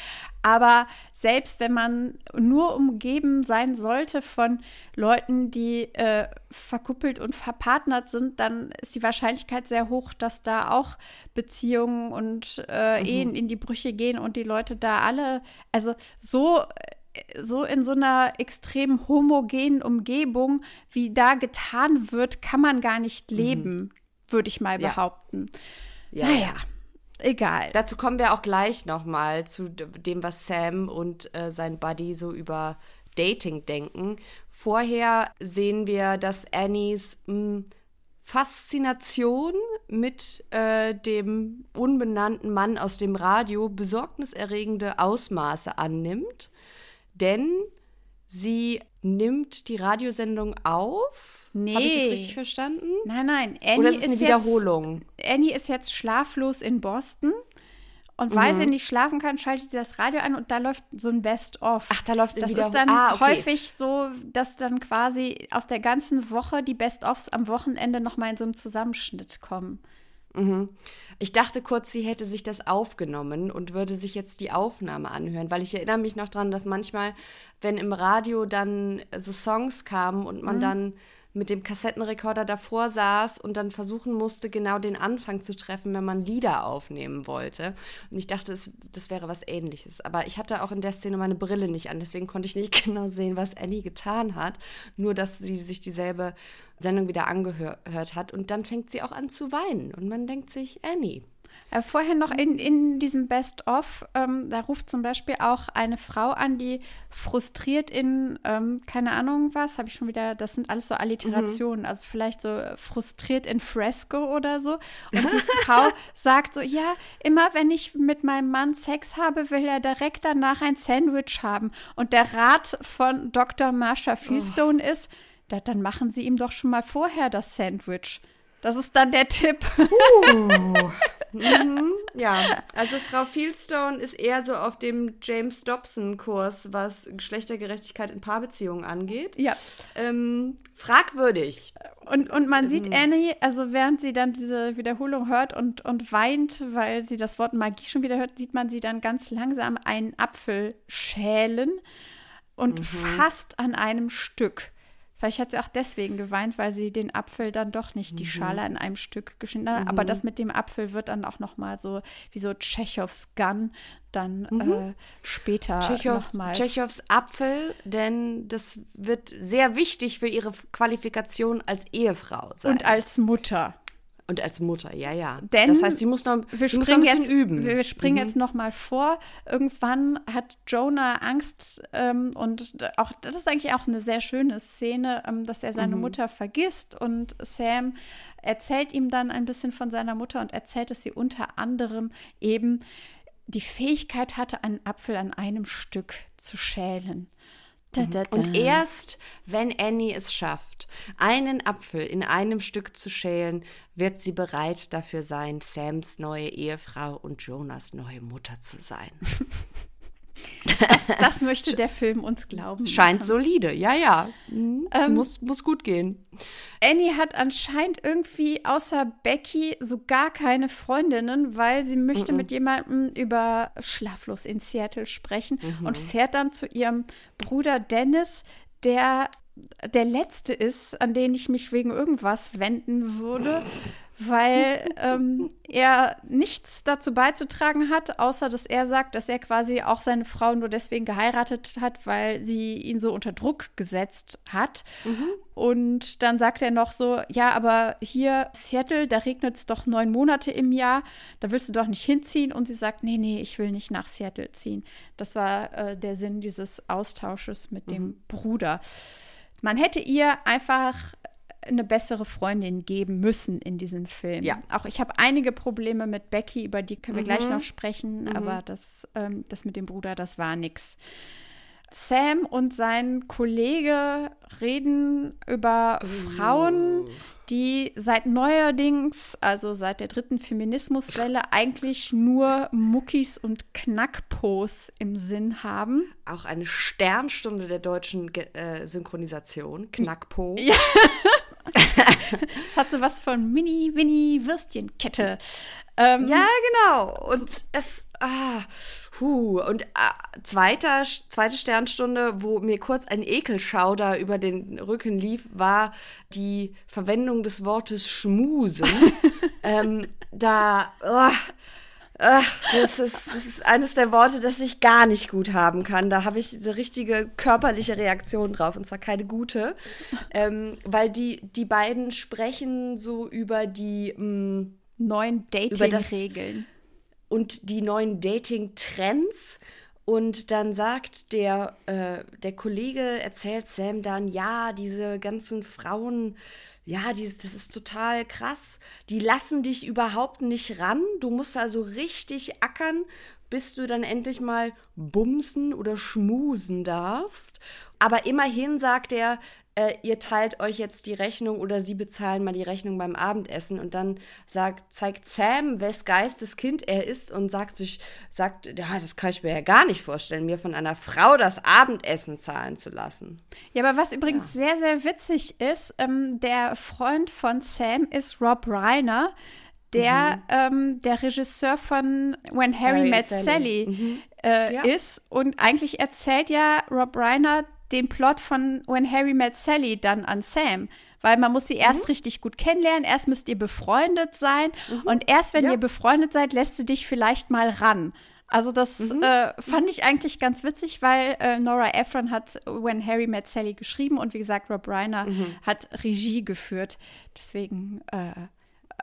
Aber selbst wenn man nur umgeben sein sollte von Leuten, die äh, verkuppelt und verpartnert sind, dann ist die Wahrscheinlichkeit sehr hoch, dass da auch Beziehungen und äh, Ehen in die Brüche gehen und die Leute da alle, also so so in so einer extrem homogenen Umgebung, wie da getan wird, kann man gar nicht leben, würde ich mal Ja. behaupten. Ja, naja, egal. Dazu kommen wir auch gleich nochmal zu dem, was Sam und äh, sein Buddy so über Dating denken. Vorher sehen wir, dass Annies mh, Faszination mit äh, dem unbenannten Mann aus dem Radio besorgniserregende Ausmaße annimmt. Denn sie nimmt die Radiosendung auf. Nee. Habe ich das richtig verstanden? Nein, nein. Annie Oder ist es eine jetzt- Wiederholung? Annie ist jetzt schlaflos in Boston. Und weil Mhm. sie nicht schlafen kann, schaltet sie das Radio an und da läuft so ein Best-of. Ach, da läuft ein Das ist dann Ah, okay. häufig so, dass dann quasi aus der ganzen Woche die Best-ofs am Wochenende nochmal in so einem Zusammenschnitt kommen. Ich dachte kurz, sie hätte sich das aufgenommen und würde sich jetzt die Aufnahme anhören, weil ich erinnere mich noch dran, dass manchmal, wenn im Radio dann so Songs kamen und man dann mit dem Kassettenrekorder davor saß und dann versuchen musste, genau den Anfang zu treffen, wenn man Lieder aufnehmen wollte. Und ich dachte, es, das wäre was ähnliches. Aber ich hatte auch in der Szene meine Brille nicht an, deswegen konnte ich nicht genau sehen, was Annie getan hat. Nur, dass sie sich dieselbe Sendung wieder angehört hat. Und dann fängt sie auch an zu weinen. Und man denkt sich, Annie. Äh, vorher noch in, in diesem Best-of, ähm, da ruft zum Beispiel auch eine Frau an, die frustriert in, ähm, keine Ahnung was, habe ich schon wieder, das sind alles so Alliterationen, also vielleicht so frustriert in Fresco oder so. Und die Frau sagt so, ja, immer wenn ich mit meinem Mann Sex habe, will er direkt danach ein Sandwich haben. Und der Rat von Dr. Marsha Fieldstone ist, da, dann machen Sie ihm doch schon mal vorher das Sandwich. Das ist dann der Tipp. Ja, also Frau Fieldstone ist eher so auf dem James Dobson-Kurs, was Geschlechtergerechtigkeit in Paarbeziehungen angeht. Ja. Ähm, fragwürdig. Und, und man Mhm. sieht Annie, also während sie dann diese Wiederholung hört und, und weint, weil sie das Wort Magie schon wieder hört, sieht man sie dann ganz langsam einen Apfel schälen und Mhm. fast an einem Stück. Vielleicht hat sie auch deswegen geweint, weil sie den Apfel dann doch nicht Mhm. die Schale an einem Stück geschnitten hat. Aber das mit dem Apfel wird dann auch noch mal so wie so Tschechows Gun dann äh, später Mhm. Tschechow, noch mal. Tschechows Apfel, denn das wird sehr wichtig für ihre Qualifikation als Ehefrau sein. und als Mutter. Und als Mutter, ja, ja. Denn das heißt, sie muss noch, wir sie muss noch ein springen bisschen jetzt, üben. Mhm. Wir springen jetzt noch mal vor. Irgendwann hat Jonah Angst ähm, und auch das ist eigentlich auch eine sehr schöne Szene, ähm, dass er Mhm. seine Mutter vergisst und Sam erzählt ihm dann ein bisschen von seiner Mutter und erzählt, dass sie unter anderem eben die Fähigkeit hatte, einen Apfel an einem Stück zu schälen. Und erst, wenn Annie es schafft, einen Apfel in einem Stück zu schälen, wird sie bereit dafür sein, Sams neue Ehefrau und Jonas neue Mutter zu sein. das möchte der Film uns glauben. Scheint solide, ja, ja. Mhm. muss, muss gut gehen. Annie hat anscheinend irgendwie außer Becky so gar keine Freundinnen, weil sie möchte mit jemandem über Schlaflos in Seattle sprechen und fährt dann zu ihrem Bruder Dennis, der der letzte ist, an den ich mich wegen irgendwas wenden würde, weil ähm, er nichts dazu beizutragen hat, außer dass er sagt, dass er quasi auch seine Frau nur deswegen geheiratet hat, weil sie ihn so unter Druck gesetzt hat. Und dann sagt er noch so, ja, aber hier Seattle, da regnet es doch neun Monate im Jahr, da willst du doch nicht hinziehen. Und sie sagt, nee, nee, ich will nicht nach Seattle ziehen. Das war äh, der Sinn dieses Austausches mit dem Bruder. Man hätte ihr einfach eine bessere Freundin geben müssen in diesem Film. Ja. Auch ich habe einige Probleme mit Becky, über die können wir gleich noch sprechen, aber das, ähm, das mit dem Bruder, das war nix. Sam und sein Kollege reden über Frauen, die seit neuerdings, also seit der dritten Feminismuswelle, eigentlich nur Muckis und Knackpos im Sinn haben. Auch eine Sternstunde der deutschen Ge äh, Synchronisation, Knackpo. Ja. Es hat so was von Mini, Winnie, Würstchenkette. Ähm, Ja, genau. Und es, ah, hu. Und ah, zweiter, zweite Sternstunde, wo mir kurz ein Ekelschauder über den Rücken lief, war die Verwendung des Wortes schmusen. ähm, da, ah, das, ist, das ist eines der Worte, das ich gar nicht gut haben kann. Da habe ich eine richtige körperliche Reaktion drauf, und zwar keine gute. Ähm, weil die, die beiden sprechen so über die. mm, Mh, neuen Über das- Dating-Regeln. und die neuen Dating-Trends. Und dann sagt der, äh, der Kollege, erzählt Sam dann, ja, diese ganzen Frauen, ja, dieses, das ist total krass. Die lassen dich überhaupt nicht ran. Du musst also richtig ackern, bis du dann endlich mal bumsen oder schmusen darfst. Aber immerhin sagt er, äh, ihr teilt euch jetzt die Rechnung oder sie bezahlen mal die Rechnung beim Abendessen und dann sagt, zeigt Sam, wes Geistes Kind er ist und sagt sich, sagt, ja, das kann ich mir ja gar nicht vorstellen, mir von einer Frau das Abendessen zahlen zu lassen. Ja, aber was übrigens sehr, sehr witzig ist, ähm, der Freund von Sam ist Rob Reiner, der ähm, der Regisseur von When Harry, Mhm. Harry Met Sally. Sally, äh, Ja. ist. Und eigentlich erzählt ja Rob Reiner den Plot von When Harry Met Sally dann an Sam. Weil man muss sie erst Mhm. richtig gut kennenlernen, erst müsst ihr befreundet sein und erst wenn Ja. ihr befreundet seid, lässt sie dich vielleicht mal ran. Also das Mhm. äh, fand ich eigentlich ganz witzig, weil äh, Nora Ephron hat When Harry Met Sally geschrieben und wie gesagt, Rob Reiner Mhm. hat Regie geführt. Deswegen äh,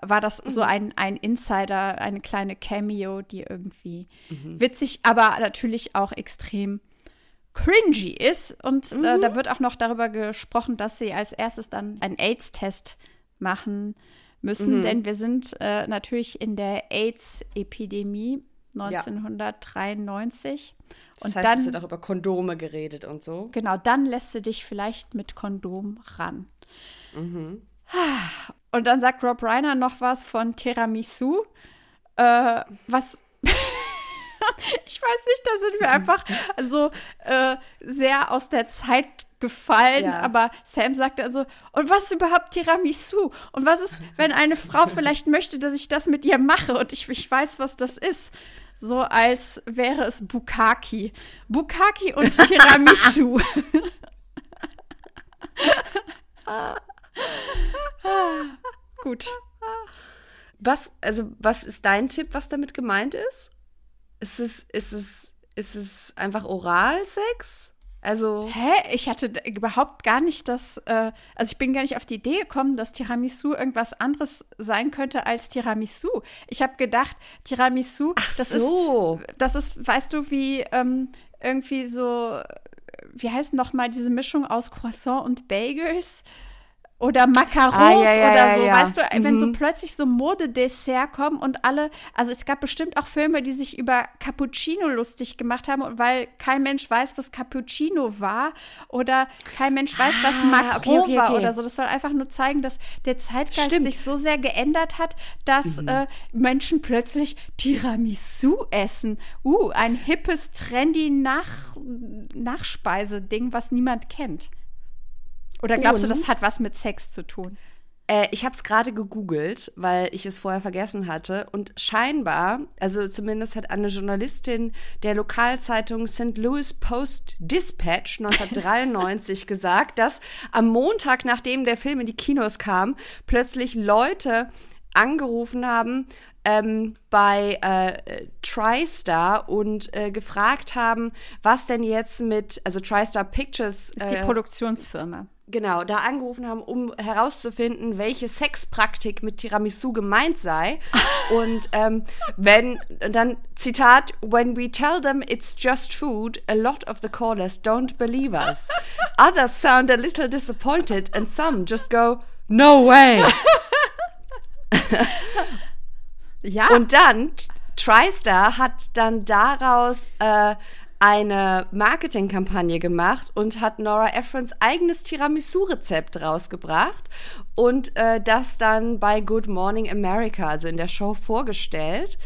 war das so Mhm. ein, ein Insider, eine kleine Cameo, die irgendwie Mhm. witzig, aber natürlich auch extrem cringy ist. Und Mhm. äh, da wird auch noch darüber gesprochen, dass sie als erstes dann einen AIDS-Test machen müssen, Mhm. denn wir sind äh, natürlich in der AIDS-Epidemie 1993. Das Und heißt, es wird dann, auch über Kondome geredet und so. genau, dann lässt sie dich vielleicht mit Kondom ran. Mhm. Und dann sagt Rob Reiner noch was von Tiramisu, äh, was ich weiß nicht, da sind wir einfach so äh, sehr aus der Zeit gefallen, Ja. aber Sam sagt dann so, und was ist überhaupt Tiramisu? Und was ist, wenn eine Frau vielleicht möchte, dass ich das mit ihr mache und ich, ich weiß, was das ist? So als wäre es Bukaki. Bukaki und Tiramisu. Gut. Was, also, was ist dein Tipp, was damit gemeint ist? Ist es, ist es, ist es einfach Oralsex? Also, Hä? Ich hatte überhaupt gar nicht das, äh, also ich bin gar nicht auf die Idee gekommen, dass Tiramisu irgendwas anderes sein könnte als Tiramisu. Ich habe gedacht, Tiramisu, das so. ist, das ist, weißt du, wie ähm, irgendwie so, wie heißt noch mal diese Mischung aus Croissant und Bagels? Oder Macarons Ah, ja, ja, oder so, ja. weißt du, wenn so Mhm. plötzlich so Modedessert kommen und alle, also es gab bestimmt auch Filme, die sich über Cappuccino lustig gemacht haben, und weil kein Mensch weiß, was Cappuccino war oder kein Mensch weiß, was Ah, Macron okay, okay, war okay. oder so. Das soll einfach nur zeigen, dass der Zeitgeist Stimmt. sich so sehr geändert hat, dass Mhm. äh, Menschen plötzlich Tiramisu essen. Uh, ein hippes, trendy Nach Nachspeise-Ding, was niemand kennt. Oder glaubst du, das Und? hat was mit Sex zu tun? Äh, ich habe es gerade gegoogelt, weil ich es vorher vergessen hatte. Und scheinbar, also zumindest hat eine Journalistin der Lokalzeitung St. Louis Post Dispatch 1993 gesagt, dass am Montag, nachdem der Film in die Kinos kam, plötzlich Leute angerufen haben ähm, bei äh, TriStar und äh, gefragt haben, was denn jetzt mit, also TriStar Pictures Das ist die äh, Produktionsfirma. Genau, da angerufen haben, um herauszufinden, welche Sexpraktik mit Tiramisu gemeint sei. Und ähm, wenn, dann Zitat, when we tell them it's just food, a lot of the callers don't believe us. Others sound a little disappointed and some just go, no way. Ja, Und dann, TriStar hat dann daraus äh, eine Marketingkampagne gemacht und hat Nora Ephrons eigenes Tiramisu-Rezept rausgebracht und äh, das dann bei Good Morning America, also in der Show, vorgestellt.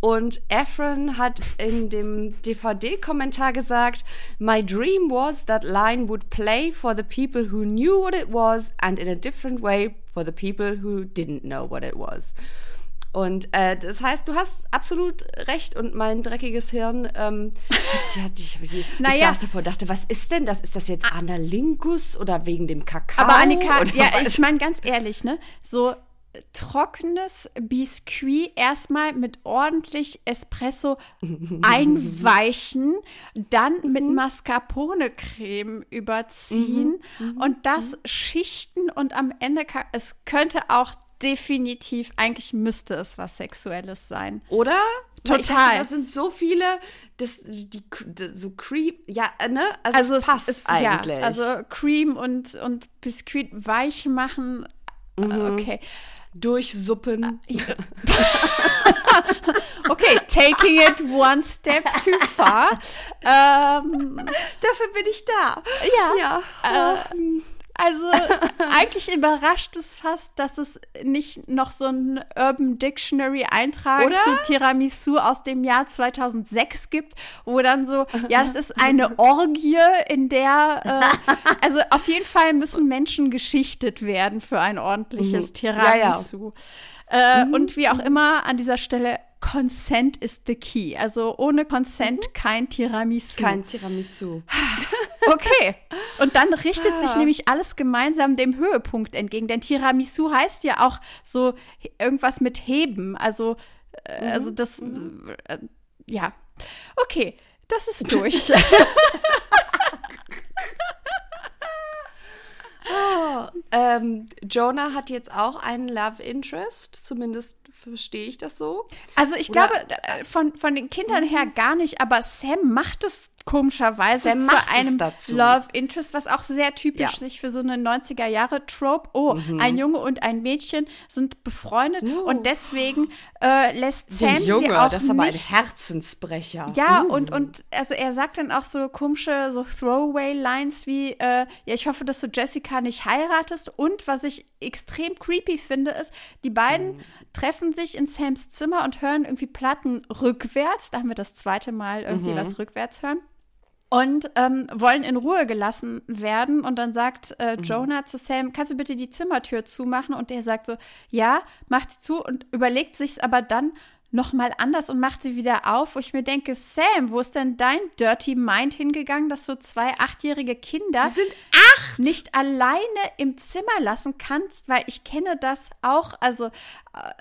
Und Efron hat in dem DVD-Kommentar gesagt, My dream was that line would play for the people who knew what it was and in a different way for the people who didn't know what it was. Und äh, das heißt, du hast absolut recht und mein dreckiges Hirn, ähm, hat, hat, ich, ich, ich Naja. saß davor und dachte, was ist denn das? Ist das jetzt Analingus oder wegen dem Kakao? aber Annika, ja, was? ich meine ganz ehrlich, ne, so äh, trockenes Biskuit erstmal mit ordentlich Espresso einweichen, dann mit Mhm. Mascarpone-Creme überziehen Mhm. und das schichten und am Ende, es könnte auch definitiv, eigentlich müsste es was Sexuelles sein. Oder? Total. dachte, das sind so viele, das, die, die so creep, ja, ne? Also, Also es es passt ist, eigentlich. Ja, also Cream und, und Biskuit weich machen, äh, Mhm. okay. Durchsuppen. Okay, taking it one step too far. Ähm, Dafür bin ich da. ja. Ja. Äh, also eigentlich überrascht es fast, dass es nicht noch so einen Urban Dictionary Eintrag Oder? zu Tiramisu aus dem Jahr 2006 gibt, wo dann so, ja, das ist eine Orgie, in der, äh, also auf jeden Fall müssen Menschen geschichtet werden für ein ordentliches Mhm. Ja, Mhm. ja. Tiramisu. Äh, Und wie auch immer an dieser Stelle, Consent is the key. Also ohne Consent kein Tiramisu. Mhm. Kein Tiramisu. Okay. Und dann richtet Ah. sich nämlich alles gemeinsam dem Höhepunkt entgegen. Denn Tiramisu heißt ja auch so irgendwas mit heben. Also, äh, Mhm. also das, äh, ja. Okay, das ist durch. Ähm, Jonah hat jetzt auch einen Love Interest, zumindest verstehe ich das so. Also ich Oder- glaube, äh, von, von den Kindern her gar nicht, aber Sam macht es komischerweise Sam zu macht es einem dazu. Love Interest, was auch sehr typisch Ja. sich für so eine 90er Jahre Trope. Oh, ein Junge und ein Mädchen sind befreundet Oh. und deswegen äh, lässt Sam Der Junge, sie auch das ist aber ein nicht Herzensbrecher. Ja, und, und also er sagt dann auch so komische, so Throwaway-Lines wie, äh, ja, ich hoffe, dass du Jessica nicht heiratest. Und was ich extrem creepy finde, ist, die beiden treffen sich in Sams Zimmer und hören irgendwie Platten rückwärts. Da haben wir das zweite Mal irgendwie was rückwärts hören. Und ähm, wollen in Ruhe gelassen werden. Und dann sagt äh, Jonah zu Sam, kannst du bitte die Zimmertür zumachen? Und er sagt so, ja, macht sie zu und überlegt sich aber dann noch mal anders und macht sie wieder auf, wo ich mir denke, Sam, wo ist denn dein Dirty Mind hingegangen, dass du zwei achtjährige Kinder sind acht! nicht alleine im Zimmer lassen kannst, weil ich kenne das auch, also äh,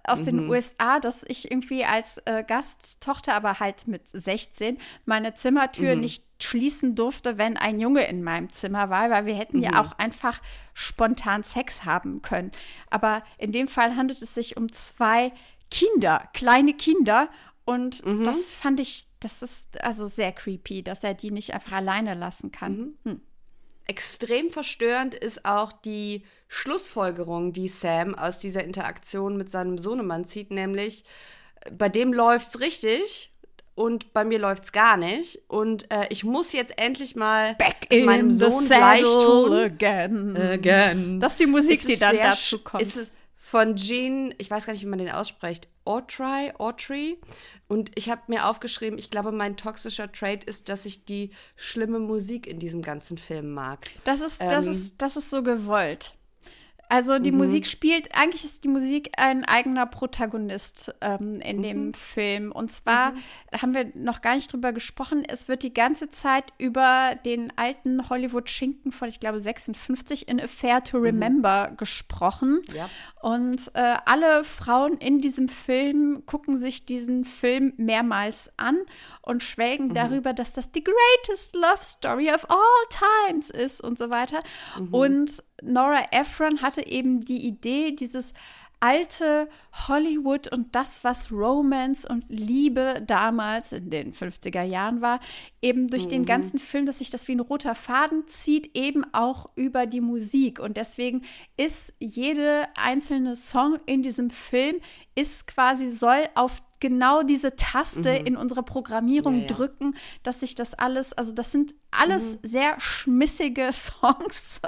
aus Mhm. den USA, dass ich irgendwie als äh, Gasttochter, aber halt mit 16, meine Zimmertür Mhm. nicht schließen durfte, wenn ein Junge in meinem Zimmer war, weil wir hätten Mhm. ja auch einfach spontan Sex haben können. Aber in dem Fall handelt es sich um zwei Kinder, kleine Kinder. Und Mhm. das fand ich, das ist also sehr creepy, dass er die nicht einfach alleine lassen kann. Mhm. Hm. Extrem verstörend ist auch die Schlussfolgerung, die Sam aus dieser Interaktion mit seinem Sohnemann zieht, nämlich äh, bei dem läuft's richtig und bei mir läuft's gar nicht und äh, ich muss jetzt endlich mal es meinem Sohn gleich tun. again. Again. Das ist die Musik, Es die ist dann dazu kommt. Es ist von Gene, ich weiß gar nicht, wie man den ausspricht, Autry, Autry. Und ich habe mir aufgeschrieben, ich glaube, mein toxischer Trait ist, dass ich die schlimme Musik in diesem ganzen Film mag. Das ist, das Ähm, ist, das ist so gewollt. Also die Musik spielt, eigentlich ist die Musik ein eigener Protagonist ähm, in dem Film. Und zwar haben wir noch gar nicht drüber gesprochen, es wird die ganze Zeit über den alten Hollywood-Schinken von, ich glaube, 56 in Affair to Remember gesprochen. Ja. Und äh, alle Frauen in diesem Film gucken sich diesen Film mehrmals an und schwelgen darüber, dass das die greatest love story of all times ist und so weiter. Und Nora Ephron hatte eben die Idee, dieses alte Hollywood und das, was Romance und Liebe damals in den 50er Jahren war, eben durch den ganzen Film, dass sich das wie ein roter Faden zieht, eben auch über die Musik. Und deswegen ist jede einzelne Song in diesem Film ist quasi, soll auf genau diese Taste in unserer Programmierung Ja, ja. drücken, dass sich das alles, also das sind alles sehr schmissige Songs.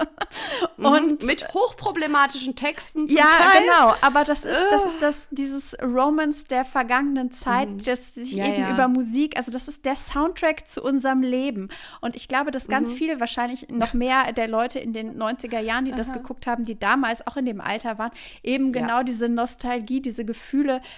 Und mit hochproblematischen Texten ja, Teil. genau, aber das ist, das ist das, dieses Romance der vergangenen Zeit, das sich Ja, eben über Musik, also das ist der Soundtrack zu unserem Leben. Und ich glaube, dass ganz viele, wahrscheinlich noch mehr der Leute in den 90er Jahren, die das geguckt haben, die damals auch in dem Alter waren, eben genau diese Nostalgie, diese Gefühle,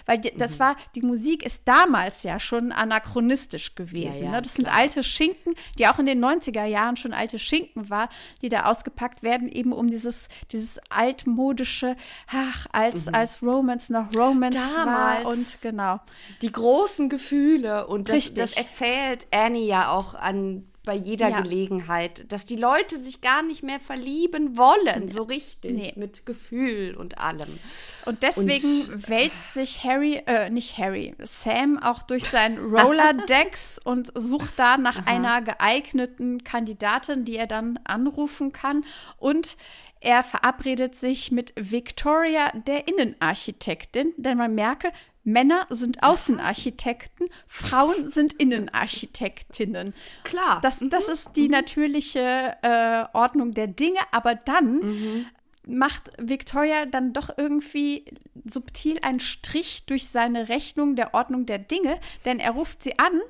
weil die, das war, die Musik ist damals ja schon anachronistisch gewesen. Ja, ja, ne? Das sind alte Schinken, die auch in den 90er Jahren schon alte Schinken war, die da ausgepackt werden, eben um dieses, dieses altmodische, ach, als, als Romance noch Romance Mhm. Damals. war und genau. Die großen Gefühle und das, das erzählt Annie ja auch an bei jeder Ja. Gelegenheit, dass die Leute sich gar nicht mehr verlieben wollen, so richtig, Nee. mit Gefühl und allem. Und deswegen wälzt sich Harry, äh, nicht Harry, Sam auch durch sein Roller-Decks und sucht da nach einer geeigneten Kandidatin, die er dann anrufen kann. Und er verabredet sich mit Victoria, der Innenarchitektin, denn man merke, Männer sind Außenarchitekten, Frauen sind Innenarchitektinnen. Klar. Das, das ist die natürliche äh, Ordnung der Dinge, aber dann macht Victoria dann doch irgendwie subtil einen Strich durch seine Rechnung der Ordnung der Dinge, denn er ruft sie an,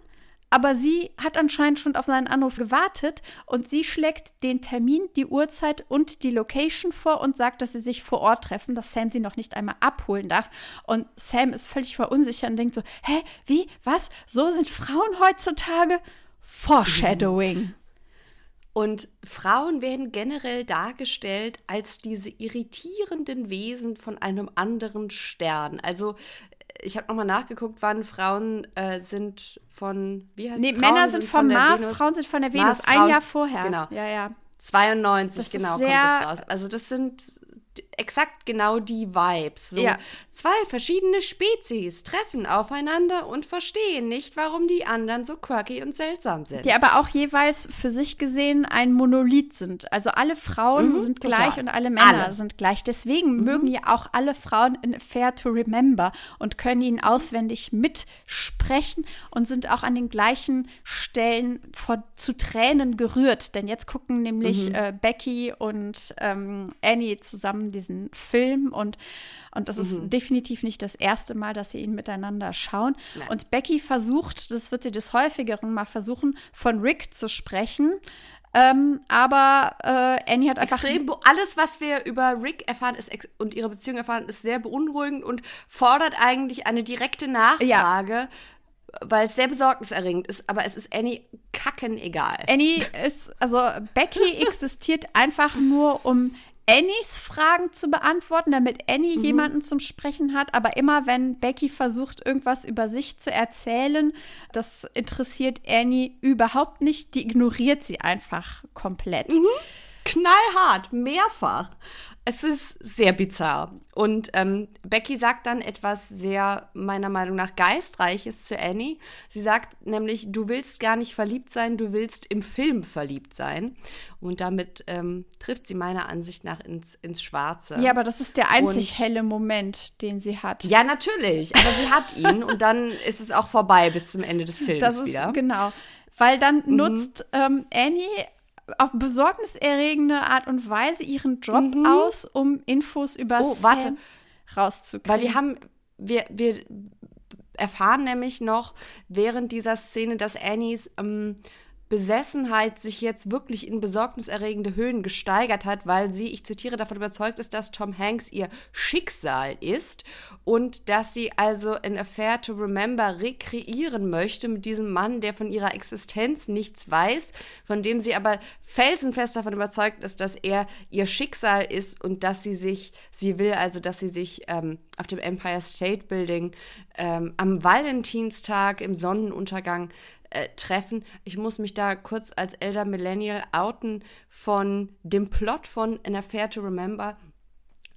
aber sie hat anscheinend schon auf seinen Anruf gewartet und sie schlägt den Termin, die Uhrzeit und die Location vor und sagt, dass sie sich vor Ort treffen, dass Sam sie noch nicht einmal abholen darf. Und Sam ist völlig verunsichert und denkt so, hä, wie, was, so sind Frauen heutzutage? Foreshadowing. Und Frauen werden generell dargestellt als diese irritierenden Wesen von einem anderen Stern. Also ich habe nochmal nachgeguckt, wann Frauen äh, sind von, wie heißt Nee, Frauen Männer sind vom der Mars, Venus. Frauen sind von der Venus. Mars, Ein Frauen- Jahr vorher. Genau. Ja, ja. 92, Das genau, kommt das raus. Also das sind exakt genau die Vibes. So Ja. zwei verschiedene Spezies treffen aufeinander und verstehen nicht, warum die anderen so quirky und seltsam sind. Die aber auch jeweils für sich gesehen ein Monolith sind. Also alle Frauen Mhm, sind total. gleich und alle Männer Alle. sind gleich. Deswegen mögen ja auch alle Frauen in Fair to Remember und können ihn auswendig mitsprechen und sind auch an den gleichen Stellen vor, zu Tränen gerührt. Denn jetzt gucken nämlich äh, Becky und ähm, Annie zusammen diesen Film und, und das ist definitiv nicht das erste Mal, dass sie ihn miteinander schauen. Und Becky versucht, das wird sie des häufigeren mal versuchen, von Rick zu sprechen. Ähm, aber äh, Annie hat einfach Extrem, alles, was wir über Rick erfahren ist und ihre Beziehung erfahren, ist sehr beunruhigend und fordert eigentlich eine direkte Nachfrage, weil es sehr besorgniserregend ist. Aber es ist Annie kacken egal. Annie ist, also Becky existiert einfach nur, um Annies Fragen zu beantworten, damit Annie Mhm. jemanden zum Sprechen hat. Aber immer wenn Becky versucht, irgendwas über sich zu erzählen, das interessiert Annie überhaupt nicht. Die ignoriert sie einfach komplett. Mhm. knallhart, mehrfach. Es ist sehr bizarr. Und ähm, Becky sagt dann etwas sehr, meiner Meinung nach, geistreiches zu Annie. Sie sagt nämlich, du willst gar nicht verliebt sein, du willst im Film verliebt sein. Und damit ähm, trifft sie meiner Ansicht nach ins, ins Schwarze. Ja, aber das ist der einzig Und- helle Moment, den sie hat. Ja, natürlich. Aber sie hat ihn und dann ist es auch vorbei bis zum Ende des Films Das ist wieder. Mhm. genau. Weil dann nutzt ähm, Annie auf besorgniserregende Art und Weise ihren Job aus, um Infos über Mhm. Oh, Sam warte. rauszukriegen. Weil wir haben, wir, wir erfahren nämlich noch während dieser Szene, dass Annies ähm, Besessenheit sich jetzt wirklich in besorgniserregende Höhen gesteigert hat, weil sie, ich zitiere, davon überzeugt ist, dass Tom Hanks ihr Schicksal ist und dass sie also in Affair to Remember rekreieren möchte mit diesem Mann, der von ihrer Existenz nichts weiß, von dem sie aber felsenfest davon überzeugt ist, dass er ihr Schicksal ist und dass sie sich, sie will also, dass sie sich ähm, auf dem Empire State Building ähm, am Valentinstag im Sonnenuntergang äh, treffen. Ich muss mich da kurz als Elder Millennial outen. Von dem Plot von An Affair to Remember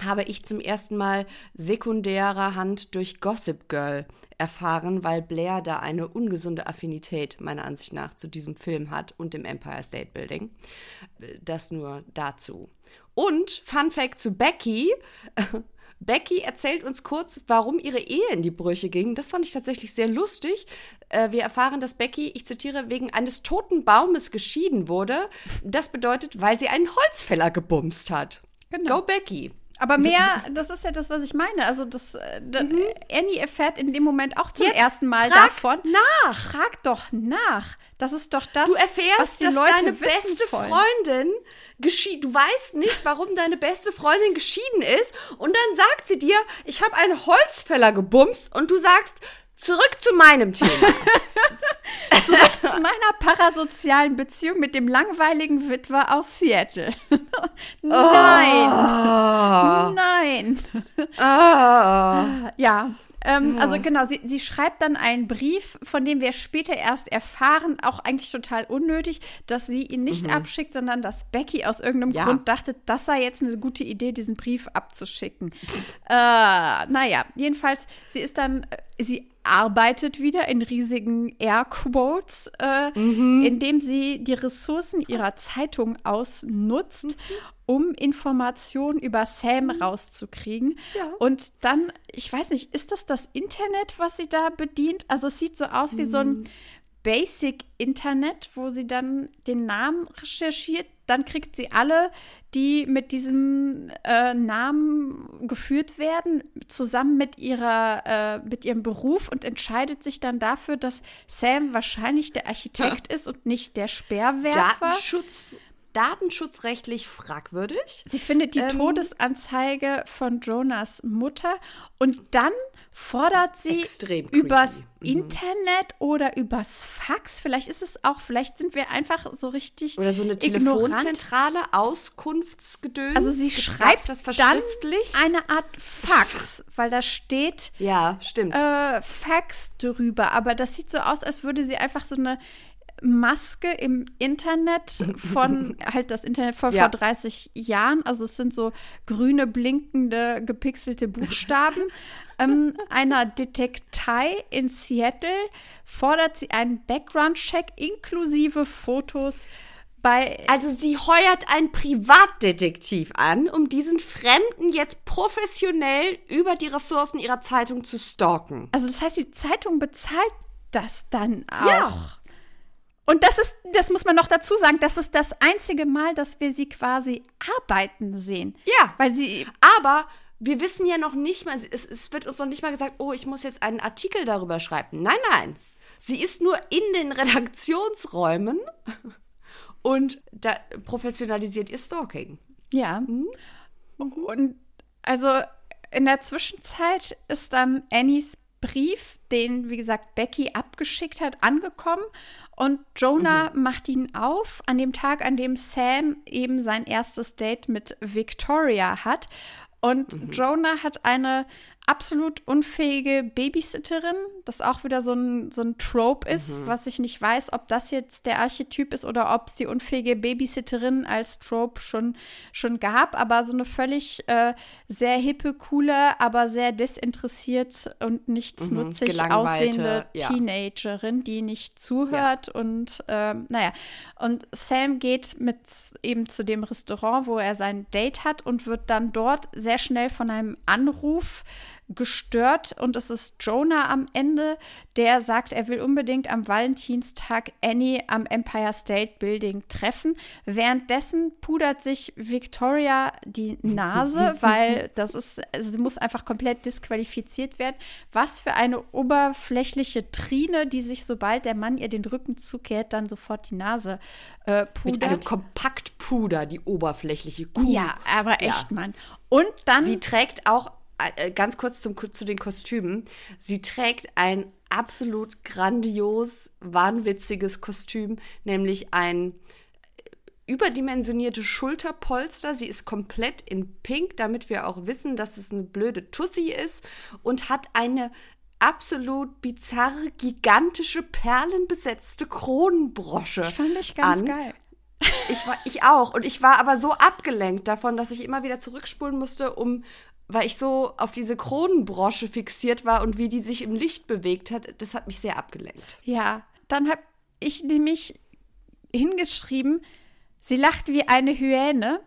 habe ich zum ersten Mal sekundärer Hand durch Gossip Girl erfahren, weil Blair da eine ungesunde Affinität meiner Ansicht nach zu diesem Film hat und dem Empire State Building. Das nur dazu. Und Fun Fact zu Becky. Becky erzählt uns kurz, warum ihre Ehe in die Brüche ging. Das fand ich tatsächlich sehr lustig. Äh, wir erfahren, dass Becky, ich zitiere, wegen eines toten Baumes geschieden wurde. Das bedeutet, weil sie einen Holzfäller gebumst hat. Genau. Go Becky. Aber mehr, das ist ja das, was ich meine. Also das, äh, da, Annie erfährt in dem Moment auch zum Mhm. Jetzt ersten Mal frag davon. nach. Frag doch nach. Das ist doch das, Du was erfährst, die dass Leute deine beste wollen. Freundin geschieden. Du weißt nicht, warum deine beste Freundin geschieden ist. Und dann sagt sie dir, ich habe einen Holzfäller gebumst. Und du sagst, zurück zu meinem Thema. Zurück zu meiner parasozialen Beziehung mit dem langweiligen Witwer aus Seattle. Nein. Nein. Ah. Ja. Ähm, Also genau, sie, sie schreibt dann einen Brief, von dem wir später erst erfahren, auch eigentlich total unnötig, dass sie ihn nicht abschickt, sondern dass Becky aus irgendeinem Ja. Grund dachte, das sei jetzt eine gute Idee, diesen Brief abzuschicken. äh, naja, jedenfalls, sie ist dann, äh, sie arbeitet wieder in riesigen Airquotes, äh, indem sie die Ressourcen ihrer Zeitung ausnutzt, um Informationen über Sam rauszukriegen. Und dann, ich weiß nicht, ist das das Internet, was sie da bedient? Also es sieht so aus wie so ein Basic-Internet, wo sie dann den Namen recherchiert. Dann kriegt sie alle, die mit diesem äh, Namen geführt werden, zusammen mit, ihrer, äh, mit ihrem Beruf und entscheidet sich dann dafür, dass Sam wahrscheinlich der Architekt ist und nicht der Speerwerfer. Datenschutz, datenschutzrechtlich fragwürdig. Sie findet die Ähm. Todesanzeige von Jonas Mutter und dann fordert sie Extrem creepy. übers Mhm. Internet oder übers Fax. Vielleicht ist es auch, vielleicht sind wir einfach so richtig Oder so eine. Telefonzentrale, Auskunftsgedöns. Also sie schreibt das dann eine Art Fax, weil da steht ja, stimmt. äh, Fax drüber. Aber das sieht so aus, als würde sie einfach so eine Maske im Internet von, halt das Internet von Ja. vor 30 Jahren, also es sind so grüne, blinkende, gepixelte Buchstaben, ähm, einer Detektei in Seattle fordert sie einen Background-Check inklusive Fotos bei Also sie heuert einen Privatdetektiv an, um diesen Fremden jetzt professionell über die Ressourcen ihrer Zeitung zu stalken. Also das heißt, die Zeitung bezahlt das dann auch. Ja. Und das ist, das muss man noch dazu sagen, das ist das einzige Mal, dass wir sie quasi arbeiten sehen. Ja. Weil sie, Aber wir wissen ja noch nicht mal, es, es wird uns noch nicht mal gesagt, oh, ich muss jetzt einen Artikel darüber schreiben. Nein, nein. Sie ist nur in den Redaktionsräumen und da professionalisiert ihr Stalking. ja. Mhm. Und also in der Zwischenzeit ist dann Annies Brief, den, wie gesagt, Becky abgeschickt hat, angekommen. Und Jonah Mhm. macht ihn auf an dem Tag, an dem Sam eben sein erstes Date mit Victoria hat. Und Mhm. Jonah hat eine absolut unfähige Babysitterin, das auch wieder so ein, so ein Trope ist, Mhm. was ich nicht weiß, ob das jetzt der Archetyp ist oder ob es die unfähige Babysitterin als Trope schon, schon gab, aber so eine völlig äh, sehr hippe, coole, aber sehr desinteressiert und nichtsnutzig Mhm, aussehende ja. Teenagerin, die nicht zuhört und ähm, naja. Und Sam geht mit eben zu dem Restaurant, wo er sein Date hat und wird dann dort sehr schnell von einem Anruf gestört und es ist Jonah am Ende, der sagt, er will unbedingt am Valentinstag Annie am Empire State Building treffen. Währenddessen pudert sich Victoria die Nase, weil das ist, also sie muss einfach komplett disqualifiziert werden. Was für eine oberflächliche Trine, die sich, sobald der Mann ihr den Rücken zukehrt, dann sofort die Nase äh, pudert. Mit einem Kompaktpuder, die oberflächliche Kuh. ja, aber Ja. echt, Mann. Und dann Sie trägt auch, ganz kurz zum, zu den Kostümen, sie trägt ein absolut grandios, wahnwitziges Kostüm, nämlich ein überdimensionierte Schulterpolster. Sie ist komplett in Pink, damit wir auch wissen, dass es eine blöde Tussi ist und hat eine absolut bizarre, gigantische, perlenbesetzte Kronenbrosche. Ich fand mich ganz an. geil. Ich war, ich auch. Und ich war aber so abgelenkt davon, dass ich immer wieder zurückspulen musste, um, weil ich so auf diese Kronenbrosche fixiert war und wie die sich im Licht bewegt hat. Das hat mich sehr abgelenkt. Ja, dann habe ich nämlich hingeschrieben, sie lacht wie eine Hyäne.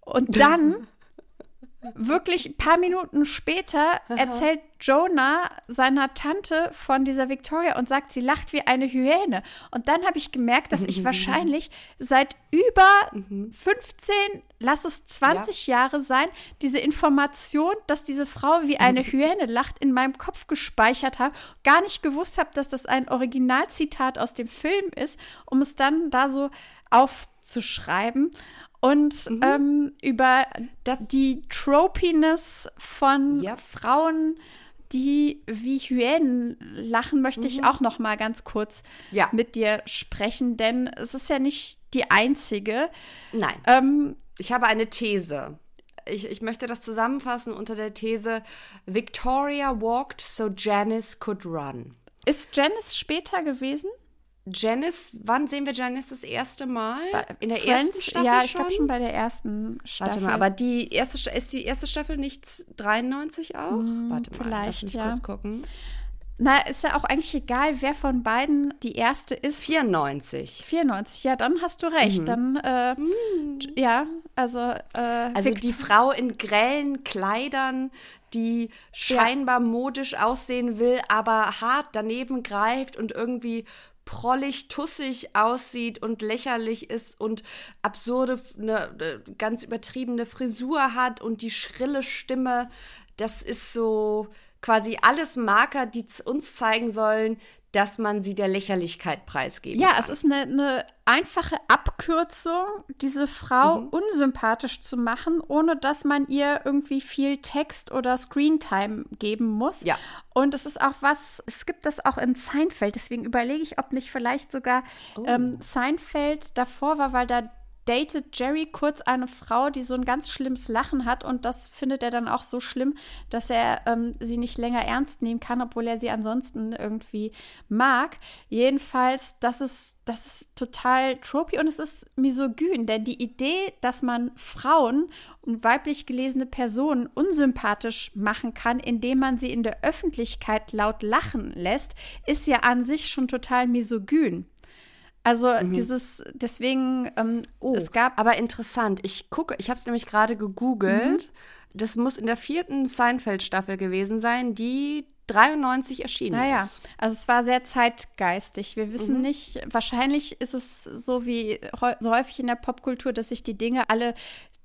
Und dann, wirklich ein paar Minuten später, erzählt Jonah seiner Tante von dieser Victoria und sagt, sie lacht wie eine Hyäne. Und dann habe ich gemerkt, dass ich wahrscheinlich seit über 15, lass es 20 Jahre sein, diese Information, dass diese Frau wie eine Hyäne lacht, in meinem Kopf gespeichert habe, gar nicht gewusst habe, dass das ein Originalzitat aus dem Film ist, um es dann da so aufzuschreiben. Und ähm, über Das- die Tropiness von Ja. Frauen, die wie Hyänen lachen, möchte ich auch noch mal ganz kurz Ja. mit dir sprechen, denn es ist ja nicht die einzige. Nein. Ähm, Ich habe eine These. Ich, ich möchte das zusammenfassen unter der These: Victoria walked so Janice could run. ist Janice später gewesen? Janice, wann sehen wir Janice das erste Mal? In der Friends? ersten Staffel Ja, ich glaube schon bei der ersten Staffel. Warte mal, aber die erste ist die erste Staffel nicht 93 auch? Warte mal, lass vielleicht, mich ja. kurz gucken. Na, ist ja auch eigentlich egal, wer von beiden die erste ist. 94. 94, ja, dann hast du recht. Dann, äh, ja, also. Äh, Also die Frau in grellen Kleidern, die scheinbar modisch aussehen will, aber hart daneben greift und irgendwie prollig, tussig aussieht und lächerlich ist und absurde, eine ganz übertriebene Frisur hat und die schrille Stimme. Das ist so quasi alles Marker, die uns zeigen sollen, dass man sie der Lächerlichkeit preisgeben Ja, kann. es ist eine, eine einfache Abkürzung, diese Frau Mhm. unsympathisch zu machen, ohne dass man ihr irgendwie viel Text oder Screentime geben muss. Ja. Und es ist auch was, es gibt das auch in Seinfeld, deswegen überlege ich, ob nicht vielleicht sogar Oh. ähm, Seinfeld davor war, weil da datet Jerry kurz eine Frau, die so ein ganz schlimmes Lachen hat und das findet er dann auch so schlimm, dass er ähm, sie nicht länger ernst nehmen kann, obwohl er sie ansonsten irgendwie mag. Jedenfalls, das ist, das ist total tropy und es ist misogyn, denn die Idee, dass man Frauen und weiblich gelesene Personen unsympathisch machen kann, indem man sie in der Öffentlichkeit laut lachen lässt, ist ja an sich schon total misogyn. Also dieses, deswegen, ähm, Oh, es gab aber interessant. Ich gucke, ich habe es nämlich gerade gegoogelt. Das muss in der vierten Seinfeld-Staffel gewesen sein, die 93 erschienen Naja, ist. also es war sehr zeitgeistig. Wir wissen nicht, wahrscheinlich ist es so wie so häufig in der Popkultur, dass sich die Dinge alle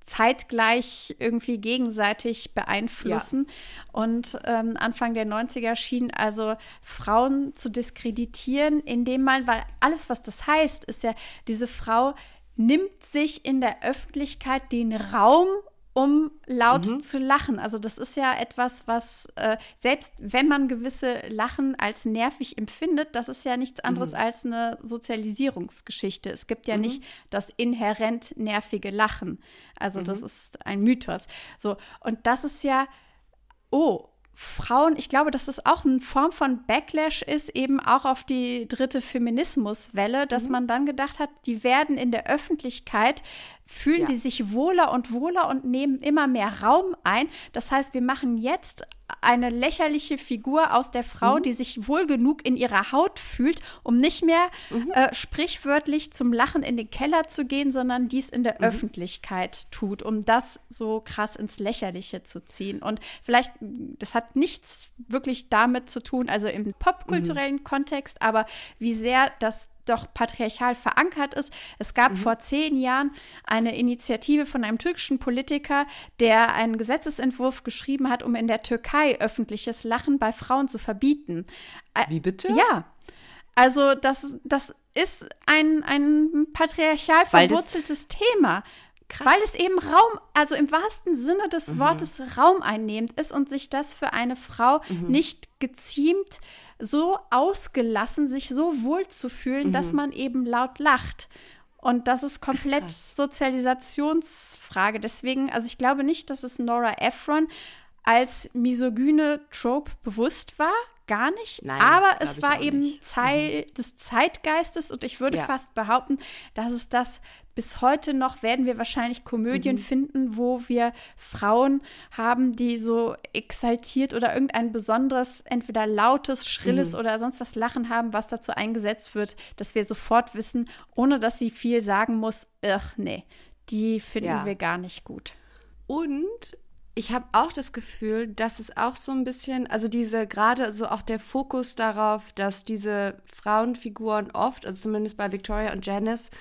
zeitgleich irgendwie gegenseitig beeinflussen. Und ähm, Anfang der 90er schien also Frauen zu diskreditieren, indem man, weil alles, was das heißt, ist ja, diese Frau nimmt sich in der Öffentlichkeit den Raum, um laut zu lachen. Also das ist ja etwas, was äh, selbst wenn man gewisse Lachen als nervig empfindet, das ist ja nichts anderes als eine Sozialisierungsgeschichte. Es gibt ja nicht das inhärent nervige Lachen. Also das ist ein Mythos. So und das ist ja oh, Frauen, ich glaube, dass das auch eine Form von Backlash ist, eben auch auf die dritte Feminismuswelle, dass man dann gedacht hat, die werden in der Öffentlichkeit, fühlen Ja. die sich wohler und wohler und nehmen immer mehr Raum ein. Das heißt, wir machen jetzt eine lächerliche Figur aus der Frau, die sich wohl genug in ihrer Haut fühlt, um nicht mehr äh, sprichwörtlich zum Lachen in den Keller zu gehen, sondern dies in der Öffentlichkeit tut, um das so krass ins Lächerliche zu ziehen. Und vielleicht, das hat nichts wirklich damit zu tun, also im popkulturellen Kontext, aber wie sehr das doch patriarchal verankert ist. Es gab vor zehn Jahren eine Initiative von einem türkischen Politiker, der einen Gesetzesentwurf geschrieben hat, um in der Türkei öffentliches Lachen bei Frauen zu verbieten. Wie bitte? Ja. Also das, das ist ein, ein patriarchal verwurzeltes Thema. Krass. Weil es eben Raum, also im wahrsten Sinne des Wortes Raum einnehmend ist und sich das für eine Frau nicht geziemt, so ausgelassen, sich so wohl zu fühlen, dass man eben laut lacht. Und das ist komplett Sozialisationsfrage. Deswegen, also ich glaube nicht, dass es Nora Ephron als misogyne Trope bewusst war. Gar nicht. Nein, Aber es war eben nicht. Teil des Zeitgeistes und ich würde Ja. fast behaupten, dass es das bis heute noch werden wir wahrscheinlich Komödien Mhm. finden, wo wir Frauen haben, die so exaltiert oder irgendein besonderes, entweder lautes, Mhm. schrilles oder sonst was Lachen haben, was dazu eingesetzt wird, dass wir sofort wissen, ohne dass sie viel sagen muss, ach nee, die finden Ja. wir gar nicht gut. Und ich habe auch das Gefühl, dass es auch so ein bisschen, also diese, gerade so auch der Fokus darauf, dass diese Frauenfiguren oft, also zumindest bei Victoria und Janice,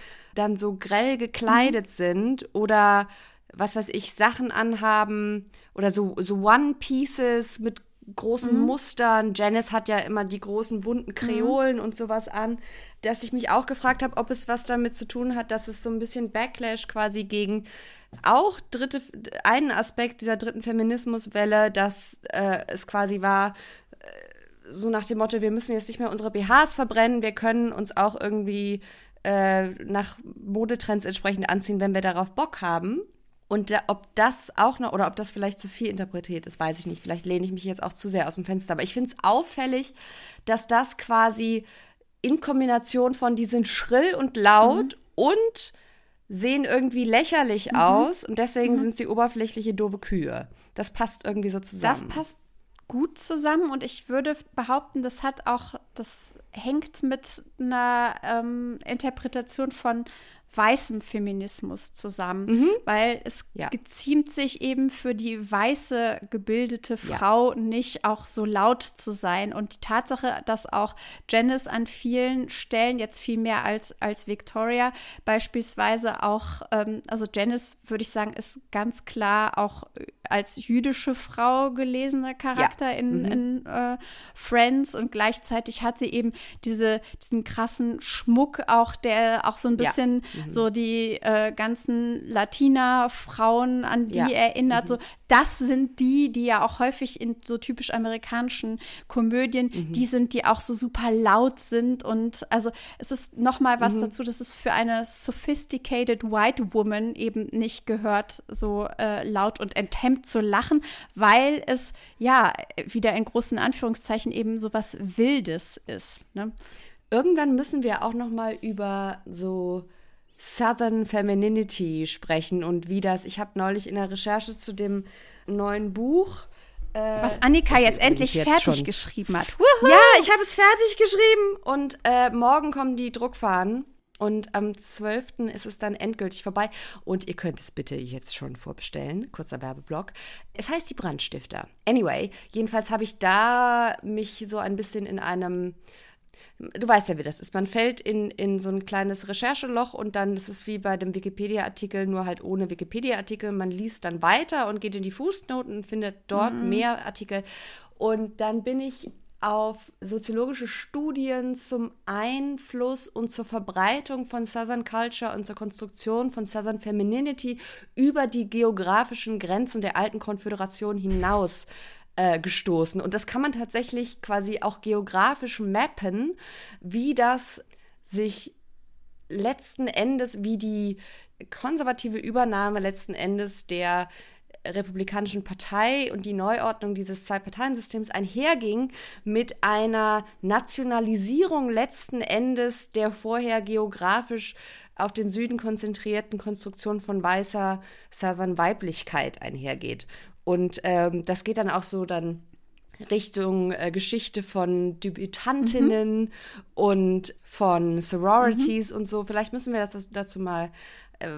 dann so grell gekleidet sind oder was weiß ich, Sachen anhaben oder so, so One-Pieces mit großen Mustern. Janice hat ja immer die großen bunten Kreolen und sowas an, dass ich mich auch gefragt habe, ob es was damit zu tun hat, dass es so ein bisschen Backlash quasi gegen auch dritte, einen Aspekt dieser dritten Feminismuswelle, dass äh, es quasi war, äh, so nach dem Motto, wir müssen jetzt nicht mehr unsere BHs verbrennen, wir können uns auch irgendwie äh, nach Modetrends entsprechend anziehen, wenn wir darauf Bock haben. Und da, ob das auch noch, oder ob das vielleicht zu viel interpretiert ist, weiß ich nicht. Vielleicht lehne ich mich jetzt auch zu sehr aus dem Fenster. Aber ich finde es auffällig, dass das quasi in Kombination von, die sind schrill und laut und sehen irgendwie lächerlich aus und deswegen sind sie oberflächliche, doofe Kühe. Das passt irgendwie so Das zusammen. passt gut zusammen und ich würde behaupten, das hat auch, das hängt mit einer ähm, Interpretation von weißem Feminismus zusammen, weil es Ja. geziemt sich eben für die weiße gebildete Frau nicht auch so laut zu sein. Und die Tatsache, dass auch Janice an vielen Stellen jetzt viel mehr als als Victoria beispielsweise auch, ähm, also Janice würde ich sagen, ist ganz klar auch als jüdische Frau gelesener Charakter in, in äh, Friends. Und gleichzeitig hat sie eben diese, diesen krassen Schmuck auch, der auch so ein Ja. Bisschen so die äh, ganzen Latina-Frauen an die Ja. erinnert. So, das sind die, die ja auch häufig in so typisch amerikanischen Komödien, die sind, die auch so super laut sind und also es ist noch mal was dazu, dass es für eine sophisticated white woman eben nicht gehört, so äh, laut und enthemmt zu lachen, weil es ja wieder in großen Anführungszeichen eben so was Wildes ist. Ne? Irgendwann müssen wir auch noch mal über so Southern Femininity sprechen und wie das. Ich habe neulich in der Recherche zu dem neuen Buch. Was Annika das jetzt endlich jetzt fertig schon- geschrieben hat. Ja, ich habe es fertig geschrieben und äh, morgen kommen die Druckfahnen und am 12. ist es dann endgültig vorbei und ihr könnt es bitte jetzt schon vorbestellen. Kurzer Werbeblock. Es heißt die Brandstifter. Anyway, jedenfalls habe ich da mich so ein bisschen in einem Du weißt ja, wie das ist. Man fällt in, in so ein kleines Rechercheloch und dann ist es wie bei dem Wikipedia-Artikel, nur halt ohne Wikipedia-Artikel. Man liest dann weiter und geht in die Fußnoten und findet dort mehr Artikel. Und dann bin ich auf soziologische Studien zum Einfluss und zur Verbreitung von Southern Culture und zur Konstruktion von Southern Femininity über die geografischen Grenzen der alten Konföderation hinaus äh, gestoßen. Und das kann man tatsächlich quasi auch geografisch mappen, wie das sich letzten Endes, wie die konservative Übernahme letzten Endes der Republikanischen Partei und die Neuordnung dieses Zwei-Parteien-Systems einherging mit einer Nationalisierung letzten Endes der vorher geografisch auf den Süden konzentrierten Konstruktion von weißer Southern Weiblichkeit einhergeht. Und ähm, das geht dann auch so dann Richtung äh, Geschichte von Debütantinnen und von Sororities und so. Vielleicht müssen wir das, dazu mal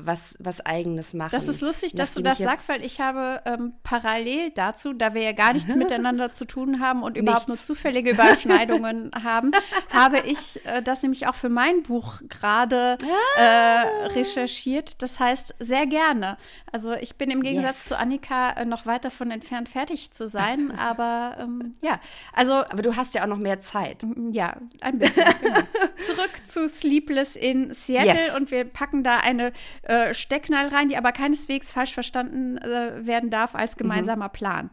was, was Eigenes machen. Das ist lustig, dass du das sagst, weil ich habe ähm, parallel dazu, da wir ja gar nichts miteinander zu tun haben und überhaupt nur Nichts. zufällige Überschneidungen haben, habe ich äh, das nämlich auch für mein Buch gerade Ah. äh, recherchiert. Das heißt, sehr gerne. Also ich bin im Gegensatz Yes. zu Annika äh, noch weit davon entfernt, fertig zu sein. aber ähm, ja, also Aber du hast ja auch noch mehr Zeit. ja, ein bisschen. genau. Zurück zu Sleepless in Seattle Yes. und wir packen da eine äh, Stecknadel rein, die aber keineswegs falsch verstanden äh, werden darf als gemeinsamer Plan.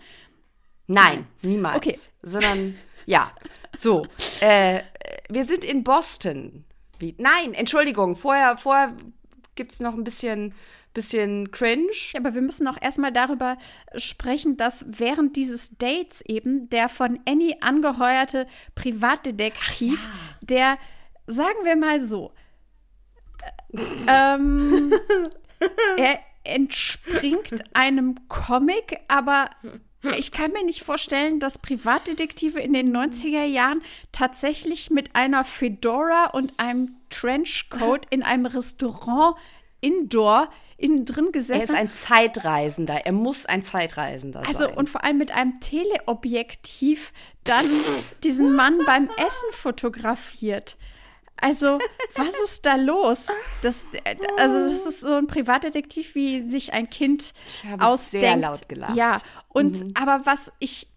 Nein, niemals. Okay. Sondern, ja. So, äh, wir sind in Boston. Wie, nein, Entschuldigung, vorher, vorher gibt es noch ein bisschen, bisschen cringe. Ja, aber wir müssen auch erstmal darüber sprechen, dass während dieses Dates eben der von Annie angeheuerte Privatdetektiv, der, sagen wir mal so, ähm, er entspringt einem Comic, aber ich kann mir nicht vorstellen, dass Privatdetektive in den 90er Jahren tatsächlich mit einer Fedora und einem Trenchcoat in einem Restaurant indoor innen drin Er gesessen ist ein Zeitreisender. Er muss ein Zeitreisender also sein. und vor allem mit einem Teleobjektiv dann diesen Mann beim Essen fotografiert. Also, was ist da los? Das, also, das ist so ein Privatdetektiv, wie sich ein Kind Ich habe ausdenkt. sehr laut gelacht. Ja, und aber was ich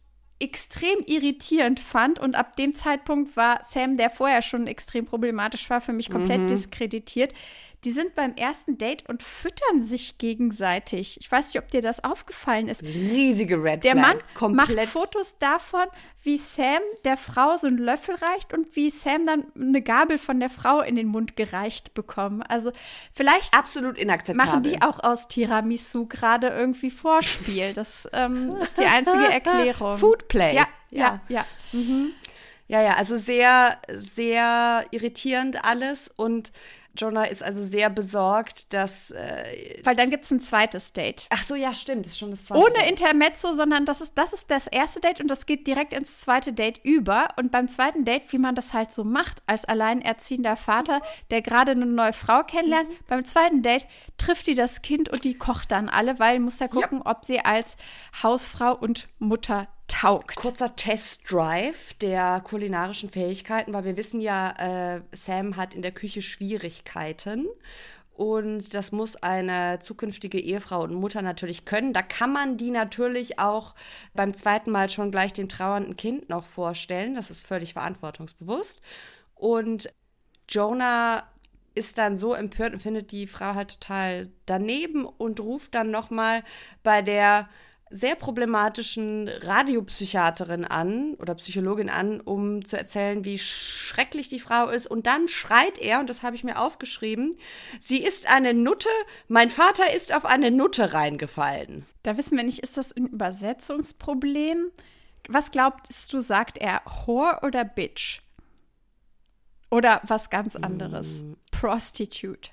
extrem irritierend fand und ab dem Zeitpunkt war Sam, der vorher schon extrem problematisch war, für mich komplett Mhm. diskreditiert. Die sind beim ersten Date und füttern sich gegenseitig. Ich weiß nicht, ob dir das aufgefallen ist. Riesige Red Der Flag. Mann komplett. macht Fotos davon, wie Sam der Frau so einen Löffel reicht und wie Sam dann eine Gabel von der Frau in den Mund gereicht bekommen. Also vielleicht Absolut inakzeptabel. machen die auch aus Tiramisu gerade irgendwie Vorspiel. Das ähm, ist die einzige Erklärung. Foodplay. Ja, ja, ja. Ja, ja, also sehr, sehr irritierend alles. Und Jonah ist also sehr besorgt, dass. Äh, Weil dann gibt es ein zweites Date. ach so, ja, stimmt, das ist schon das zweite. Ohne Date. Intermezzo, sondern das ist, das ist das erste Date und das geht direkt ins zweite Date über. Und beim zweiten Date, wie man das halt so macht, als alleinerziehender Vater, der gerade eine neue Frau kennenlernt, beim zweiten Date trifft die das Kind und die kocht dann alle, weil muss ja gucken, ob sie als Hausfrau und Mutter taugt. Kurzer Testdrive der kulinarischen Fähigkeiten, weil wir wissen ja, äh, Sam hat in der Küche Schwierigkeiten. Und das muss eine zukünftige Ehefrau und Mutter natürlich können. Da kann man die natürlich auch beim zweiten Mal schon gleich dem trauernden Kind noch vorstellen. Das ist völlig verantwortungsbewusst. Und Jonah ist dann so empört und findet die Frau halt total daneben und ruft dann noch mal bei der sehr problematischen Radiopsychiaterin an oder Psychologin an, um zu erzählen, wie schrecklich die Frau ist. Und dann schreit er, und das habe ich mir aufgeschrieben, sie ist eine Nutte, mein Vater ist auf eine Nutte reingefallen. Da wissen wir nicht, ist das ein Übersetzungsproblem? Was glaubst du, sagt er Whore oder Bitch? Oder was ganz anderes? Prostitute.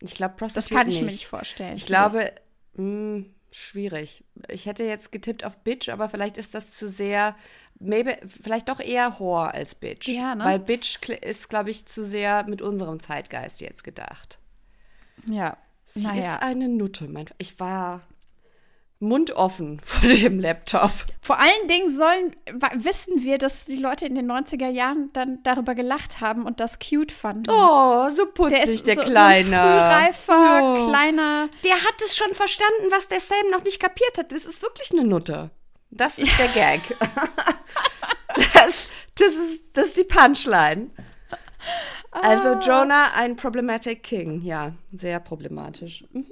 Ich glaube, Das Prostitute kann ich mir nicht. nicht vorstellen. Ich glaube, mh, schwierig. Ich hätte jetzt getippt auf Bitch, aber vielleicht ist das zu sehr, maybe, vielleicht doch eher Whore als Bitch. Ja, ne? Weil Bitch ist, glaube ich, zu sehr mit unserem Zeitgeist jetzt gedacht. Ja. Sie naja. ist eine Nutte. Mein, ich war mundoffen vor dem Laptop. Vor allen Dingen sollen, wissen wir, dass die Leute in den 90er Jahren dann darüber gelacht haben und das cute fanden. Oh, so putzig, der, so, Kleine. So frühreifer, Ja. kleiner. Der hat es schon verstanden, was der Sam noch nicht kapiert hat. Das ist wirklich eine Nutte. Das ist der Gag. das, das, ist, das ist die Punchline. Also Jonah, ein problematic King. Ja, sehr problematisch. Mhm.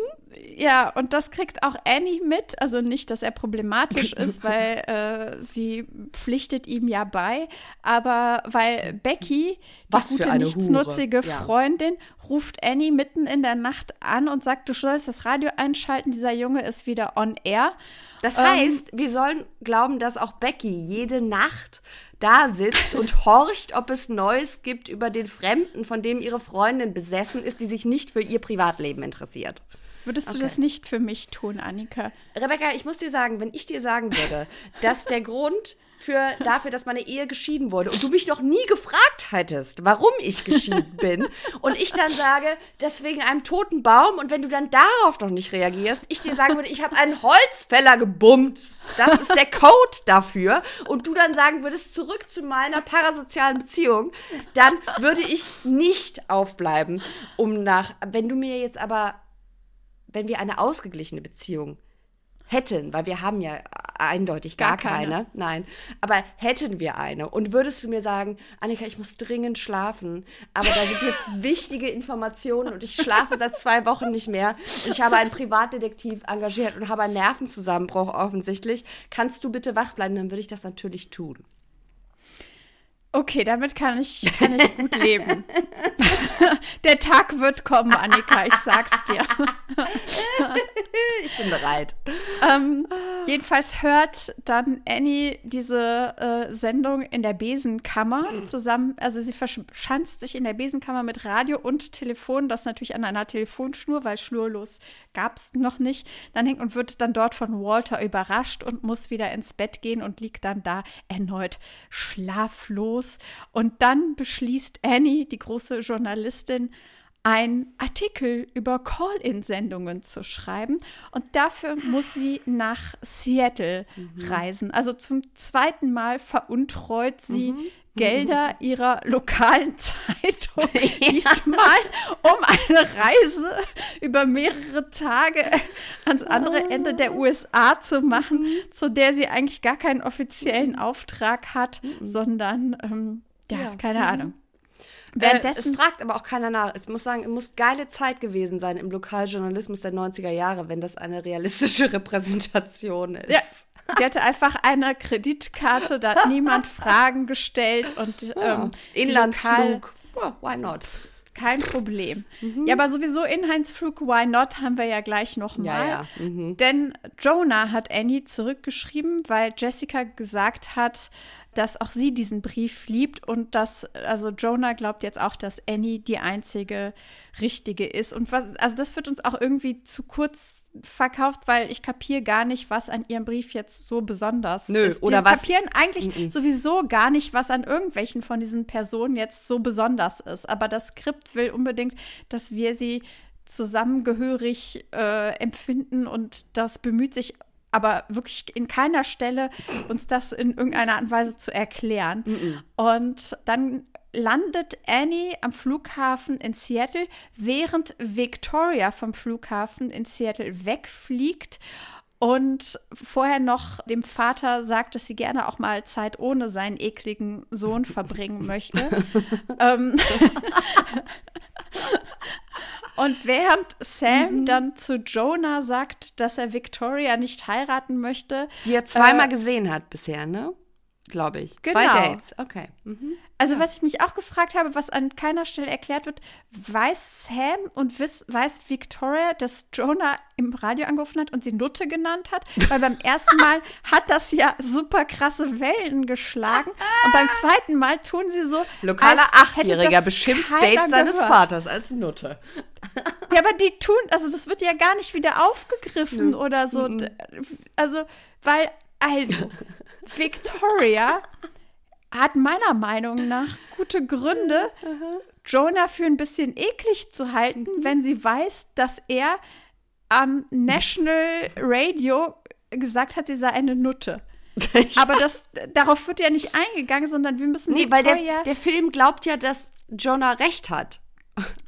Ja, und das kriegt auch Annie mit. Also nicht, dass er problematisch ist, weil äh, sie pflichtet ihm ja bei, aber weil Becky, die Was für gute, eine nichtsnutzige ja. Freundin, ruft Annie mitten in der Nacht an und sagt, du sollst das Radio einschalten, dieser Junge ist wieder on air. Das Ähm, heißt, wir sollen glauben, dass auch Becky jede Nacht da sitzt und horcht, ob es Neues gibt über den Fremden, von dem ihre Freundin besessen ist, die sich nicht für ihr Privatleben interessiert. Würdest du Okay. das nicht für mich tun, Annika? Rebecca, ich muss dir sagen, wenn ich dir sagen würde, dass der Grund für, dafür, dass meine Ehe geschieden wurde und du mich noch nie gefragt hättest, warum ich geschieden bin und ich dann sage, das wegen einem toten Baum und wenn du dann darauf noch nicht reagierst, ich dir sagen würde, ich habe einen Holzfäller gebummt, das ist der Code dafür. Und du dann sagen würdest, zurück zu meiner parasozialen Beziehung, dann würde ich nicht aufbleiben, um nach, wenn du mir jetzt aber wenn wir eine ausgeglichene Beziehung hätten, weil wir haben ja eindeutig gar, Gar keine. keine. nein, aber hätten wir eine und würdest du mir sagen, Annika, ich muss dringend schlafen, aber da sind jetzt wichtige Informationen und ich schlafe seit zwei Wochen nicht mehr und ich habe einen Privatdetektiv engagiert und habe einen Nervenzusammenbruch offensichtlich, kannst du bitte wach bleiben, dann würde ich das natürlich tun. Okay, damit kann ich, kann ich gut leben. Der Tag wird kommen, Annika, ich sag's dir. Ich bin bereit. ähm, jedenfalls hört dann Annie diese äh, Sendung in der Besenkammer zusammen. Also sie verschanzt sich in der Besenkammer mit Radio und Telefon, das natürlich an einer Telefonschnur, weil schnurlos gab's noch nicht. Dann hängt und wird dann dort von Walter überrascht und muss wieder ins Bett gehen und liegt dann da erneut schlaflos. Und dann beschließt Annie, die große Journalistin, einen Artikel über Call-in-Sendungen zu schreiben. Und dafür muss sie nach Seattle reisen. Also zum zweiten Mal veruntreut sie Gelder ihrer lokalen Zeitung. Diesmal um eine Reise über mehrere Tage ans andere Ende der USA zu machen, zu der sie eigentlich gar keinen offiziellen Auftrag hat, sondern, ähm, ja, Ja. keine Ahnung. Äh, es Währenddessen fragt aber auch keiner nach. Ich muss sagen, es muss geile Zeit gewesen sein im Lokaljournalismus der 90er Jahre, wenn das eine realistische Repräsentation ist. Ja, die hatte einfach eine Kreditkarte, da hat niemand Fragen gestellt und Ja. ähm, die Lokal- Inlandsflug. Ja, why not? kein Problem. Mhm. Ja, aber sowieso Inlandsflug, why not, haben wir ja gleich nochmal. Ja, ja. Mhm. Denn Jonah hat Annie zurückgeschrieben, weil Jessica gesagt hat, dass auch sie diesen Brief liebt und dass, also Jonah glaubt jetzt auch, dass Annie die einzige richtige ist. Und was, also das wird uns auch irgendwie zu kurz verkauft, weil ich kapiere gar nicht, was an ihrem Brief jetzt so besonders Nö, ist. oder Wir was- kapieren eigentlich sowieso gar nicht, was an irgendwelchen von diesen Personen jetzt so besonders ist. Aber das Skript will unbedingt, dass wir sie zusammengehörig äh, empfinden und das bemüht sich aber wirklich in keiner Stelle uns das in irgendeiner Art und Weise zu erklären. Und dann landet Annie am Flughafen in Seattle, während Victoria vom Flughafen in Seattle wegfliegt und vorher noch dem Vater sagt, dass sie gerne auch mal Zeit ohne seinen ekligen Sohn verbringen möchte. ähm, und während Sam Mhm. dann zu Jonah sagt, dass er Victoria nicht heiraten möchte, Die er zweimal Äh, gesehen hat bisher, ne? Glaube ich. Genau. Zwei Dates. Okay. Mhm. Also, was ich mich auch gefragt habe, was an keiner Stelle erklärt wird, weiß Sam und wiss, weiß Victoria, dass Jonah im Radio angerufen hat und sie Nutte genannt hat? Weil beim ersten Mal hat das ja super krasse Wellen geschlagen und beim zweiten Mal tun sie so. Lokaler Achtjähriger das beschimpft Dates seines gehört. Vaters als Nutte. Ja, aber die tun, also das wird ja gar nicht wieder aufgegriffen oder so. D- Also, weil, also, Victoria hat meiner Meinung nach gute Gründe, Jonah für ein bisschen eklig zu halten, wenn sie weiß, dass er am National Radio gesagt hat, sie sei eine Nutte. Aber das, darauf wird ja nicht eingegangen, sondern wir müssen Nee, weil Victoria der, der Film glaubt ja, dass Jonah recht hat.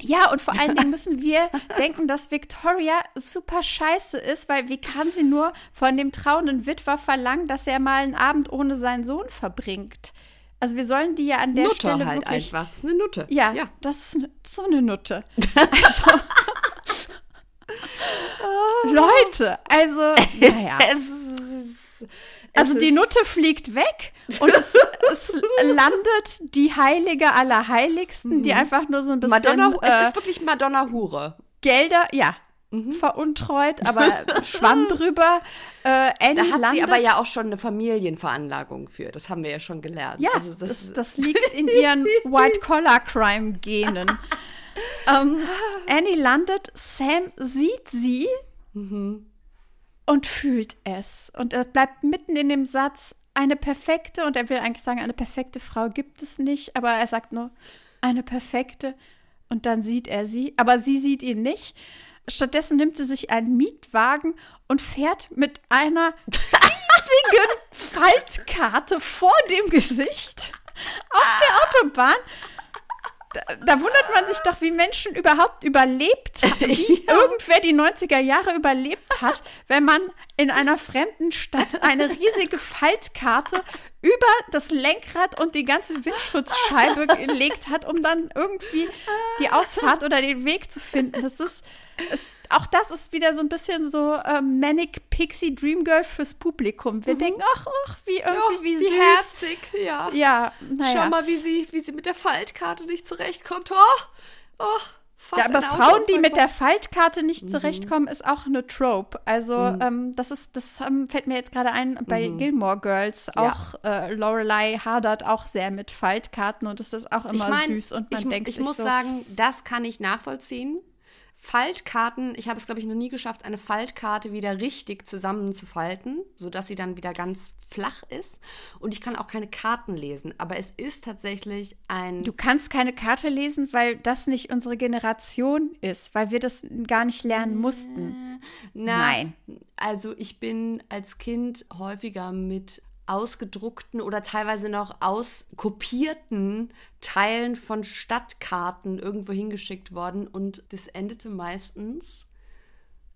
Ja, und vor allen Dingen müssen wir denken, dass Victoria super scheiße ist, weil wie kann sie nur von dem trauenden Witwer verlangen, dass er mal einen Abend ohne seinen Sohn verbringt? Also wir sollen die ja an der Nutte Stelle halt wirklich. einfach. Das ist eine Nutte. Ja, ja. das ist so eine Nutte. Also, Leute, also, naja. Also die Nutte fliegt weg und es, es landet die Heilige aller Heiligsten, die einfach nur so ein bisschen Madonna, äh, es ist wirklich Madonna Hure. Gelder, ja, Mhm. veruntreut, aber Schwamm drüber. Äh, Da hat sie aber ja auch schon eine Familienveranlagung für. Das haben wir ja schon gelernt. Ja, also das, das, liegt in ihren White-Collar-Crime-Genen. ähm, Annie landet, Sam sieht sie Mhm. Und fühlt es. Und er bleibt mitten in dem Satz, eine perfekte, und er will eigentlich sagen, eine perfekte Frau gibt es nicht, aber er sagt nur, eine perfekte. Und dann sieht er sie, aber sie sieht ihn nicht. Stattdessen nimmt sie sich einen Mietwagen und fährt mit einer riesigen Faltkarte vor dem Gesicht auf der Autobahn. Da, wundert man sich doch, wie Menschen überhaupt überlebt wie irgendwer die 90er Jahre überlebt hat, wenn man in einer fremden Stadt eine riesige Faltkarte über das Lenkrad und die ganze Windschutzscheibe gelegt hat, um dann irgendwie die Ausfahrt oder den Weg zu finden. Das ist, ist auch das ist wieder so ein bisschen so äh, Manic Pixie Dream Girl fürs Publikum. Wir denken, ach, ach, wie irgendwie wie, süß. herzig, ja. Ja, naja. Schau mal, wie sie, wie sie mit der Faltkarte nicht zurechtkommt. Oh, oh, Ja, aber Frauen, die mit der. Faltkarte Mhm. nicht zurechtkommen, ist auch eine Trope. Also ähm, das ist, das ähm, fällt mir jetzt gerade ein bei Gilmore Girls. Mhm. Ja. Auch äh, Lorelei hadert auch sehr mit Faltkarten und es ist auch immer ich mein, süß und man ich, denkt ich muss so, sagen, das kann ich nachvollziehen. Faltkarten, ich habe es, glaube ich, noch nie geschafft, eine Faltkarte wieder richtig zusammenzufalten, sodass sie dann wieder ganz flach ist. Und ich kann auch keine Karten lesen. Aber es ist tatsächlich ein. Du kannst keine Karte lesen, weil das nicht unsere Generation ist, weil wir das gar nicht lernen mussten. Na, Nein. Also ich bin als Kind häufiger mit ausgedruckten oder teilweise noch auskopierten Teilen von Stadtkarten irgendwo hingeschickt worden und das endete meistens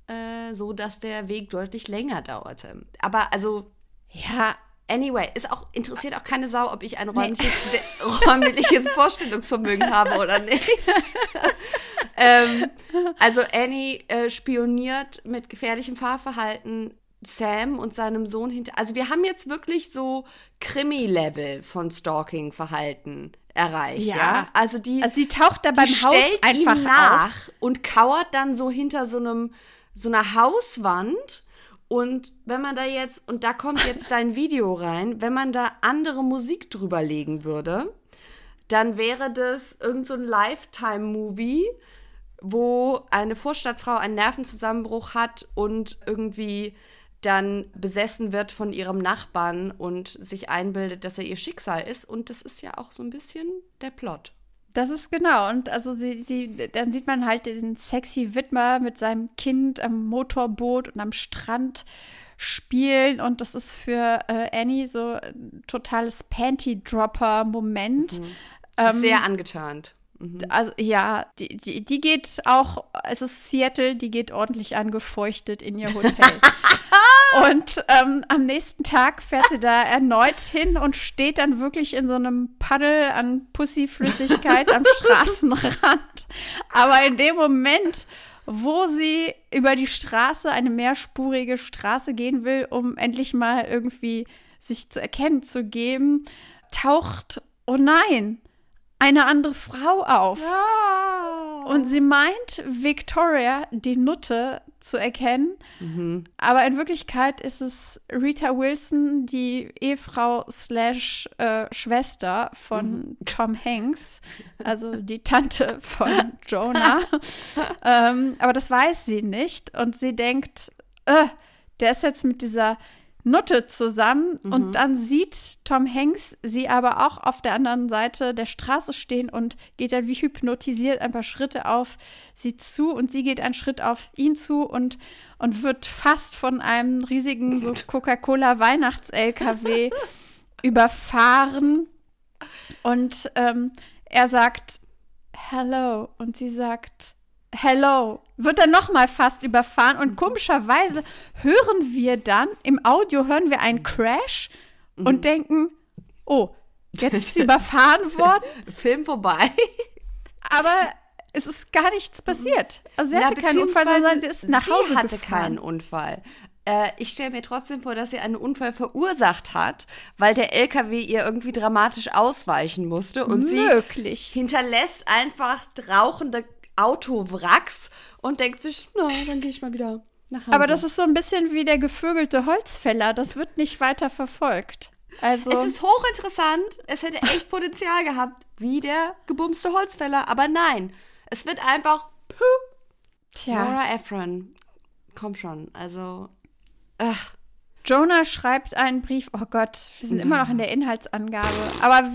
äh, so, dass der Weg deutlich länger dauerte. Aber also Ja, Anyway, ist auch, interessiert auch keine Sau, ob ich ein räumliches, de- räumliches Vorstellungsvermögen habe oder nicht. ähm, also Annie äh, spioniert mit gefährlichem Fahrverhalten Sam und seinem Sohn hinter. Also wir haben jetzt wirklich so Krimi-Level von Stalking-Verhalten erreicht. Ja. Ja. Also die, also sie taucht da beim die Haus stellt einfach ihm nach auf. und kauert dann so hinter so einem so einer Hauswand Und wenn man da jetzt, und da kommt jetzt dein Video rein, wenn man da andere Musik drüber legen würde, dann wäre das irgend so ein Lifetime-Movie, wo eine Vorstadtfrau einen Nervenzusammenbruch hat und irgendwie dann besessen wird von ihrem Nachbarn und sich einbildet, dass er ihr Schicksal ist. Und das ist ja auch so ein bisschen der Plot. Das ist genau. Und also sie, sie, dann sieht man halt den sexy Widmer mit seinem Kind am Motorboot und am Strand spielen. Und das ist für äh, Annie so ein totales Panty-Dropper-Moment. Ähm, Sehr angetarnt. Also ja, die, die, die geht auch, es ist Seattle, die geht ordentlich angefeuchtet in ihr Hotel. und ähm, am nächsten Tag fährt sie da erneut hin und steht dann wirklich in so einem Paddel an Pussyflüssigkeit am Straßenrand. Aber in dem Moment, wo sie über die Straße, eine mehrspurige Straße gehen will, um endlich mal irgendwie sich zu erkennen zu geben, taucht, oh nein, eine andere Frau auf. Und sie meint, Victoria, die Nutte, zu erkennen. Aber in Wirklichkeit ist es Rita Wilson, die Ehefrau slash äh, Schwester von Tom Hanks, also die Tante von Jonah. ähm, aber das weiß sie nicht. Und sie denkt, äh, der ist jetzt mit dieser Nutte zusammen und dann sieht Tom Hanks sie aber auch auf der anderen Seite der Straße stehen und geht dann wie hypnotisiert ein paar Schritte auf sie zu und sie geht einen Schritt auf ihn zu und, und wird fast von einem riesigen so Coca-Cola Weihnachts-LKW überfahren. Und ähm, er sagt Hello. Und sie sagt Hello, wird dann nochmal fast überfahren und komischerweise hören wir dann, im Audio hören wir einen Crash und denken, oh, jetzt ist sie überfahren worden, Film vorbei. aber es ist gar nichts passiert. Also sie Na, hatte keinen Unfall, sondern sie ist nach Hause sie hatte gefahren. keinen Unfall. Äh, ich stelle mir trotzdem vor, dass sie einen Unfall verursacht hat, weil der LKW ihr irgendwie dramatisch ausweichen musste und sie Möglich. hinterlässt einfach rauchende Autowracks und denkt sich, na, dann gehe ich mal wieder nach Hause. Aber das ist so ein bisschen wie der gevögelte Holzfäller. Das wird nicht weiter verfolgt. Also, es ist hochinteressant. Es hätte echt Potenzial gehabt, wie der gebumste Holzfäller. Aber nein, es wird einfach puh, tja, Nora Ephron. Komm schon, also ach, Jonah schreibt einen Brief. Oh Gott, wir sind immer noch in der Inhaltsangabe. Aber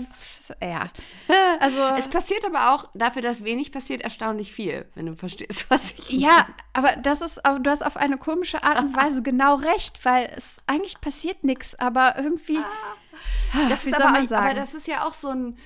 ja, also es passiert aber auch dafür, dass wenig passiert, erstaunlich viel, wenn du verstehst, was ich Ja, aber das ist, du hast auf eine komische Art und Weise genau recht, weil es eigentlich passiert nichts, aber irgendwie. Das wie ist soll aber, aber das ist ja auch so ein,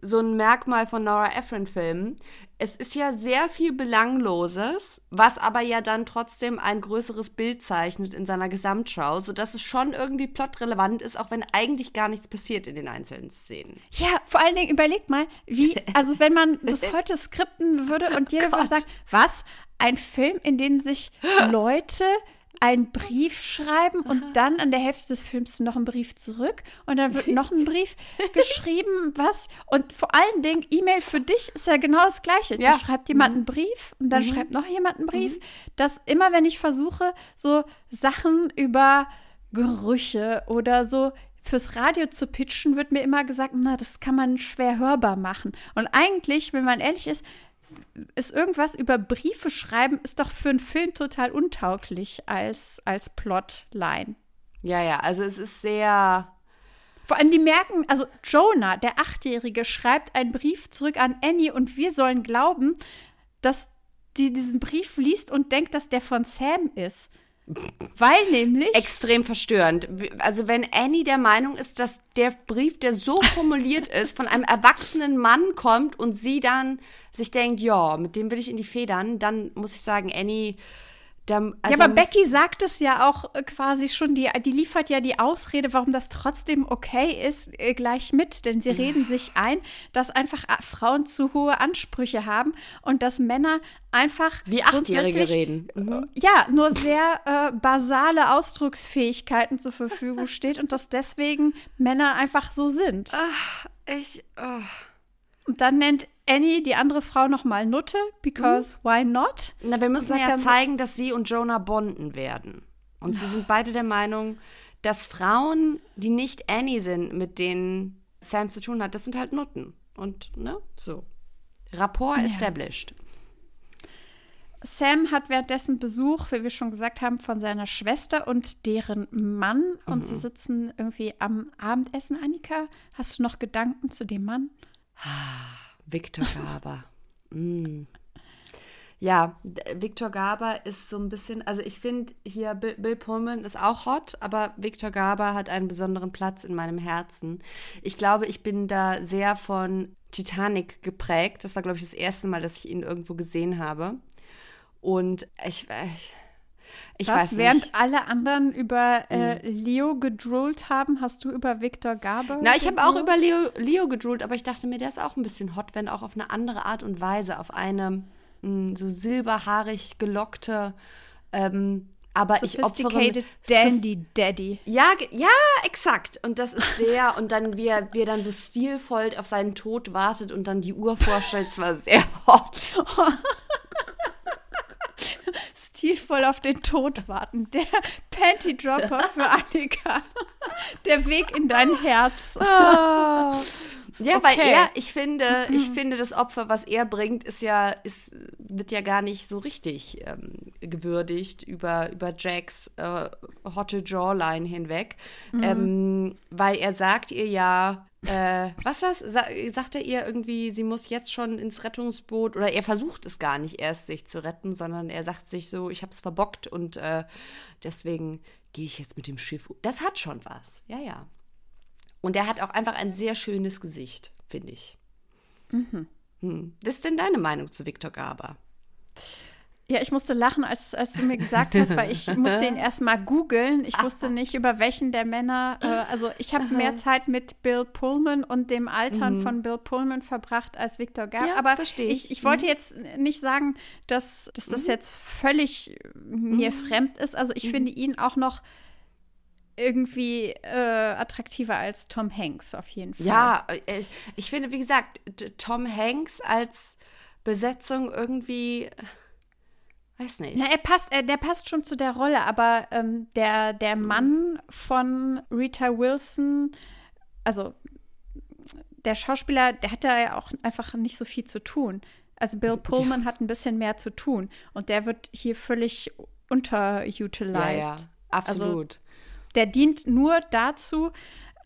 so ein Merkmal von Nora Ephron-Filmen. Es ist ja sehr viel Belangloses, was aber ja dann trotzdem ein größeres Bild zeichnet in seiner Gesamtschau, sodass es schon irgendwie plotrelevant ist, auch wenn eigentlich gar nichts passiert in den einzelnen Szenen. Ja, vor allen Dingen überleg mal, wie, also wenn man das heute skripten würde und jeder würde Gott. sagen, was? Ein Film, in dem sich Leute einen Brief schreiben und dann an der Hälfte des Films noch einen Brief zurück und dann wird noch ein Brief geschrieben, was? Und vor allen Dingen, E-Mail für dich ist ja genau das Gleiche. Ja. Da schreibt jemand einen Brief und dann schreibt noch jemand einen Brief. Dass immer, wenn ich versuche, so Sachen über Gerüche oder so fürs Radio zu pitchen, wird mir immer gesagt, na, das kann man schwer hörbar machen. Und eigentlich, wenn man ehrlich ist, ist irgendwas über Briefe schreiben, ist doch für einen Film total untauglich als, als Plotline. Ja, ja, also es ist sehr. Vor allem, die merken, also Jonah, der Achtjährige, schreibt einen Brief zurück an Annie und wir sollen glauben, dass die diesen Brief liest und denkt, dass der von Sam ist. Weil nämlich. extrem verstörend. Also wenn Annie der Meinung ist, dass der Brief, der so formuliert ist, von einem erwachsenen Mann kommt und sie dann sich denkt, ja, mit dem will ich in die Federn, dann muss ich sagen, Annie, da, also ja, aber Becky sagt es ja auch äh, quasi schon, die, die liefert ja die Ausrede, warum das trotzdem okay ist, äh, gleich mit. Denn sie reden sich ein, dass einfach äh, Frauen zu hohe Ansprüche haben und dass Männer einfach wie Achtjährige reden. Mhm. ja, nur sehr äh, basale Ausdrucksfähigkeiten zur Verfügung steht und dass deswegen Männer einfach so sind. Ich, oh. Und dann nennt Annie die andere Frau nochmal Nutte, because why not? Na, wir müssen ja zeigen, dass sie und Jonah bonden werden. Und sie sind beide der Meinung, dass Frauen, die nicht Annie sind, mit denen Sam zu tun hat, das sind halt Nutten. Und, ne, so. Rapport established. Sam hat währenddessen Besuch, wie wir schon gesagt haben, von seiner Schwester und deren Mann. Und sie sitzen irgendwie am Abendessen. Annika, hast du noch Gedanken zu dem Mann? Victor Garber. mm. Ja, Victor Garber ist so ein bisschen, also ich finde hier Bill, Bill Pullman ist auch hot, aber Victor Garber hat einen besonderen Platz in meinem Herzen. Ich glaube, ich bin da sehr von Titanic geprägt. Das war, glaube ich, das erste Mal, dass ich ihn irgendwo gesehen habe. Und ich, äh, ich Was, weiß während nicht. alle anderen über äh, Leo gedrullt haben, hast du über Victor Garber Na, ich habe auch über Leo, Leo gedrullt, aber ich dachte mir, der ist auch ein bisschen hot, wenn auch auf eine andere Art und Weise, auf eine mh, so silberhaarig gelockte, ähm, aber ich opfere Sof- Dandy Daddy. Ja, ja, exakt. Und das ist sehr, und dann wie er, wie er dann so stilvoll auf seinen Tod wartet und dann die Uhr vorstellt, es war sehr hot. Stilvoll auf den Tod warten. Der Panty Dropper für Annika. Der Weg in dein Herz. Ja, weil Okay. er, ich finde, ich finde, das Opfer, was er bringt, ist ja, ist, wird ja gar nicht so richtig ähm, gewürdigt über, über Jacks äh, hotte Jawline hinweg. Ähm, weil er sagt ihr ja, äh, was was? Sa sagt er ihr irgendwie, sie muss jetzt schon ins Rettungsboot oder er versucht es gar nicht erst, sich zu retten, sondern er sagt sich so, ich hab's verbockt und äh, deswegen gehe ich jetzt mit dem Schiff. Das hat schon was, ja, ja. Und er hat auch einfach ein sehr schönes Gesicht, finde ich. Hm. Was ist denn deine Meinung zu Viktor Garber? Ja, ich musste lachen, als, als du mir gesagt hast, weil ich musste ihn erstmal googeln. Ich wusste nicht, über welchen der Männer. Äh, also ich habe mehr Zeit mit Bill Pullman und dem Altern von Bill Pullman verbracht als Victor Garber. Ja, Aber ich, ich. ich wollte jetzt nicht sagen, dass, dass das jetzt völlig mir fremd ist. Also ich finde ihn auch noch irgendwie äh, attraktiver als Tom Hanks auf jeden Fall. Ja, äh, ich finde, wie gesagt, Tom Hanks als Besetzung irgendwie, weiß nicht. Na, er passt, er, der passt schon zu der Rolle, aber ähm, der, der Mann von Rita Wilson, also der Schauspieler, der hat da ja auch einfach nicht so viel zu tun. Also Bill Pullman hat ein bisschen mehr zu tun und der wird hier völlig unterutilized. ja, ja, absolut. Der dient nur dazu,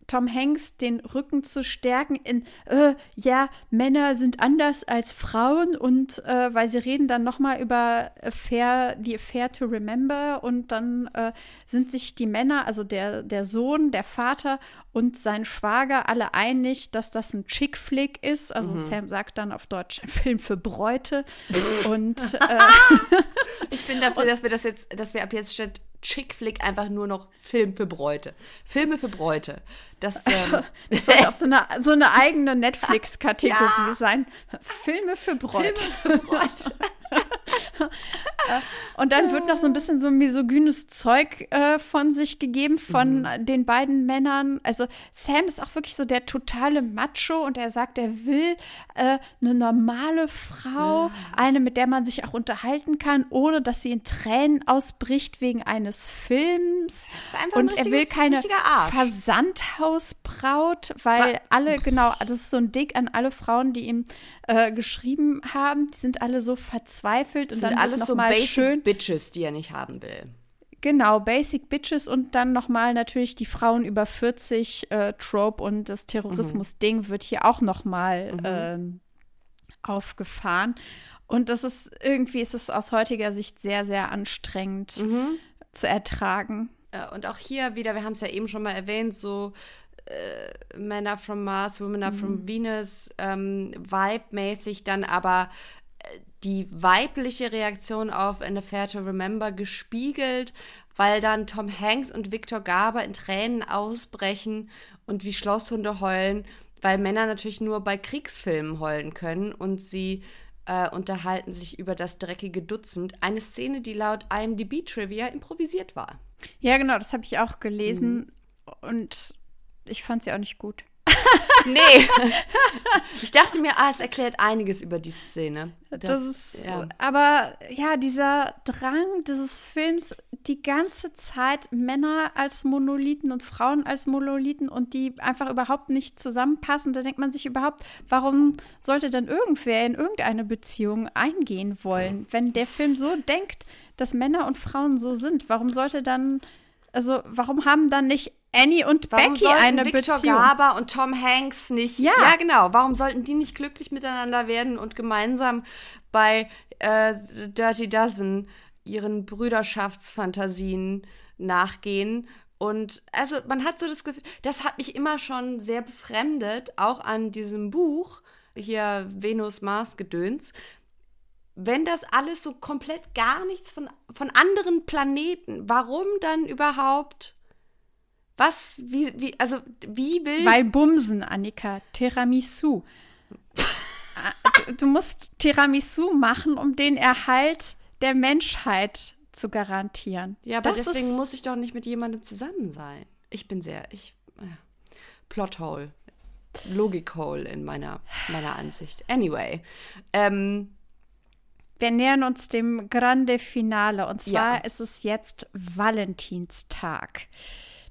Tom Hanks den Rücken zu stärken in, äh, ja, Männer sind anders als Frauen und äh, weil sie reden dann nochmal über Affair, die Affair to Remember und dann äh, sind sich die Männer, also der, der Sohn, der Vater und sein Schwager alle einig, dass das ein Chick-Flick ist. Also Sam sagt dann auf Deutsch ein Film für Bräute und äh, ich finde dafür, dass wir das jetzt, dass wir ab jetzt statt Chick-Flick einfach nur noch Film für Bräute. Filme für Bräute. Das, ähm, Das sollte auch so eine, so eine eigene Netflix-Kategorie Ja. sein. Filme für Bräute. Filme für Bräute. Und dann wird noch so ein bisschen so misogynes Zeug äh, von sich gegeben von den beiden Männern. Also Sam ist auch wirklich so der totale Macho und er sagt, er will äh, eine normale Frau, eine, mit der man sich auch unterhalten kann, ohne dass sie in Tränen ausbricht wegen eines Films. ist einfach ein und er will keine. Versandhausbraut, weil Wa- alle, genau, das ist so ein Dick an alle Frauen, die ihm äh, geschrieben haben. Die sind alle so verzweifelt und sind dann alles so mal basic schön Bitches, die er nicht haben will. Genau, Basic Bitches und dann nochmal natürlich die Frauen über 40 äh, Trope und das Terrorismus-Ding wird hier auch nochmal ähm, aufgefahren. Und das ist irgendwie, ist es aus heutiger Sicht sehr, sehr anstrengend zu ertragen. Äh, Und auch hier wieder, wir haben es ja eben schon mal erwähnt, so äh, Männer from Mars, Women are from Venus, ähm, Vibe-mäßig dann aber äh, die weibliche Reaktion auf An Affair to Remember gespiegelt, weil dann Tom Hanks und Victor Garber in Tränen ausbrechen und wie Schlosshunde heulen, weil Männer natürlich nur bei Kriegsfilmen heulen können und sie äh, unterhalten sich über das dreckige Dutzend. Eine Szene, die laut IMDb-Trivia improvisiert war. Ja, genau, das habe ich auch gelesen und ich fand sie auch nicht gut. nee. Ich dachte mir, ah, es erklärt einiges über die Szene. Das, ist, ja. aber ja, dieser Drang dieses Films, die ganze Zeit Männer als Monolithen und Frauen als Monolithen und die einfach überhaupt nicht zusammenpassen, da denkt man sich überhaupt, warum sollte dann irgendwer in irgendeine Beziehung eingehen wollen, wenn der Film so denkt, dass Männer und Frauen so sind? Warum sollte dann, also warum haben dann nicht Annie und Warum Becky eine Victor Beziehung? Garber und Tom Hanks nicht? Ja. ja, genau. Warum sollten die nicht glücklich miteinander werden und gemeinsam bei äh, Dirty Dozen ihren Brüderschaftsfantasien nachgehen? Und also man hat so das Gefühl, das hat mich immer schon sehr befremdet, auch an diesem Buch hier Venus Mars Gedöns. Wenn das alles so komplett gar nichts von, von anderen Planeten, warum dann überhaupt? Was, wie, wie, also, wie will. Weil Bumsen, Annika, Tiramisu. Ah, du, du musst Tiramisu machen, um den Erhalt der Menschheit zu garantieren. ja, aber Das deswegen ist- muss ich doch nicht mit jemandem zusammen sein. Ich bin sehr, ich. Äh, Plothole. Logikhole in meiner, meiner Ansicht. Anyway. Ähm, Wir nähern uns dem Grande Finale und zwar Ja. ist es jetzt Valentinstag.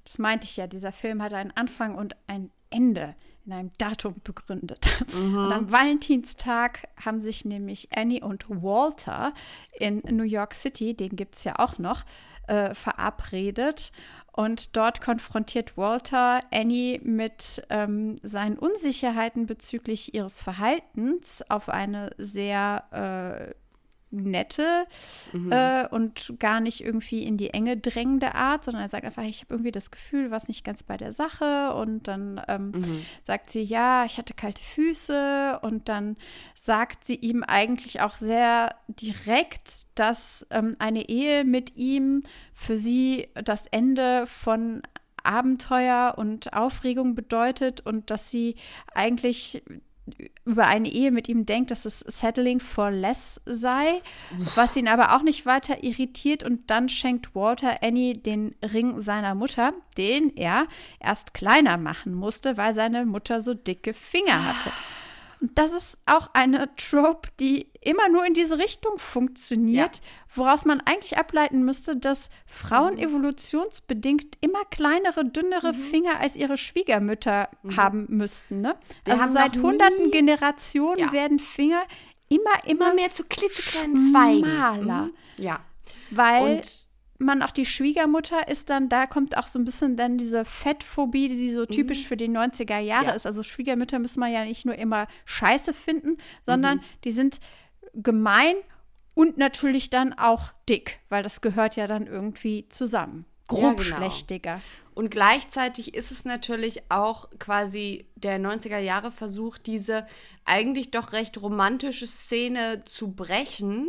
Das meinte ich ja, dieser Film hat einen Anfang und ein Ende in einem Datum begründet. Und am Valentinstag haben sich nämlich Annie und Walter in New York City, den gibt es ja auch noch, äh, verabredet. Und dort konfrontiert Walter Annie mit ähm, seinen Unsicherheiten bezüglich ihres Verhaltens auf eine sehr nette äh, und gar nicht irgendwie in die Enge drängende Art, sondern er sagt einfach, ich habe irgendwie das Gefühl, was nicht ganz bei der Sache. Und dann ähm, sagt sie, ja, ich hatte kalte Füße. Und dann sagt sie ihm eigentlich auch sehr direkt, dass ähm, eine Ehe mit ihm für sie das Ende von Abenteuer und Aufregung bedeutet und dass sie eigentlich über eine Ehe mit ihm denkt, dass es Settling for Less sei, was ihn aber auch nicht weiter irritiert. Und dann schenkt Walter Annie den Ring seiner Mutter, den er erst kleiner machen musste, weil seine Mutter so dicke Finger hatte. Das ist auch eine Trope, die immer nur in diese Richtung funktioniert, woraus man eigentlich ableiten müsste, dass Frauen evolutionsbedingt immer kleinere, dünnere Finger als ihre Schwiegermütter haben müssten. Ne? Wir also seit hunderten Generationen Ja. werden Finger immer, immer, immer mehr zu klitzekleinen Zweigen. schmaler. Mhm. Ja. weil Und man auch die Schwiegermutter ist dann, da kommt auch so ein bisschen dann diese Fettphobie, die so typisch für die 90er Jahre Mhm. Ja. ist. Also Schwiegermütter müssen wir ja nicht nur immer scheiße finden, sondern Mhm. die sind gemein und natürlich dann auch dick, weil das gehört ja dann irgendwie zusammen. Ja, genau. Grobschlächtiger. Und gleichzeitig ist es natürlich auch quasi der 90er Jahre Versuch, diese eigentlich doch recht romantische Szene zu brechen,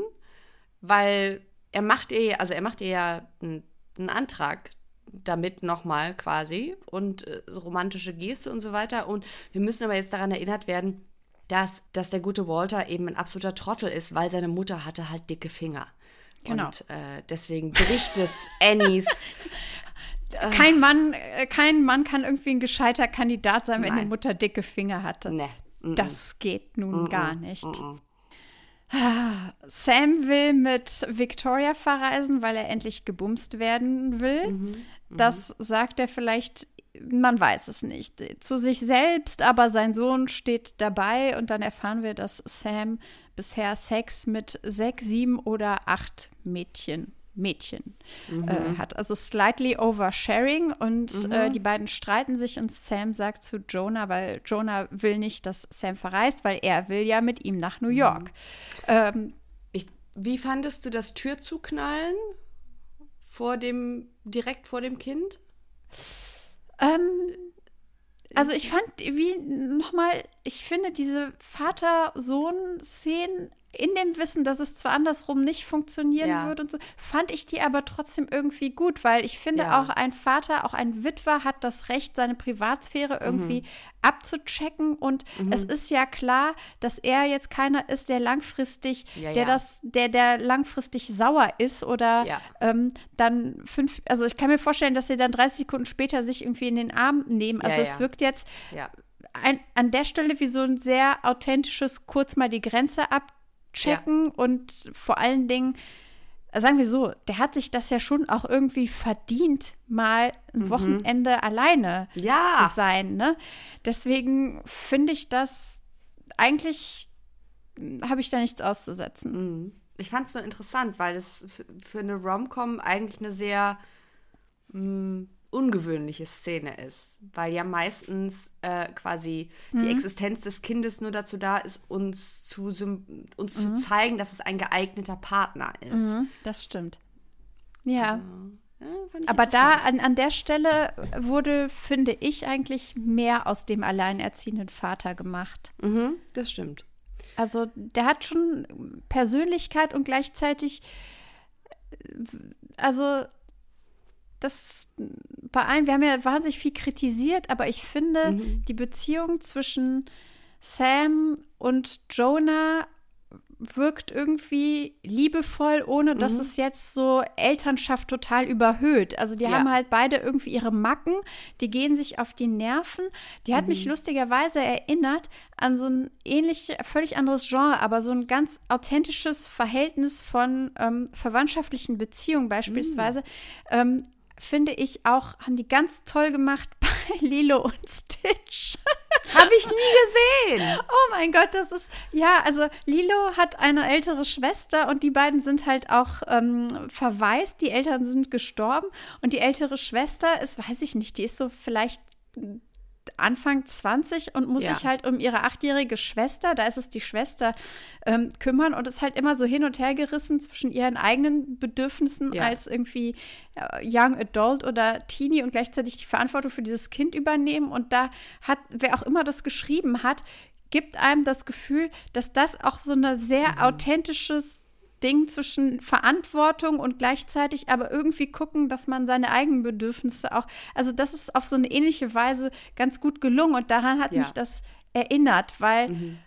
weil er macht ihr, also er macht ihr ja einen, einen Antrag damit nochmal quasi und äh, so romantische Geste und so weiter. Und wir müssen aber jetzt daran erinnert werden, dass, dass der gute Walter eben ein absoluter Trottel ist, weil seine Mutter hatte halt dicke Finger. Genau. Und äh, deswegen bricht es Annies Kein Mann, äh, kein Mann kann irgendwie ein gescheiter Kandidat sein, wenn die Nein. Mutter dicke Finger hatte. Nee. Das geht nun gar nicht. Mm-mm. Sam will mit Victoria verreisen, weil er endlich gebumst werden will. Mhm, Das sagt er vielleicht, man weiß es nicht, zu sich selbst, aber sein Sohn steht dabei und dann erfahren wir, dass Sam bisher Sex mit sechs, sieben oder acht Mädchen Mädchen Mhm. äh, hat. Also slightly oversharing und äh, die beiden streiten sich und Sam sagt zu Jonah, weil Jonah will nicht, dass Sam verreist, weil er will ja mit ihm nach New York. Ähm, Ich, wie fandest du das Türzuknallen vor dem, direkt vor dem Kind? ähm, also ich fand, wie nochmal, ich finde diese Vater-Sohn-Szenen in dem Wissen, dass es zwar andersrum nicht funktionieren Ja. würde und so, fand ich die aber trotzdem irgendwie gut, weil ich finde Ja. auch ein Vater, auch ein Witwer hat das Recht, seine Privatsphäre irgendwie abzuchecken. Und es ist ja klar, dass er jetzt keiner ist, der langfristig, Ja, der das, der, der langfristig sauer ist oder ähm, dann fünf, also ich kann mir vorstellen, dass sie dann 30 Sekunden später sich irgendwie in den Arm nehmen. Also es wirkt jetzt ein, an der Stelle wie so ein sehr authentisches kurz mal die Grenze abchecken und vor allen Dingen, sagen wir so, der hat sich das ja schon auch irgendwie verdient, mal ein Wochenende alleine Ja. zu sein. Ne? Deswegen finde ich das eigentlich habe ich da nichts auszusetzen. Ich fand es nur interessant, weil es für eine Rom-Com eigentlich eine sehr mh, ungewöhnliche Szene ist. Weil ja meistens äh, quasi die Existenz des Kindes nur dazu da ist, uns zu, uns zu zeigen, dass es ein geeigneter Partner ist. Mhm, das stimmt. Ja. Ja, fand ich Aber da an, an der Stelle wurde, finde ich, eigentlich mehr aus dem alleinerziehenden Vater gemacht. Mhm, das stimmt. Also der hat schon Persönlichkeit und gleichzeitig, äh, also das bei allen, wir haben ja wahnsinnig viel kritisiert, aber ich finde, die Beziehung zwischen Sam und Jonah wirkt irgendwie liebevoll, ohne dass es jetzt so Elternschaft total überhöht. Also die Ja. haben halt beide irgendwie ihre Macken, die gehen sich auf die Nerven. Die hat mich lustigerweise erinnert an so ein ähnlich, völlig anderes Genre, aber so ein ganz authentisches Verhältnis von ähm, verwandtschaftlichen Beziehungen beispielsweise. Ähm, finde ich auch, haben die ganz toll gemacht bei Lilo und Stitch. Habe ich nie gesehen. Oh mein Gott, das ist, ja, also Lilo hat eine ältere Schwester und die beiden sind halt auch ähm, verwaist. Die Eltern sind gestorben und die ältere Schwester ist, weiß ich nicht, die ist so vielleicht Anfang 20 und muss Ja. sich halt um ihre achtjährige Schwester, da ist es die Schwester, ähm, kümmern und ist halt immer so hin und her gerissen zwischen ihren eigenen Bedürfnissen Ja. als irgendwie äh, Young Adult oder Teenie und gleichzeitig die Verantwortung für dieses Kind übernehmen. Und da hat, wer auch immer das geschrieben hat, gibt einem das Gefühl, dass das auch so eine sehr authentisches Ding zwischen Verantwortung und gleichzeitig aber irgendwie gucken, dass man seine eigenen Bedürfnisse auch, also das ist auf so eine ähnliche Weise ganz gut gelungen und daran hat Ja. mich das erinnert, weil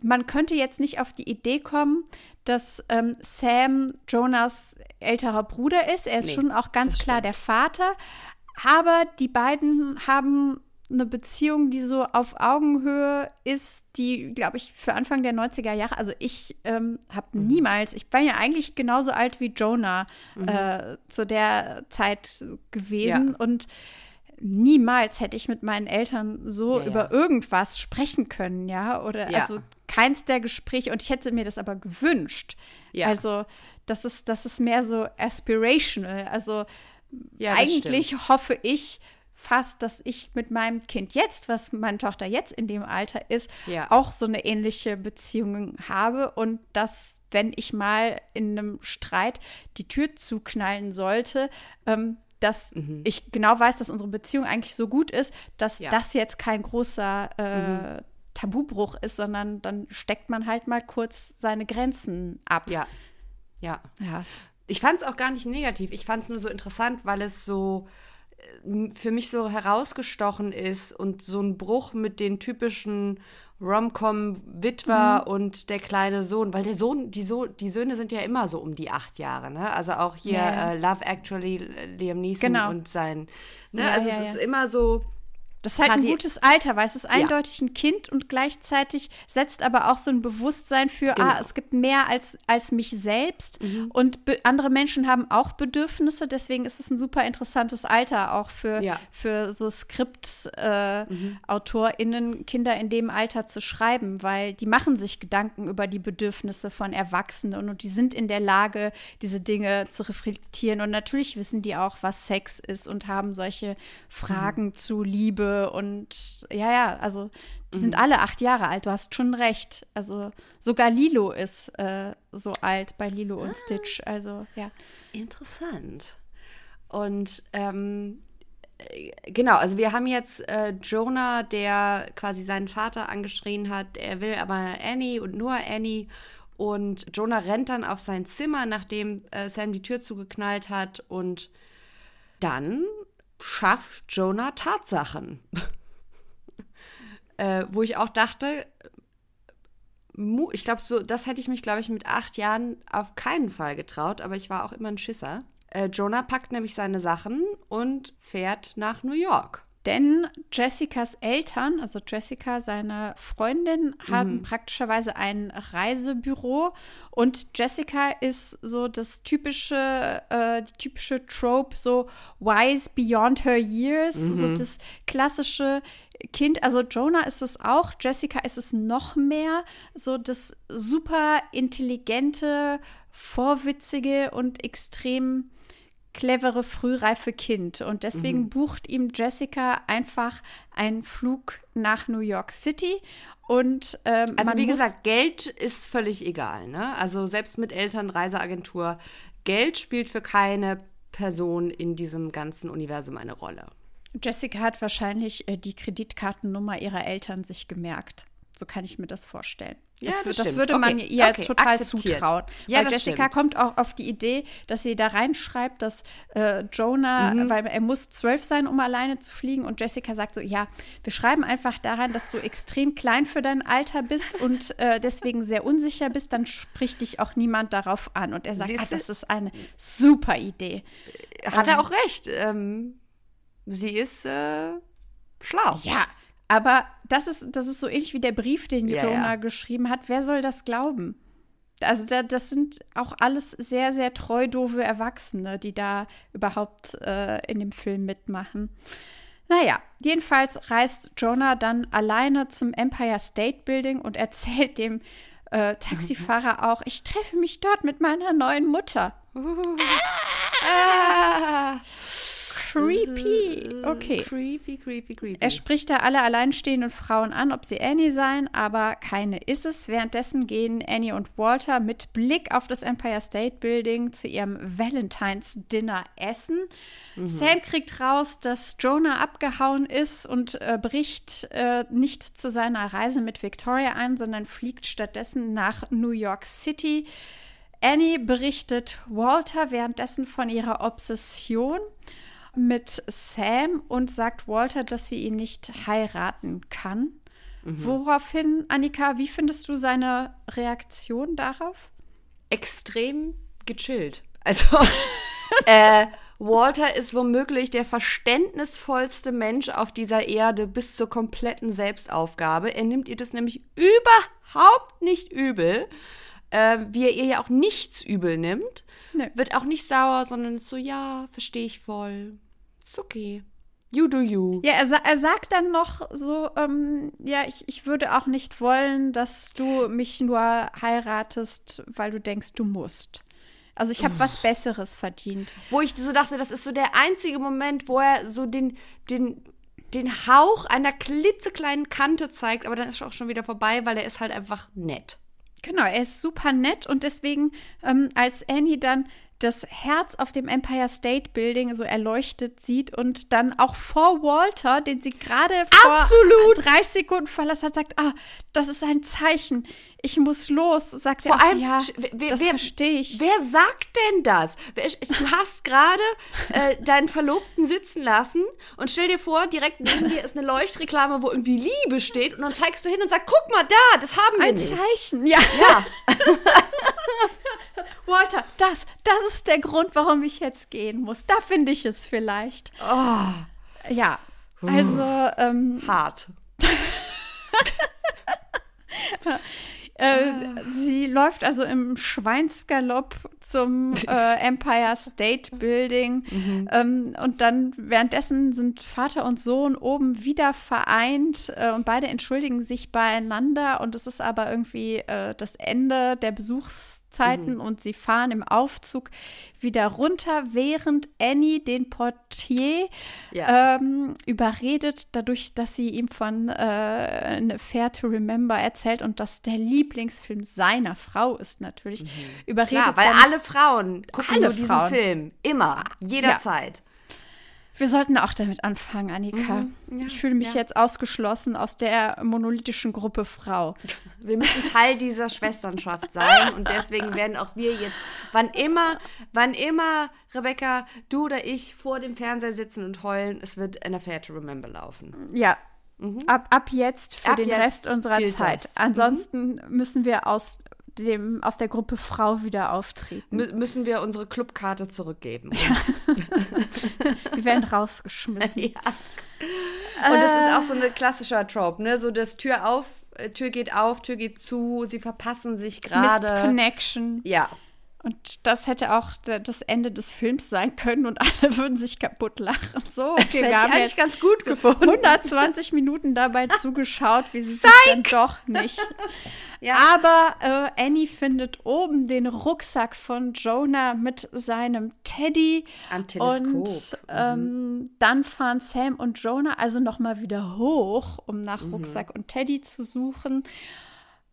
man könnte jetzt nicht auf die Idee kommen, dass ähm, Sam Jonas älterer Bruder ist. Er ist Nee, schon auch ganz klar der Vater. Aber die beiden haben eine Beziehung, die so auf Augenhöhe ist, die, glaube ich, für Anfang der 90er Jahre, also ich ähm, habe niemals, ich war ja eigentlich genauso alt wie Jonah äh, zu der Zeit gewesen Ja. und niemals hätte ich mit meinen Eltern so Ja, ja. über irgendwas sprechen können, ja, oder Ja. also keins der Gespräche und ich hätte mir das aber gewünscht. Ja. Also das ist, das ist mehr so aspirational. Also Ja, eigentlich hoffe ich fast, dass ich mit meinem Kind jetzt, was meine Tochter jetzt in dem Alter ist, Ja. auch so eine ähnliche Beziehung habe und dass, wenn ich mal in einem Streit die Tür zuknallen sollte, ähm, dass ich genau weiß, dass unsere Beziehung eigentlich so gut ist, dass Mhm. Ja. das jetzt kein großer äh, Tabubruch ist, sondern dann steckt man halt mal kurz seine Grenzen ab. Ja. Ja. Ja. Ich fand es auch gar nicht negativ. Ich fand es nur so interessant, weil es so für mich so herausgestochen ist und so ein Bruch mit den typischen Rom-Com-Witwer und der kleine Sohn, weil der Sohn, die, so die Söhne sind ja immer so um die acht Jahre, ne? Also auch hier ja. Äh, Love Actually, äh, Liam Neeson Genau. und sein, ne? Ja, also ja, es ist ja. immer so, Das ist halt ein gutes Alter, weil es ist eindeutig ein Kind und gleichzeitig setzt aber auch so ein Bewusstsein für, Genau. Mhm. ah, es gibt mehr als, als mich selbst und be andere Menschen haben auch Bedürfnisse, deswegen ist es ein super interessantes Alter auch für, Ja. Mhm. für so Skript-AutorInnen, Kinder in dem Alter zu schreiben, weil die machen sich Gedanken über die Bedürfnisse von Erwachsenen und die sind in der Lage, diese Dinge zu reflektieren und natürlich wissen die auch, was Sex ist und haben solche Fragen zu Liebe und ja, ja, also die sind alle acht Jahre alt, du hast schon recht. Also sogar Lilo ist äh, so alt bei Lilo und Stitch, also ja. Interessant. Und ähm, äh, genau, also wir haben jetzt äh, Jonah, der quasi seinen Vater angeschrien hat, er will aber Annie und nur Annie. Und Jonah rennt dann auf sein Zimmer, nachdem äh, Sam die Tür zugeknallt hat. Und dann schafft Jonah Tatsachen. äh, wo ich auch dachte, ich glaube, so, das hätte ich mich, glaube ich, mit acht Jahren auf keinen Fall getraut, aber ich war auch immer ein Schisser. Äh, Jonah packt nämlich seine Sachen und fährt nach New York. Denn Jessicas Eltern, also Jessica, seine Freundin, haben praktischerweise ein Reisebüro. Und Jessica ist so das typische, äh, die typische Trope, so wise beyond her years, so das klassische Kind. Also Jonah ist es auch, Jessica ist es noch mehr, so das super intelligente, vorwitzige und extrem clevere, frühreife Kind. Und deswegen bucht ihm Jessica einfach einen Flug nach New York City. Und ähm, Also wie gesagt, Geld ist völlig egal. Ne? Also selbst mit Eltern, Reiseagentur, Geld spielt für keine Person in diesem ganzen Universum eine Rolle. Jessica hat wahrscheinlich äh, die Kreditkartennummer ihrer Eltern sich gemerkt. So kann ich mir das vorstellen. Ja, das, das das würde man Okay, ihr okay, total akzeptiert. zutrauen. Ja, weil Jessica stimmt. kommt auch auf die Idee, dass sie da reinschreibt, dass äh, Jonah, Mhm. weil er muss zwölf sein, um alleine zu fliegen. Und Jessica sagt so, ja, wir schreiben einfach daran, dass du extrem klein für dein Alter bist und äh, deswegen sehr unsicher bist, dann spricht dich auch niemand darauf an. Und er sagt, ah, das ist eine super Idee. Hat er auch recht. Ähm, sie ist äh, schlau. Ja, aber das ist, das ist so ähnlich wie der Brief, den Ja, Jonah ja. geschrieben hat. Wer soll das glauben? Also da, das sind auch alles sehr, sehr treu doofe Erwachsene, die da überhaupt äh, in dem Film mitmachen. Naja, jedenfalls reist Jonah dann alleine zum Empire State Building und erzählt dem äh, Taxifahrer auch, ich treffe mich dort mit meiner neuen Mutter. Ah, Creepy. Okay. Creepy, creepy, creepy. Er spricht da alle alleinstehenden Frauen an, ob sie Annie seien, aber keine ist es. Währenddessen gehen Annie und Walter mit Blick auf das Empire State Building zu ihrem Valentine's Dinner essen. Sam kriegt raus, dass Jonah abgehauen ist und äh, bricht äh, nicht zu seiner Reise mit Victoria ein, sondern fliegt stattdessen nach New York City. Annie berichtet Walter währenddessen von ihrer Obsession mit Sam und sagt Walter, dass sie ihn nicht heiraten kann. Woraufhin, Annika, wie findest du seine Reaktion darauf? extrem gechillt. Also, äh, Walter ist womöglich der verständnisvollste Mensch auf dieser Erde bis zur kompletten Selbstaufgabe. Er nimmt ihr das nämlich überhaupt nicht übel, äh, wie er ihr ja auch nichts übel nimmt. Nö. Wird auch nicht sauer, sondern ist so, ja, verstehe ich voll. Ist okay. You do you. Ja, er, er sagt dann noch so, ähm, ja, ich, ich würde auch nicht wollen, dass du mich nur heiratest, weil du denkst, du musst. Also ich habe was Besseres verdient. wo ich so dachte, das ist so der einzige Moment, wo er so den, den, den Hauch einer klitzekleinen Kante zeigt, aber dann ist er auch schon wieder vorbei, weil er ist halt einfach nett. Genau, er ist super nett und deswegen, ähm, als Annie dann das Herz auf dem Empire State Building so erleuchtet sieht und dann auch vor Walter, den sie gerade vor Absolut. 30 Sekunden verlassen hat, sagt, ah, das ist ein Zeichen, ich muss los, sagt Vor er, auch, allem, ja, wer- das wer- verstehe ich. Wer sagt denn das? Du hast gerade äh, deinen Verlobten sitzen lassen und stell dir vor, direkt neben dir ist eine Leuchtreklame, wo irgendwie Liebe steht und dann zeigst du hin und sagst, guck mal da, das haben wir ein nicht. Zeichen, ja. Ja. Walter, das, das ist der Grund, warum ich jetzt gehen muss. Da finde ich es vielleicht. Oh, Ja, also, ähm, hart. Äh, Sie läuft also im Schweinsgalopp zum äh, Empire State Building. Ähm, und dann währenddessen sind Vater und Sohn oben wieder vereint äh, und beide entschuldigen sich beieinander. Und es ist aber irgendwie äh, das Ende der Besuchszeiten und sie fahren im Aufzug wieder runter, während Annie den Portier Ja. ähm, überredet, dadurch, dass sie ihm von äh, Fair to Remember erzählt und dass der Lieblingsfilm seiner Frau ist natürlich. Überredet Klar, weil alle Frauen gucken Alle nur diesen Frauen. Film. Immer. Jederzeit. Wir sollten auch damit anfangen, Annika. Mhm, ich fühle mich jetzt ausgeschlossen aus der monolithischen Gruppe Frau. Wir müssen Teil dieser Schwesternschaft sein und deswegen werden auch wir jetzt, wann immer, wann immer, Rebecca, du oder ich vor dem Fernseher sitzen und heulen, es wird An Affair to Remember laufen. Ja. Ab, ab jetzt für Mhm. Ab den jetzt Rest unserer Zeit. das. Ansonsten müssen wir aus, dem, aus der Gruppe Frau wieder auftreten. Mü müssen wir unsere Clubkarte zurückgeben. Wir werden rausgeschmissen. Ja. Und das ist auch so ein klassischer Trope, ne? So das Tür auf, äh, Tür geht auf, Tür geht zu, sie verpassen sich gerade. Connection. Ja. Und das hätte auch das Ende des Films sein können und alle würden sich kaputt lachen. So, okay, hätte wir ich haben eigentlich jetzt ganz gut gefunden. 120 Minuten dabei zugeschaut, wie sie sich dann doch nicht. Ja. Aber äh, Annie findet oben den Rucksack von Jonah mit seinem Teddy. Am Teleskop. Mhm. Und ähm, dann fahren Sam und Jonah also noch mal wieder hoch, um nach Mhm. Rucksack und Teddy zu suchen.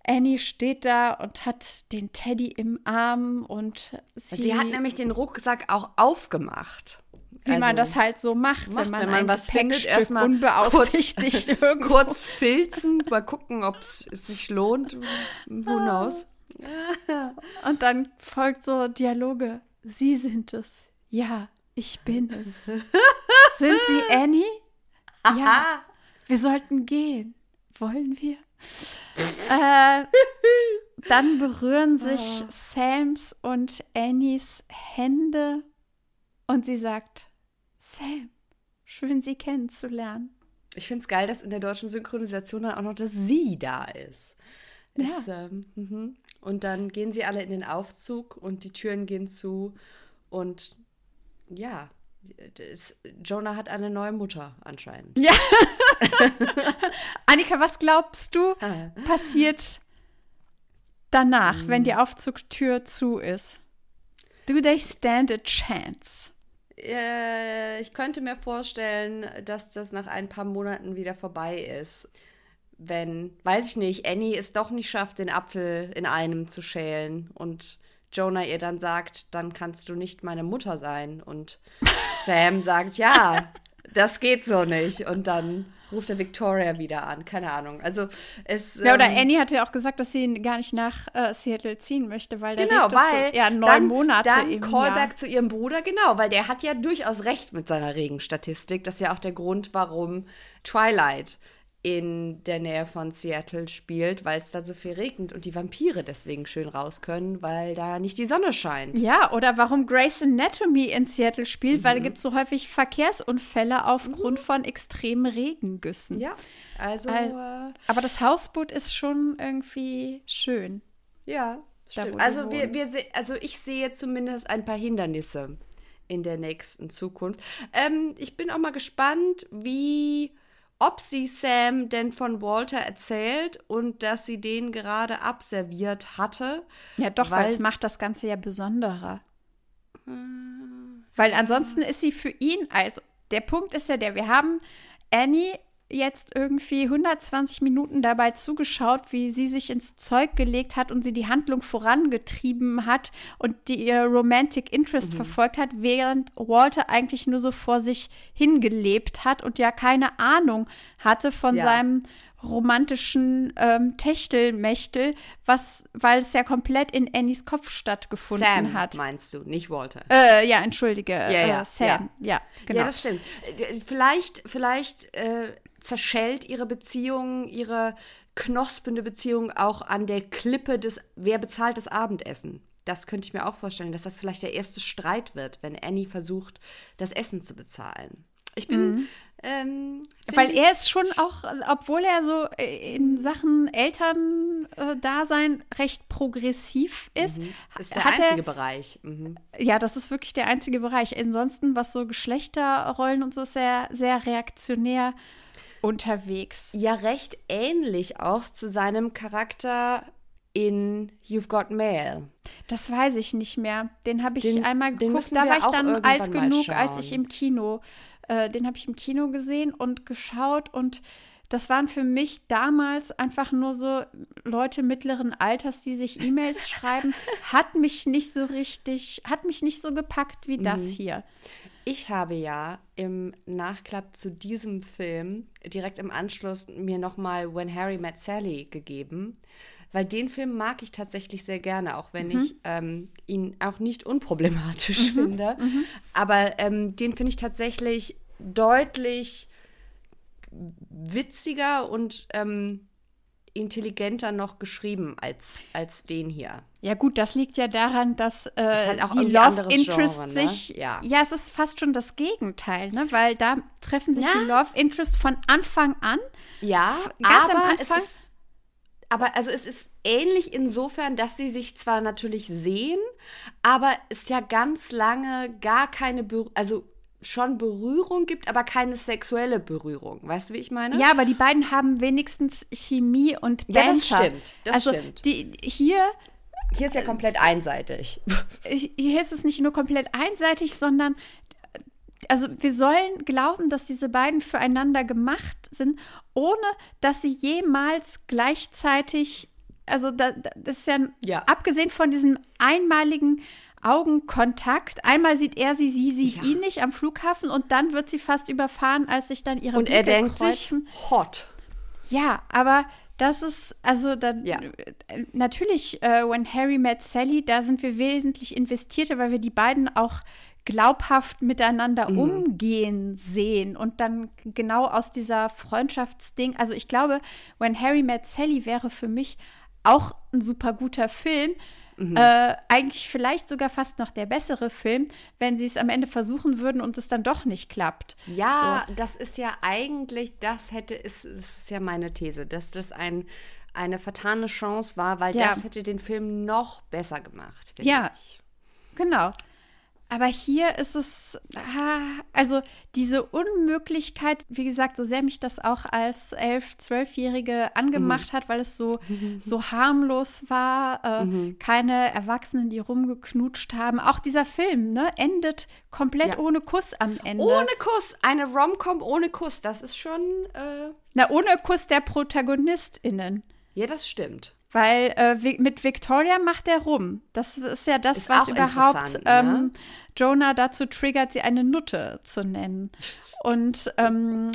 Annie steht da und hat den Teddy im Arm und sie, Sie hat nämlich den Rucksack auch aufgemacht. wie man Also, das halt so macht, macht, wenn man, wenn man ein was findet, erstmal unbeaufsichtigt kurz, irgendwo kurz filzen, mal gucken, ob es sich lohnt. Who knows? Und dann folgt so Dialoge. Sie sind es. Ja, ich bin es. sind Sie Annie? Ja. Wir sollten gehen. Wollen wir? Äh, dann berühren sich Sams und Annies Hände und sie sagt, Sam, schön Sie kennenzulernen. Ich finde es geil, dass in der deutschen Synchronisation dann auch noch das Sie da ist. Ja. Ist, ähm, mhm. Und dann gehen sie alle in den Aufzug und die Türen gehen zu. Und ja, Jonah hat eine neue Mutter anscheinend. Ja. Annika, was glaubst du Ah. passiert danach, wenn Hm. die Aufzugtür zu ist? Do they stand a chance? Äh, ich könnte mir vorstellen, dass das nach ein paar Monaten wieder vorbei ist. Wenn, weiß ich nicht, Annie es doch nicht schafft, den Apfel in einem zu schälen und Jonah ihr dann sagt, dann kannst du nicht meine Mutter sein. Und Sam sagt, ja, das geht so nicht. Und dann ruft er Victoria wieder an. Keine Ahnung. Also es. Ja, oder ähm, Annie hat ja auch gesagt, dass sie gar nicht nach äh, Seattle ziehen möchte, weil Genau, weil so, ja, neun dann, Monate dann im Callback Jahr. zu ihrem Bruder, genau, weil der hat ja durchaus recht mit seiner Regenstatistik. Das ist ja auch der Grund, warum Twilight in der Nähe von Seattle spielt, weil es da so viel regnet und die Vampire deswegen schön raus können, weil da nicht die Sonne scheint. Ja, oder warum Grey's Anatomy in Seattle spielt, Mhm. weil da gibt es so häufig Verkehrsunfälle aufgrund von extremen Regengüssen. Ja, also Al- äh, Aber das Hausboot ist schon irgendwie schön. ja, stimmt. Also wir, wir also ich sehe zumindest ein paar Hindernisse in der nächsten Zukunft. Ähm, ich bin auch mal gespannt, wie ob sie Sam denn von Walter erzählt und dass sie den gerade abserviert hatte. Ja, doch, weil Weil- es macht das Ganze ja besonderer. Weil ansonsten ist sie für ihn, also der Punkt ist ja der, wir haben Annie jetzt irgendwie 120 Minuten dabei zugeschaut, wie sie sich ins Zeug gelegt hat und sie die Handlung vorangetrieben hat und die ihr Romantic Interest verfolgt hat, während Walter eigentlich nur so vor sich hingelebt hat und ja keine Ahnung hatte von Ja. seinem romantischen ähm, Techtelmechtel, was, weil es ja komplett in Annies Kopf stattgefunden Sam hat. meinst du, nicht Walter. Äh, ja, entschuldige, Ja, äh, ja, Sam. Ja, genau. Ja, das stimmt. Äh, Vielleicht, vielleicht äh, zerschellt ihre Beziehung, ihre knospende Beziehung auch an der Klippe des, wer bezahlt das Abendessen? Das könnte ich mir auch vorstellen, dass das vielleicht der erste Streit wird, wenn Annie versucht, das Essen zu bezahlen. Ich bin, ähm, find Weil er ist schon auch, obwohl er so äh, in Sachen Elterndasein recht progressiv ist, ist der einzige er, Bereich. Mhm. ja, das ist wirklich der einzige Bereich. Ansonsten, was so Geschlechterrollen und so ist, er sehr reaktionär unterwegs. Ja, recht ähnlich auch zu seinem Charakter in You've Got Mail. Das weiß ich nicht mehr. Den habe ich Den- einmal geguckt. Da war ich dann alt genug, als ich im Kino, äh, den habe ich im Kino gesehen und geschaut und das waren für mich damals einfach nur so Leute mittleren Alters, die sich E-Mails schreiben, hat mich nicht so richtig, hat mich nicht so gepackt wie das Mhm. hier. Ich habe ja im Nachklapp zu diesem Film direkt im Anschluss mir nochmal When Harry Met Sally gegeben, weil den Film mag ich tatsächlich sehr gerne, auch wenn ich ähm, ihn auch nicht unproblematisch finde. Aber ähm, den finde ich tatsächlich deutlich witziger und ähm, intelligenter noch geschrieben als, als den hier. Ja gut, das liegt ja daran, dass äh, halt auch die Love Interest Genre, ne? sich, Ja. ja. es ist fast schon das Gegenteil, ne? Weil da treffen sich Ja. die Love Interest von Anfang an. Ja, Ganz am aber es Anfang? ist, aber also es ist ähnlich insofern, dass sie sich zwar natürlich sehen, aber es ja ganz lange gar keine, Ber also schon Berührung gibt, aber keine sexuelle Berührung. Weißt du, wie ich meine? Ja, aber die beiden haben wenigstens Chemie und Ja, Banter. das stimmt, das also stimmt. Die, hier, Hier ist ja komplett einseitig. hier ist es nicht nur komplett einseitig, sondern also wir sollen glauben, dass diese beiden füreinander gemacht sind, ohne dass sie jemals gleichzeitig, also da, da- das ist ja, Ja. abgesehen von diesem einmaligen Augenkontakt, einmal sieht er sie, sie sieht Ja. ihn nicht am Flughafen und dann wird sie fast überfahren, als sich dann ihre Und er Blicke denkt sich, kreuzen. hot. Ja, aber das ist, also dann, Ja. äh, natürlich, äh, When Harry Met Sally, da sind wir wesentlich investierter, weil wir die beiden auch glaubhaft miteinander Mhm. umgehen sehen und dann genau aus dieser Freundschaftsding, also ich glaube, When Harry Met Sally wäre für mich auch ein super guter Film. Mhm. Äh, eigentlich vielleicht sogar fast noch der bessere Film, wenn sie es am Ende versuchen würden und es dann doch nicht klappt. Ja, das ist ja eigentlich, das hätte, ist, ist ja meine These, dass das ein, eine vertane Chance war, weil Ja. das hätte den Film noch besser gemacht, Ja. ich. Genau. Aber hier ist es, ah, also diese Unmöglichkeit, wie gesagt, so sehr mich das auch als elf-, zwölfjährige angemacht Mhm. hat, weil es so, so harmlos war, äh, Mhm. keine Erwachsenen, die rumgeknutscht haben. Auch dieser Film, ne, endet komplett Ja. ohne Kuss am Ende. Ohne Kuss, eine Rom-Com ohne Kuss, das ist schon, äh, Na, ohne Kuss der ProtagonistInnen. ja, das stimmt. Weil äh, mit Victoria macht er rum. Das ist ja das, Ist was überhaupt interessant, ähm, ne? Jonah dazu triggert, sie eine Nutte zu nennen. Und ähm,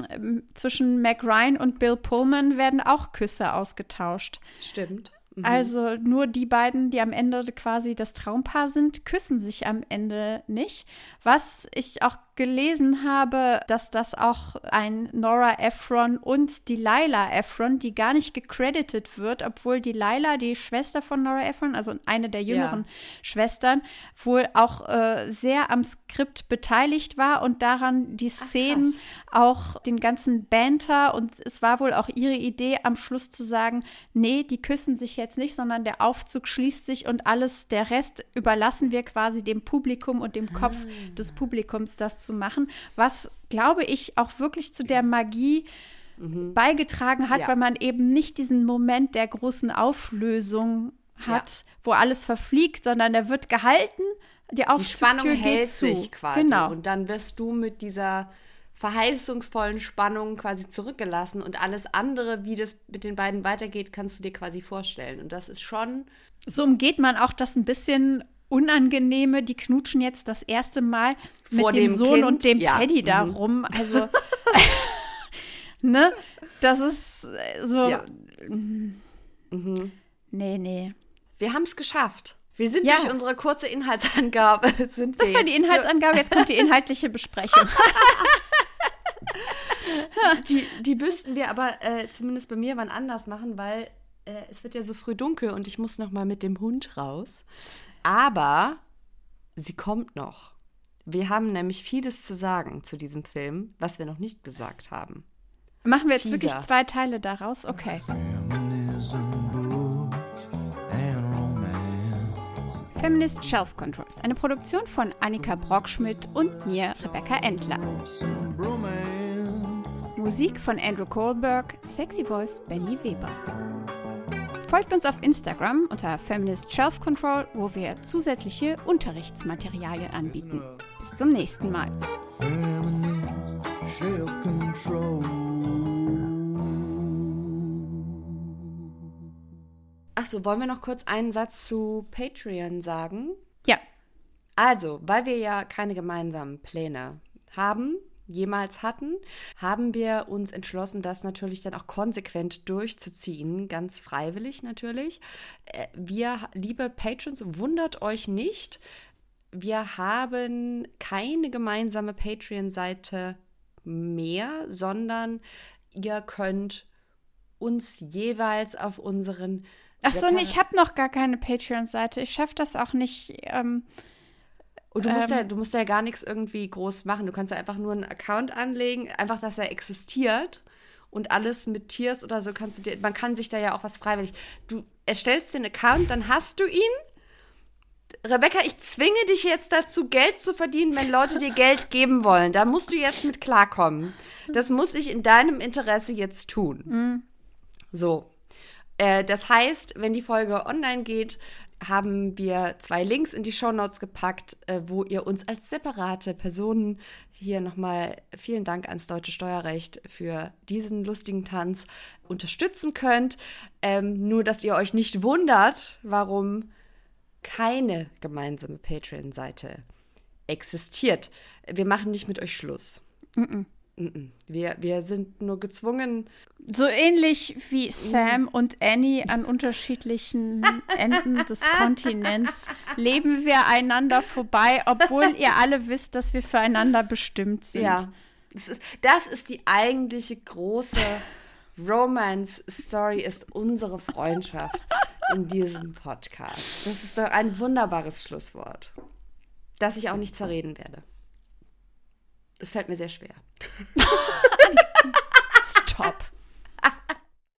zwischen Mac Ryan und Bill Pullman werden auch Küsse ausgetauscht. Stimmt. Mhm. Also nur die beiden, die am Ende quasi das Traumpaar sind, küssen sich am Ende nicht. Was ich auch gelesen habe, dass das auch ein Nora Ephron und Delilah Ephron, die gar nicht gecredited wird, obwohl Delilah, die Schwester von Nora Ephron, also eine der jüngeren Schwestern, wohl auch äh, sehr am Skript beteiligt war und daran die Szenen auch den ganzen Banter und es war wohl auch ihre Idee am Schluss zu sagen, nee, die küssen sich jetzt nicht, sondern der Aufzug schließt sich und alles, der Rest überlassen wir quasi dem Publikum und dem Kopf des Publikums, das zu machen, was, glaube ich, auch wirklich zu der Magie beigetragen hat, Ja. weil man eben nicht diesen Moment der großen Auflösung hat, wo alles verfliegt, sondern der wird gehalten, die Die Aufzugtür Spannung hält zu. sich quasi. Genau. Und dann wirst du mit dieser verheißungsvollen Spannung quasi zurückgelassen und alles andere, wie das mit den beiden weitergeht, kannst du dir quasi vorstellen. Und das ist schon So umgeht man auch das ein bisschen Unangenehme. Die knutschen jetzt das erste Mal Vor mit dem, dem Sohn Kind, und dem ja. Teddy da Mhm. rum. Also, ne? Das ist äh, so. Ja. Nee, nee. Wir haben es geschafft. Wir sind Ja. durch unsere kurze Inhaltsangabe. Sind Das war die Inhaltsangabe, jetzt kommt die inhaltliche Besprechung. Die, die müssten wir aber äh, zumindest bei mir wann anders machen, weil äh, es wird ja so früh dunkel und ich muss noch mal mit dem Hund raus. Aber sie kommt noch. Wir haben nämlich vieles zu sagen zu diesem Film, was wir noch nicht gesagt haben. Machen wir jetzt Teaser. wirklich zwei Teile daraus? Okay. Feminist Shelf Control ist eine Produktion von Annika Brockschmidt und mir, Rebecca Endler. Musik von Andrew Kohlberg, Sexy Voice Benny Weber. Folgt uns auf Instagram unter Feminist Shelf Control, wo wir zusätzliche Unterrichtsmaterialien anbieten. Bis zum nächsten Mal. Achso, wollen wir noch kurz einen Satz zu Patreon sagen? Ja, Also, weil wir ja keine gemeinsamen Pläne haben, jemals hatten, haben wir uns entschlossen, das natürlich dann auch konsequent durchzuziehen, ganz freiwillig natürlich. Äh, Wir, liebe Patrons, wundert euch nicht, wir haben keine gemeinsame Patreon-Seite mehr, sondern ihr könnt uns jeweils auf unseren Ach so, separa- nee, ich habe noch gar keine Patreon-Seite. Ich schaffe das auch nicht. Ähm, Und du musst, Ähm. ja, du musst ja gar nichts irgendwie groß machen. Du kannst ja einfach nur einen Account anlegen, einfach, dass er existiert und alles mit Tiers oder so kannst du dir, man kann sich da ja auch was freiwillig. Du erstellst den Account, dann hast du ihn. Rebecca, ich zwinge dich jetzt dazu, Geld zu verdienen, wenn Leute dir Geld geben wollen. Da musst du jetzt mit klarkommen. Das muss ich in deinem Interesse jetzt tun. So. Äh, das heißt, wenn die Folge online geht, haben wir zwei Links in die Shownotes gepackt, äh, wo ihr uns als separate Personen hier nochmal vielen Dank ans deutsche Steuerrecht für diesen lustigen Tanz unterstützen könnt. Ähm, nur, dass ihr euch nicht wundert, warum keine gemeinsame Patreon-Seite existiert. Wir machen nicht mit euch Schluss. Mm-mm. Wir, wir sind nur gezwungen, so ähnlich wie Sam und Annie an unterschiedlichen Enden des Kontinents leben wir einander vorbei, obwohl ihr alle wisst, dass wir füreinander bestimmt sind. Ja. Das ist, das ist die eigentliche große Romance-Story, ist unsere Freundschaft in diesem Podcast. Das ist doch ein wunderbares Schlusswort, das ich auch nicht zerreden werde. Es fällt mir sehr schwer. Stop.